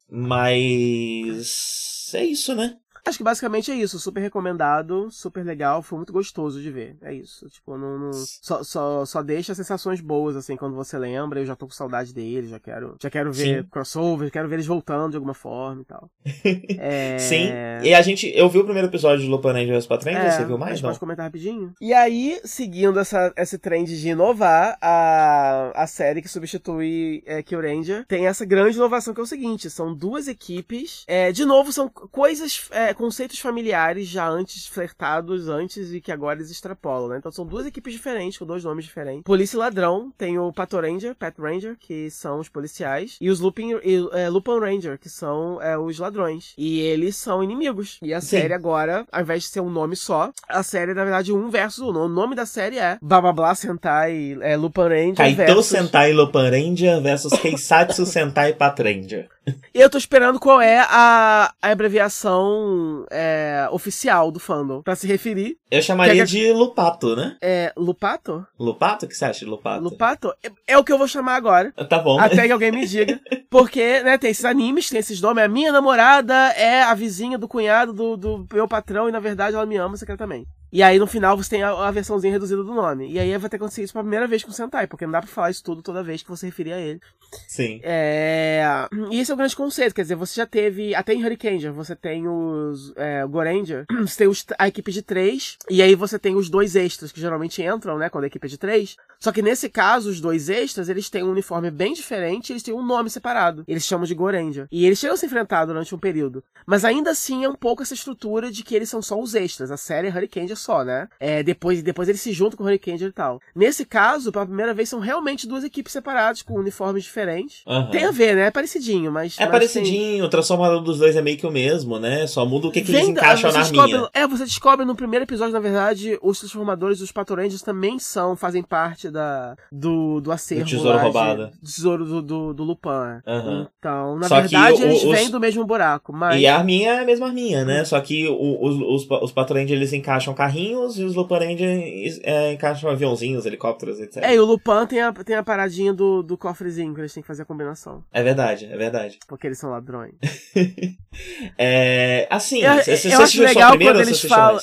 Mas é isso, né? Acho que basicamente é isso. Super recomendado, super legal, foi muito gostoso de ver. É isso. Tipo, não, não só, só, só deixa sensações boas, assim, quando você lembra. Eu já tô com saudade deles, já quero, já quero ver Sim. crossover, quero ver eles voltando de alguma forma e tal. é... Sim. E a gente, eu vi o primeiro episódio de Lupin Angels pra Trend, é, você viu mais? Gente pode comentar rapidinho. E aí, seguindo essa, esse trend de inovar, a, a série que substitui é, Kill Ranger tem essa grande inovação que é o seguinte: são duas equipes. É, de novo, são coisas. É, é, conceitos familiares já antes flertados antes e que agora eles extrapolam, né? Então são duas equipes diferentes, com dois nomes diferentes. Polícia e Ladrão, tem o Pato Ranger, Ranger, que são os policiais, e os Lupin, e, é, Lupin Ranger, que são é, os ladrões. E eles são inimigos. E a Sim. série agora, ao invés de ser um nome só, a série é, na verdade, um versus um. O nome da série é Bababla Sentai é, Lupin Ranger Kaito versus... Sentai Lupin Ranger versus Keisatsu Sentai Pat Ranger. E eu tô esperando qual é a, a abreviação é, oficial do fandom pra se referir. Eu chamaria é de Lupato, né? É, Lupato? Lupato? O que você acha de Lupato? Lupato? É, é, o que eu vou chamar agora. Tá bom. Até que alguém me diga. Porque, né, tem esses animes, tem esses nomes. A minha namorada é a vizinha do cunhado do, do meu patrão e, na verdade, ela me ama secretamente. E aí no final você tem a, a, versãozinha reduzida do nome. E aí vai ter que acontecer isso pela primeira vez com o Sentai, porque não dá pra falar isso tudo toda vez que você referir a ele. Sim. É... E esse é o grande conceito, quer dizer, você já teve, até em Hurricane, você tem os é, Goranger, você tem os, a equipe de três, e aí você tem os dois extras que geralmente entram, né, quando a equipe é de três. Só que nesse caso, os dois extras, eles têm um uniforme bem diferente, eles têm um nome separado. Eles chamam de Goranger. E eles chegam a se enfrentar durante um período. Mas ainda assim é um pouco essa estrutura de que eles são só os extras. A série é Hurricane só, né? É, depois, depois eles se juntam com o Hurricane e tal. Nesse caso, pela primeira vez, são realmente duas equipes separadas, com uniformes diferentes. Uhum. Tem a ver, né? É parecidinho, mas. É parecidinho, tem... o transformador dos dois é meio que o mesmo, né? Só muda o que, que eles encaixam na arminha. É, você descobre no primeiro episódio, na verdade, os transformadores dos Patorangers também são, fazem parte da, do, do acervo. Do tesouro lá, roubado. Do tesouro do, do, do Lupin. Uhum. Então, na Só verdade, eles os... vêm do mesmo buraco. Mas... E a arminha é a mesma arminha, né? Só que os, os, os Patorangers eles encaixam carrinhos e os Lupin Rangers é, encaixam aviãozinhos, helicópteros, etc. É, e o Lupin tem a, tem a paradinha do, do cofrezinho que eles têm que fazer a combinação. É verdade, é verdade. Porque eles são ladrões. é, assim, eu, você, eu acho legal quando eles falam.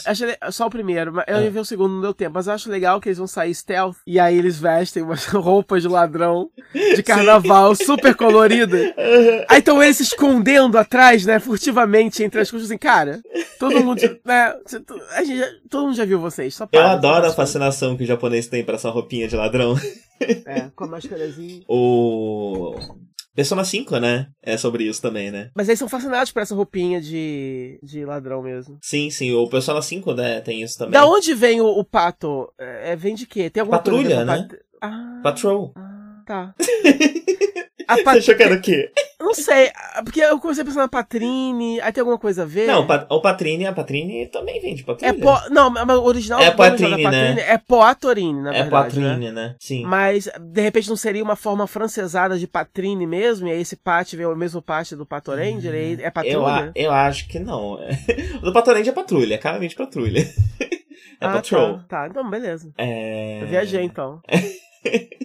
só o primeiro, eu ah. ia ver o segundo, não deu tempo. Mas eu acho legal que eles vão sair stealth e aí eles vestem umas roupas de ladrão de carnaval super colorida. Aí estão eles se escondendo atrás, né, furtivamente entre as coisas assim, cara. Todo mundo, né, a gente, todo mundo já viu vocês. Só para, eu adoro a fascinação que o japonês tem para essa roupinha de ladrão. É, com a máscarazinha. O Persona 5, né? É sobre isso também, né? Mas eles são fascinados por essa roupinha de, de ladrão mesmo. Sim, sim. O Persona 5, né, tem isso também. Da onde vem o, o pato? É, vem de quê? Tem alguma Patrulha, coisa né? Pat... Ah, Patrol. Ah, tá. A Pat... Você achou que era o quê? Não sei, porque eu comecei a pensar na Patrine, aí tem alguma coisa a ver? Não, o Patrine, a Patrine também vem de Patrine. É po... Não, mas o original é Patrine, né? é Poatorine, na é verdade. É Patrine, né? né? Sim. Mas, de repente, não seria uma forma francesada de Patrine mesmo? E aí esse Pat vem o mesmo Pat do Patoranger? Hum, é patrulha? Eu, eu acho que não. o do Patoranger é patrulha, é claramente patrulha. é ah, patrol. Tá. tá, então beleza. É... Eu viajei, então.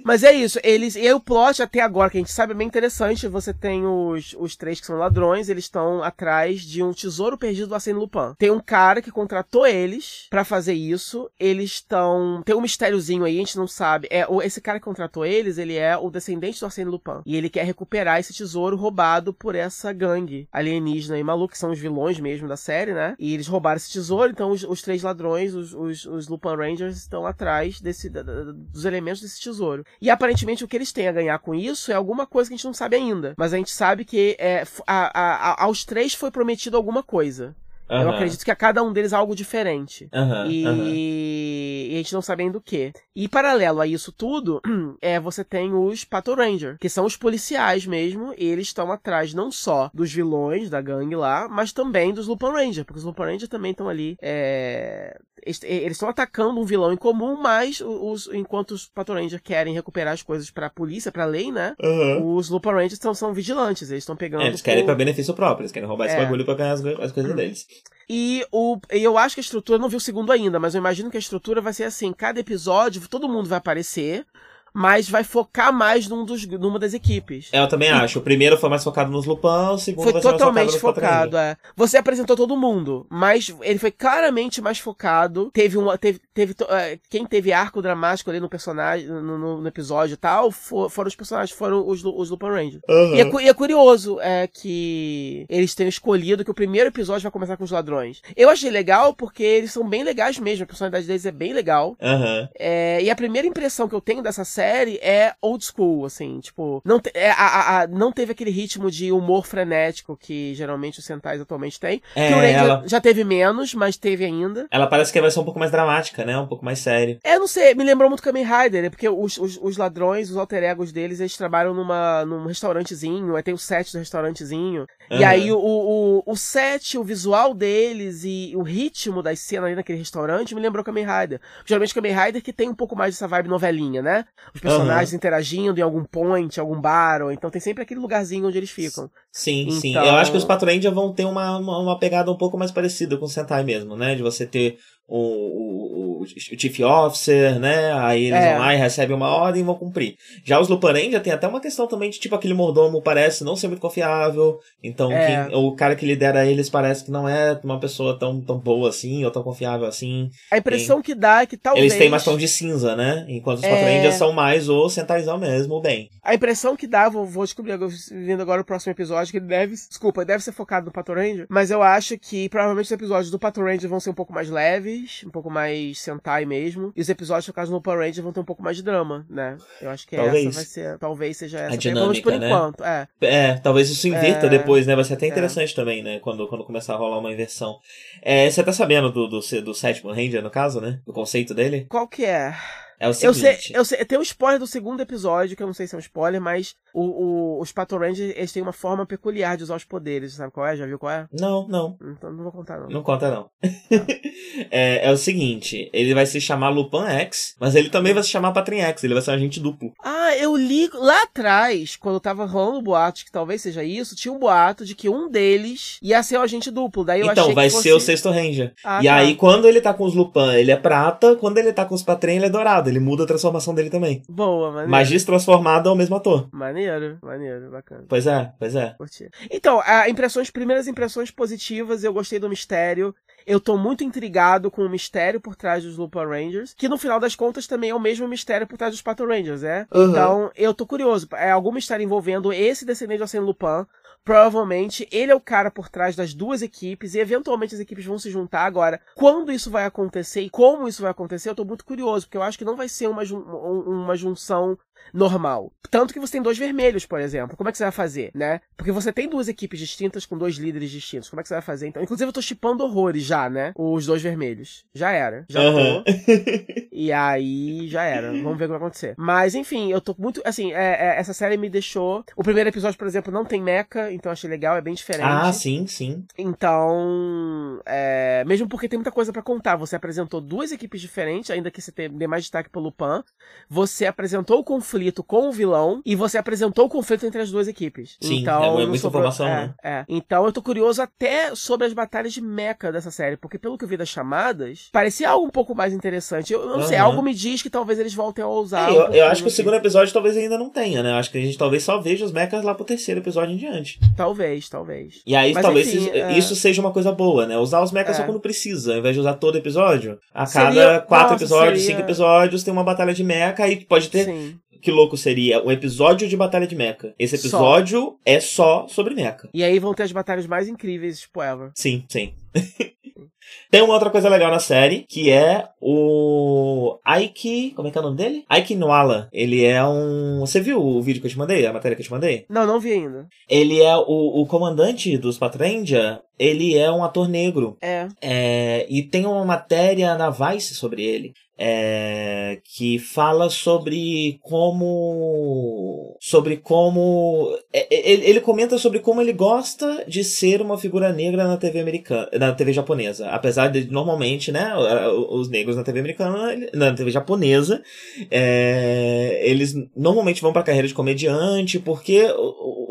Mas é isso, eles. E o plot até agora, que a gente sabe, é bem interessante. Você tem os, os três que são ladrões, eles estão atrás de um tesouro perdido do Arsène Lupin. Tem um cara que contratou eles para fazer isso. Eles estão. Tem um mistériozinho aí, a gente não sabe. É, esse cara que contratou eles, ele é o descendente do Arsène Lupin. E ele quer recuperar esse tesouro roubado por essa gangue alienígena e maluca, que são os vilões mesmo da série, né? E eles roubaram esse tesouro, então os, os três ladrões, os, os, os Lupin Rangers, estão atrás desse, da, da, dos elementos desse tesouro. E aparentemente o que eles têm a ganhar com isso é alguma coisa que a gente não sabe ainda. Mas a gente sabe que é, a, a, a, aos três foi prometido alguma coisa. Uhum. Eu acredito que a cada um deles é algo diferente. Uhum, e... Uhum. e, a gente não sabe ainda o que. E paralelo a isso tudo, é você tem os Pato Ranger, que são os policiais mesmo, e eles estão atrás não só dos vilões da gangue lá, mas também dos Lupin Ranger, porque os Lupin Ranger também estão ali é, eles estão atacando um vilão em comum, mas os, enquanto os Pato Rangers querem recuperar as coisas pra polícia, pra lei, né? Os Lupin Rangers são, são vigilantes, eles estão pegando. É, eles querem por... pra benefício próprio, eles querem roubar é. esse bagulho pra ganhar as, as coisas deles. E o, eu acho que a estrutura, não vi o segundo ainda, mas eu imagino que a estrutura vai ser assim: cada episódio, todo mundo vai aparecer mas vai focar mais num dos, numa das equipes. É, eu também e... acho. O primeiro foi mais focado nos Lupin, o segundo foi totalmente focado, é. Você apresentou todo mundo, mas ele foi claramente mais focado. Teve uma, teve, teve uh, quem teve arco dramático ali no personagem, no, no, no episódio e tal, for, foram os personagens, foram os, os Lupin Rangers. Uhum. E, é, e, é, curioso é que eles tenham escolhido que o primeiro episódio vai começar com os ladrões. Eu achei legal porque eles são bem legais mesmo, a personalidade deles é bem legal. Uhum. É, e a primeira impressão que eu tenho dessa série série é old school, assim, tipo, não, te, é, a, a, não teve aquele ritmo de humor frenético que geralmente os Sentais atualmente têm. É, que o Ranger ela... já teve menos, mas teve ainda. Ela parece que vai ser um pouco mais dramática, né? Um pouco mais séria. É, não sei, me lembrou muito Kamen Rider, né? Porque os, os, os, ladrões, os alter egos deles, eles trabalham numa, num restaurantezinho, aí tem o set do restaurantezinho. Uhum. E aí o, o, o set, o visual deles e o ritmo das cenas ali naquele restaurante me lembrou Kamen Rider. Geralmente Kamen Rider que tem um pouco mais dessa vibe novelinha, né? Personagens uhum. interagindo em algum point, algum bar, ou então tem sempre aquele lugarzinho onde eles ficam. Sim, então... sim. Eu acho que os Patrol Ranger vão ter uma, uma, uma, pegada um pouco mais parecida com o Sentai mesmo, né? De você ter o, o, o Chief Officer, né? Aí eles é. vão lá e recebem uma ordem e vão cumprir. Já os Lupanen já tem até uma questão também de tipo aquele mordomo parece não ser muito confiável. Então é. quem, o cara que lidera eles parece que não é uma pessoa tão, tão boa assim ou tão confiável assim. A impressão que dá é que talvez. Eles têm mais tom de cinza, né? Enquanto os é... são mais o Sentaizão mesmo, bem. A impressão que dá, vou, vou descobrir vindo agora o próximo episódio, que ele deve. Desculpa, deve ser focado no Pato Ranger, mas eu acho que provavelmente os episódios do Pato Ranger vão ser um pouco mais leves, um pouco mais Sentai mesmo. E os episódios focados no Power Ranger vão ter um pouco mais de drama, né? Eu acho que talvez. essa vai ser. Talvez seja essa. A dinâmica, por né? enquanto. É. é, talvez isso invirta é... depois, né? Vai ser até é. interessante é. também, né? Quando, quando começar a rolar uma inversão. É, você tá sabendo do, do, do sétimo Ranger, no caso, né? Do conceito dele? Qual que é? É o seguinte. Eu sei, eu sei, tem um spoiler do segundo episódio, que eu não sei se é um spoiler, mas o, o, os Pato Rangers, eles têm uma forma peculiar de usar os poderes, sabe qual é? Já viu qual é? Não, não. Então não vou contar, não. Não conta, não. é, é, o seguinte, ele vai se chamar Lupin X, mas ele também vai se chamar Patrin X, ele vai ser um agente duplo. Ah, eu li lá atrás, quando tava rolando o boato, que talvez seja isso, tinha um boato de que um deles ia ser o agente duplo, daí eu então, vai fosse... ser o sexto Ranger. Ah, e tá. aí, quando ele tá com os Lupin, ele é prata, quando ele tá com os Patrin, ele é dourado ele muda a transformação dele também. Boa, maneiro. Magis transformado é o mesmo ator. Maneiro, maneiro, bacana. Pois é, pois é. Curti. Então, a impressões, primeiras impressões positivas, eu gostei do mistério. Eu tô muito intrigado com o mistério por trás dos Lupin Rangers, que no final das contas também é o mesmo mistério por trás dos Pato Rangers, é? Uhum. Então, eu tô curioso. É algum mistério envolvendo esse descendente de Arsène Lupin, provavelmente ele é o cara por trás das duas equipes e eventualmente as equipes vão se juntar agora. Quando isso vai acontecer e como isso vai acontecer, eu tô muito curioso, porque eu acho que não vai ser uma, jun uma junção normal. Tanto que você tem dois vermelhos, por exemplo. Como é que você vai fazer, né? Porque você tem duas equipes distintas com dois líderes distintos. Como é que você vai fazer então? Inclusive eu tô chipando horrores já, né? Os dois vermelhos. Já era. Já uhum. tô. e aí já era. Vamos ver o que vai acontecer. Mas enfim, eu tô muito. Assim, é, é, essa série me deixou. O primeiro episódio, por exemplo, não tem mecha, então achei legal, é bem diferente. Ah, sim, sim. Então. É... Mesmo porque tem muita coisa para contar. Você apresentou duas equipes diferentes, ainda que você dê mais destaque pelo Pan. Você apresentou o conflito conflito com o vilão e você apresentou o conflito entre as duas equipes. Sim, então, é muita sobrou... informação, é, né? É. Então eu tô curioso até sobre as batalhas de mecha dessa série, porque pelo que eu vi das chamadas, parecia algo um pouco mais interessante. Eu, eu não uhum. sei, algo me diz que talvez eles voltem a usar. É, eu, eu acho que o segundo episódio talvez ainda não tenha, né? Eu acho que a gente talvez só veja os mechas lá pro terceiro episódio em diante. Talvez, talvez. E aí Mas, talvez enfim, é. isso, seja uma coisa boa, né? Usar os mechas só é. quando precisa, ao invés de usar todo episódio. A cada seria... quatro Nossa, episódios, seria... cinco episódios, tem uma batalha de mecha, aí pode ter Sim que louco seria um episódio de Batalha de Mecha. Esse episódio só. é só sobre Mecha. E aí vão ter as batalhas mais incríveis, tipo, ever. Sim, sim. Tem uma outra coisa legal na série, que é o Aiki. Como é que é o nome dele? Aiki Noala. Ele é um. Você viu o vídeo que eu te mandei? A matéria que eu te mandei? Não, não vi ainda. Ele é o, o comandante dos Patrendia. Ele é um ator negro. É. é. E tem uma matéria na Vice sobre ele é, que fala sobre como sobre como é, é, ele, ele, comenta sobre como ele gosta de ser uma figura negra na TV americana na TV japonesa. Apesar de normalmente né os negros na TV americana na TV japonesa é, eles normalmente vão para carreira de comediante porque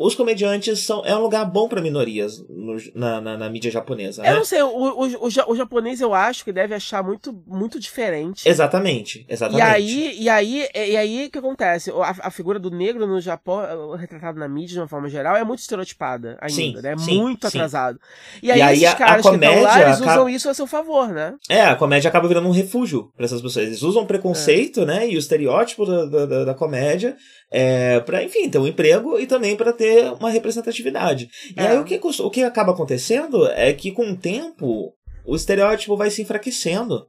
os comediantes são é um lugar bom para minorias no, na, na, na, mídia japonesa eu né? não sei o, o, o, o japonês eu acho que deve achar muito muito diferente Exatamente, exatamente. E aí, e aí, e aí o que acontece? A, a, figura do negro no Japão, retratado na mídia de uma forma geral, é muito estereotipada ainda, sim, né? É sim, muito sim. atrasado. E aí, e aí esses a, caras a que estão lá, eles acaba... usam isso a seu favor, né? É, a comédia acaba virando um refúgio para essas pessoas. Eles usam preconceito, é. né? E o estereótipo da, da, da comédia é, para enfim ter um emprego e também para ter uma representatividade. E é. aí o que, o que acaba acontecendo é que com o tempo o estereótipo vai se enfraquecendo.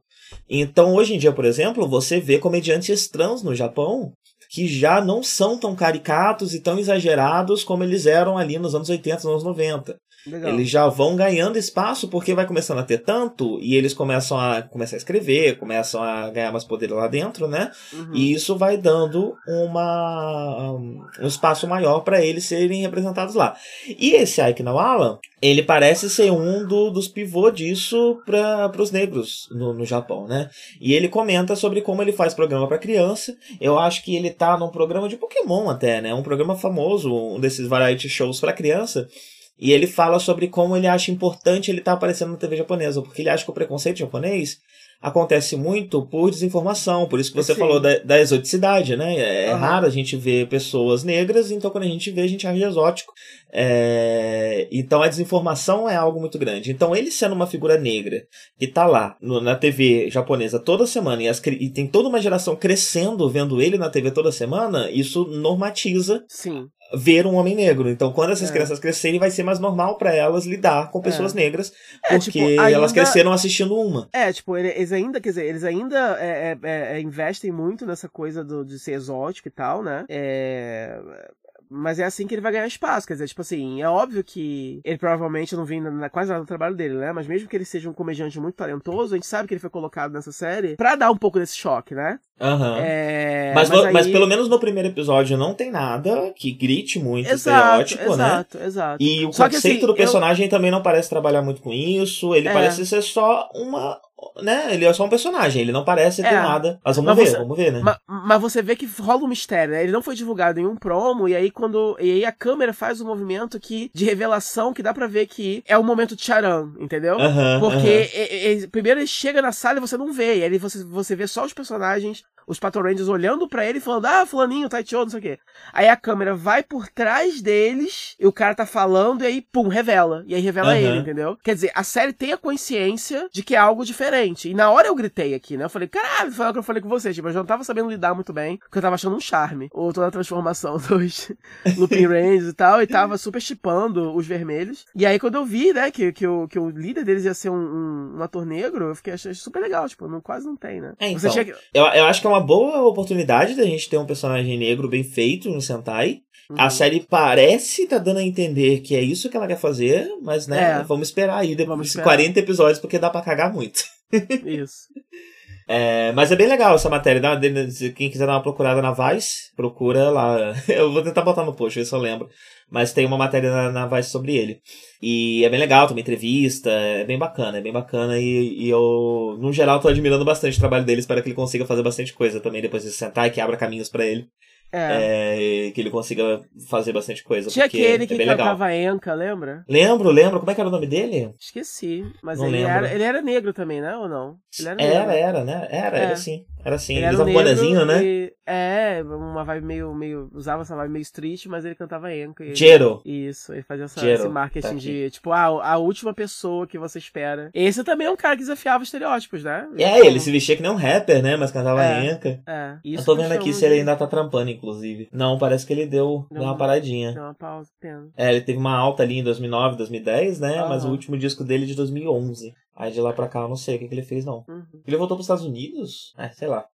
Então, hoje em dia, por exemplo, você vê comediantes trans no Japão que já não são tão caricatos e tão exagerados como eles eram ali nos anos 80, nos anos 90. Legal. Eles já vão ganhando espaço porque vai começando a ter tanto e eles começam a começar a escrever, começam a ganhar mais poder lá dentro, né? Uhum. E isso vai dando uma um espaço maior para eles serem representados lá. E esse Ike Nawala, ele parece ser um do, dos pivô disso para os negros no, no Japão, né? E ele comenta sobre como ele faz programa para criança. Eu acho que ele tá num programa de Pokémon até, né? Um programa famoso, um desses variety shows para criança. E ele fala sobre como ele acha importante ele estar tá aparecendo na TV japonesa, porque ele acha que o preconceito japonês acontece muito por desinformação, por isso que você Sim. falou da, da exoticidade, né? É, Aham. raro a gente ver pessoas negras, então quando a gente vê, a gente acha exótico. É, Então a desinformação é algo muito grande. Então ele sendo uma figura negra que tá lá no- na TV japonesa toda semana e, as e tem toda uma geração crescendo vendo ele na TV toda semana, isso normatiza Sim. Ver um homem negro. Então, quando essas É. crianças crescerem, vai ser mais normal pra elas lidar com pessoas negras, É, porque tipo, elas ainda- cresceram assistindo uma. É, tipo, ele- eles ainda, quer dizer, eles ainda é, é, é, investem muito nessa coisa do, de ser exótico e tal, né? É. Mas é assim que ele vai ganhar espaço, quer dizer, tipo assim, é óbvio que ele provavelmente não vem na, quase nada do trabalho dele, né? Mas mesmo que ele seja um comediante muito talentoso, a gente sabe que ele foi colocado nessa série pra dar um pouco desse choque, né? Aham. É, Mas, mas aí- pelo menos no primeiro episódio não tem nada que grite muito Exato, estereótipo, né? exato, exato. E o Só que, conceito assim, do eu- personagem também não parece trabalhar muito com isso. Ele É. parece ser só uma. Né? Ele é só um personagem, ele não parece ter É. nada. Mas vamos Mas ver, você- vamos ver, né? Ma- Mas, você vê que rola um mistério, né? Ele não foi divulgado em um promo, e aí quando. E aí a câmera faz um movimento que de revelação que dá pra ver que é o momento Charan, entendeu? Aham, Porque aham. e- e- primeiro ele chega na sala e você não vê. E aí você, você vê só os personagens, os Patrol Rangers olhando pra ele e falando, ah, fulaninho, Taichio, não sei o quê. Aí a câmera vai por trás deles, e o cara tá falando, e aí, pum, revela. E aí revela Aham. ele, entendeu? Quer dizer, a série tem a consciência de que é algo diferente. E na hora eu gritei aqui, né? Eu falei, caralho, foi o que eu falei com você. Tipo, eu já não tava sabendo lidar muito bem, porque eu tava achando um charme. Ou toda a transformação dos Lupin Rangers e tal, e tava super chipando os vermelhos. E aí quando eu vi, né, que, que, o, que o líder deles ia ser um, um, um ator negro, eu fiquei achei super legal. Tipo, não, quase não tem, né? É, então. que... Eu, eu acho que é uma boa oportunidade da gente ter um personagem negro bem feito no Sentai. Uhum. A série parece tá dando a entender que é isso que ela quer fazer, mas né, É. vamos esperar aí depois Vamos de esperar. 40 episódios, porque dá pra cagar muito. Isso. É, mas é bem legal essa matéria. Dá- Quem quiser dar uma procurada na Vice, procura lá. Eu vou tentar botar no post, ver se eu lembro. Mas tem uma matéria na, na Vice sobre ele. E é bem legal, tem uma entrevista, é bem bacana, é bem bacana. E, e eu, no geral, tô admirando bastante o trabalho dele. Espero que ele consiga fazer bastante coisa também depois de sentar e que abra caminhos pra ele. É. É, que ele consiga fazer bastante coisa. Tinha porque aquele é que legal. cantava Enca, lembra? Lembro, lembro. Como é que era o nome dele? Esqueci. Mas ele era, ele era negro também, né? Ou não? Ele era Era, negro. era, né? Era, É. era sim. Era sim. Ele Ele usava um bonezinho, né? e- é, uma vibe meio, meio. Usava essa vibe meio street, mas ele cantava Enca. e- Jero. Isso, ele fazia essa, Jero, esse marketing tá de, tipo, a, a última pessoa que você espera. Esse também é um cara que desafiava estereótipos, né? É, ele se vestia que nem um rapper, né? Mas cantava É. enca. É, isso Eu tô vendo aqui se ele ainda tá trampando, inclusive. Não, parece que ele deu, deu uma paradinha. Deu uma pausa, pena. É, ele teve uma alta ali em 2009, 2010, né? Aham. Mas o último disco dele é de 2011. Aí de lá pra cá eu não sei o que, que ele fez, não. Uhum. Ele voltou pros Estados Unidos? É, sei lá.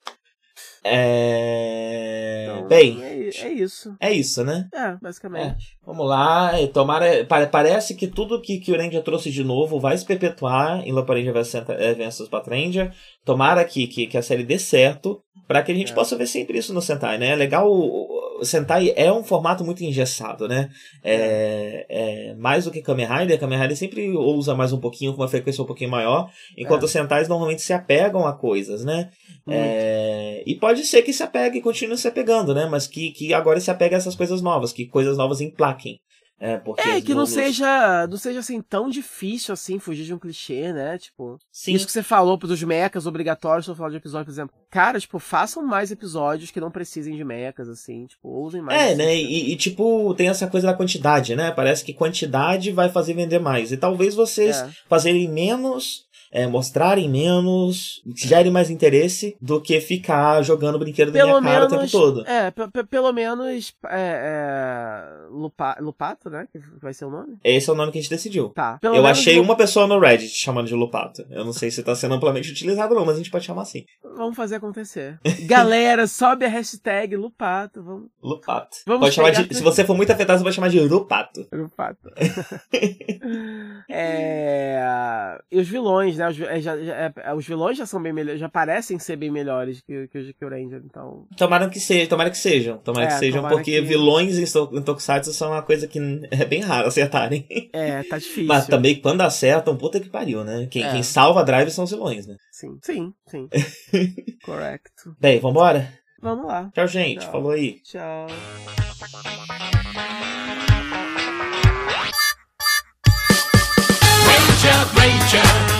É. Então, Bem, É, é isso. é isso, né? É, basicamente. Vamos lá, e tomara. pa- Parece que tudo que, que o Ranger trouxe de novo vai se perpetuar em Lapa Ranger vs eh, versus Patranger. Tomara que, que, que a série dê certo, para que a gente É. possa ver sempre isso no Sentai, né? É legal. O, Sentai é um formato muito engessado, né? É, é, mais do que Kamen Rider, Kamen Rider sempre ousa mais um pouquinho, com uma frequência um pouquinho maior, enquanto É. os Sentais normalmente se apegam a coisas, né? É, e pode ser que se apegue e continue se apegando, né? Mas que, que agora se apegue a essas coisas novas, que coisas novas emplaquem. É, porque É, que não seja, não seja assim tão difícil assim fugir de um clichê, né? Tipo, Sim, isso que você falou dos mechas obrigatórios no final de episódio, por exemplo. Cara, tipo, façam mais episódios que não precisem de mechas, assim, tipo, usem mais. É, assim, né? tipo. E, e, tipo, tem essa coisa da quantidade, né? Parece que quantidade vai fazer vender mais. E talvez vocês É. fazerem menos é, mostrarem menos, gerem mais interesse do que ficar jogando brinquedo da Pelo minha cara o menos, tempo todo. é, pe- pe- pelo menos, é, é, Lupa- Lupato, né, que vai ser o nome? Esse é o nome que a gente decidiu. Tá. Pelo Eu achei Lu- uma pessoa no Reddit chamando de Lupato. Eu não sei se tá sendo amplamente utilizado ou não, mas a gente pode chamar assim. Vamos fazer acontecer. Galera, sobe a hashtag Lupato, vamos... Lupato. Vamos pode chamar de, se você for muito afetado, você pode chamar de Lupato. Lupato. é... E os vilões, né, os, é, já- já- é, os vilões já são bem melhores, já parecem ser bem melhores que, que, os- que o Ranger, então... Tomara que seja, tomara que sejam. Tomara É, que sejam, tomara porque que- vilões em Tokusatsu são uma coisa que é bem raro acertarem. É, tá difícil. Mas também quando acertam, puta que pariu, né? Quem, É. quem salva a drive são os vilões, né? Sim, sim, sim. Correcto. Bem, vambora? Vamos lá. Tchau, gente. Tchau. Falou aí. Tchau. Ranger, Ranger,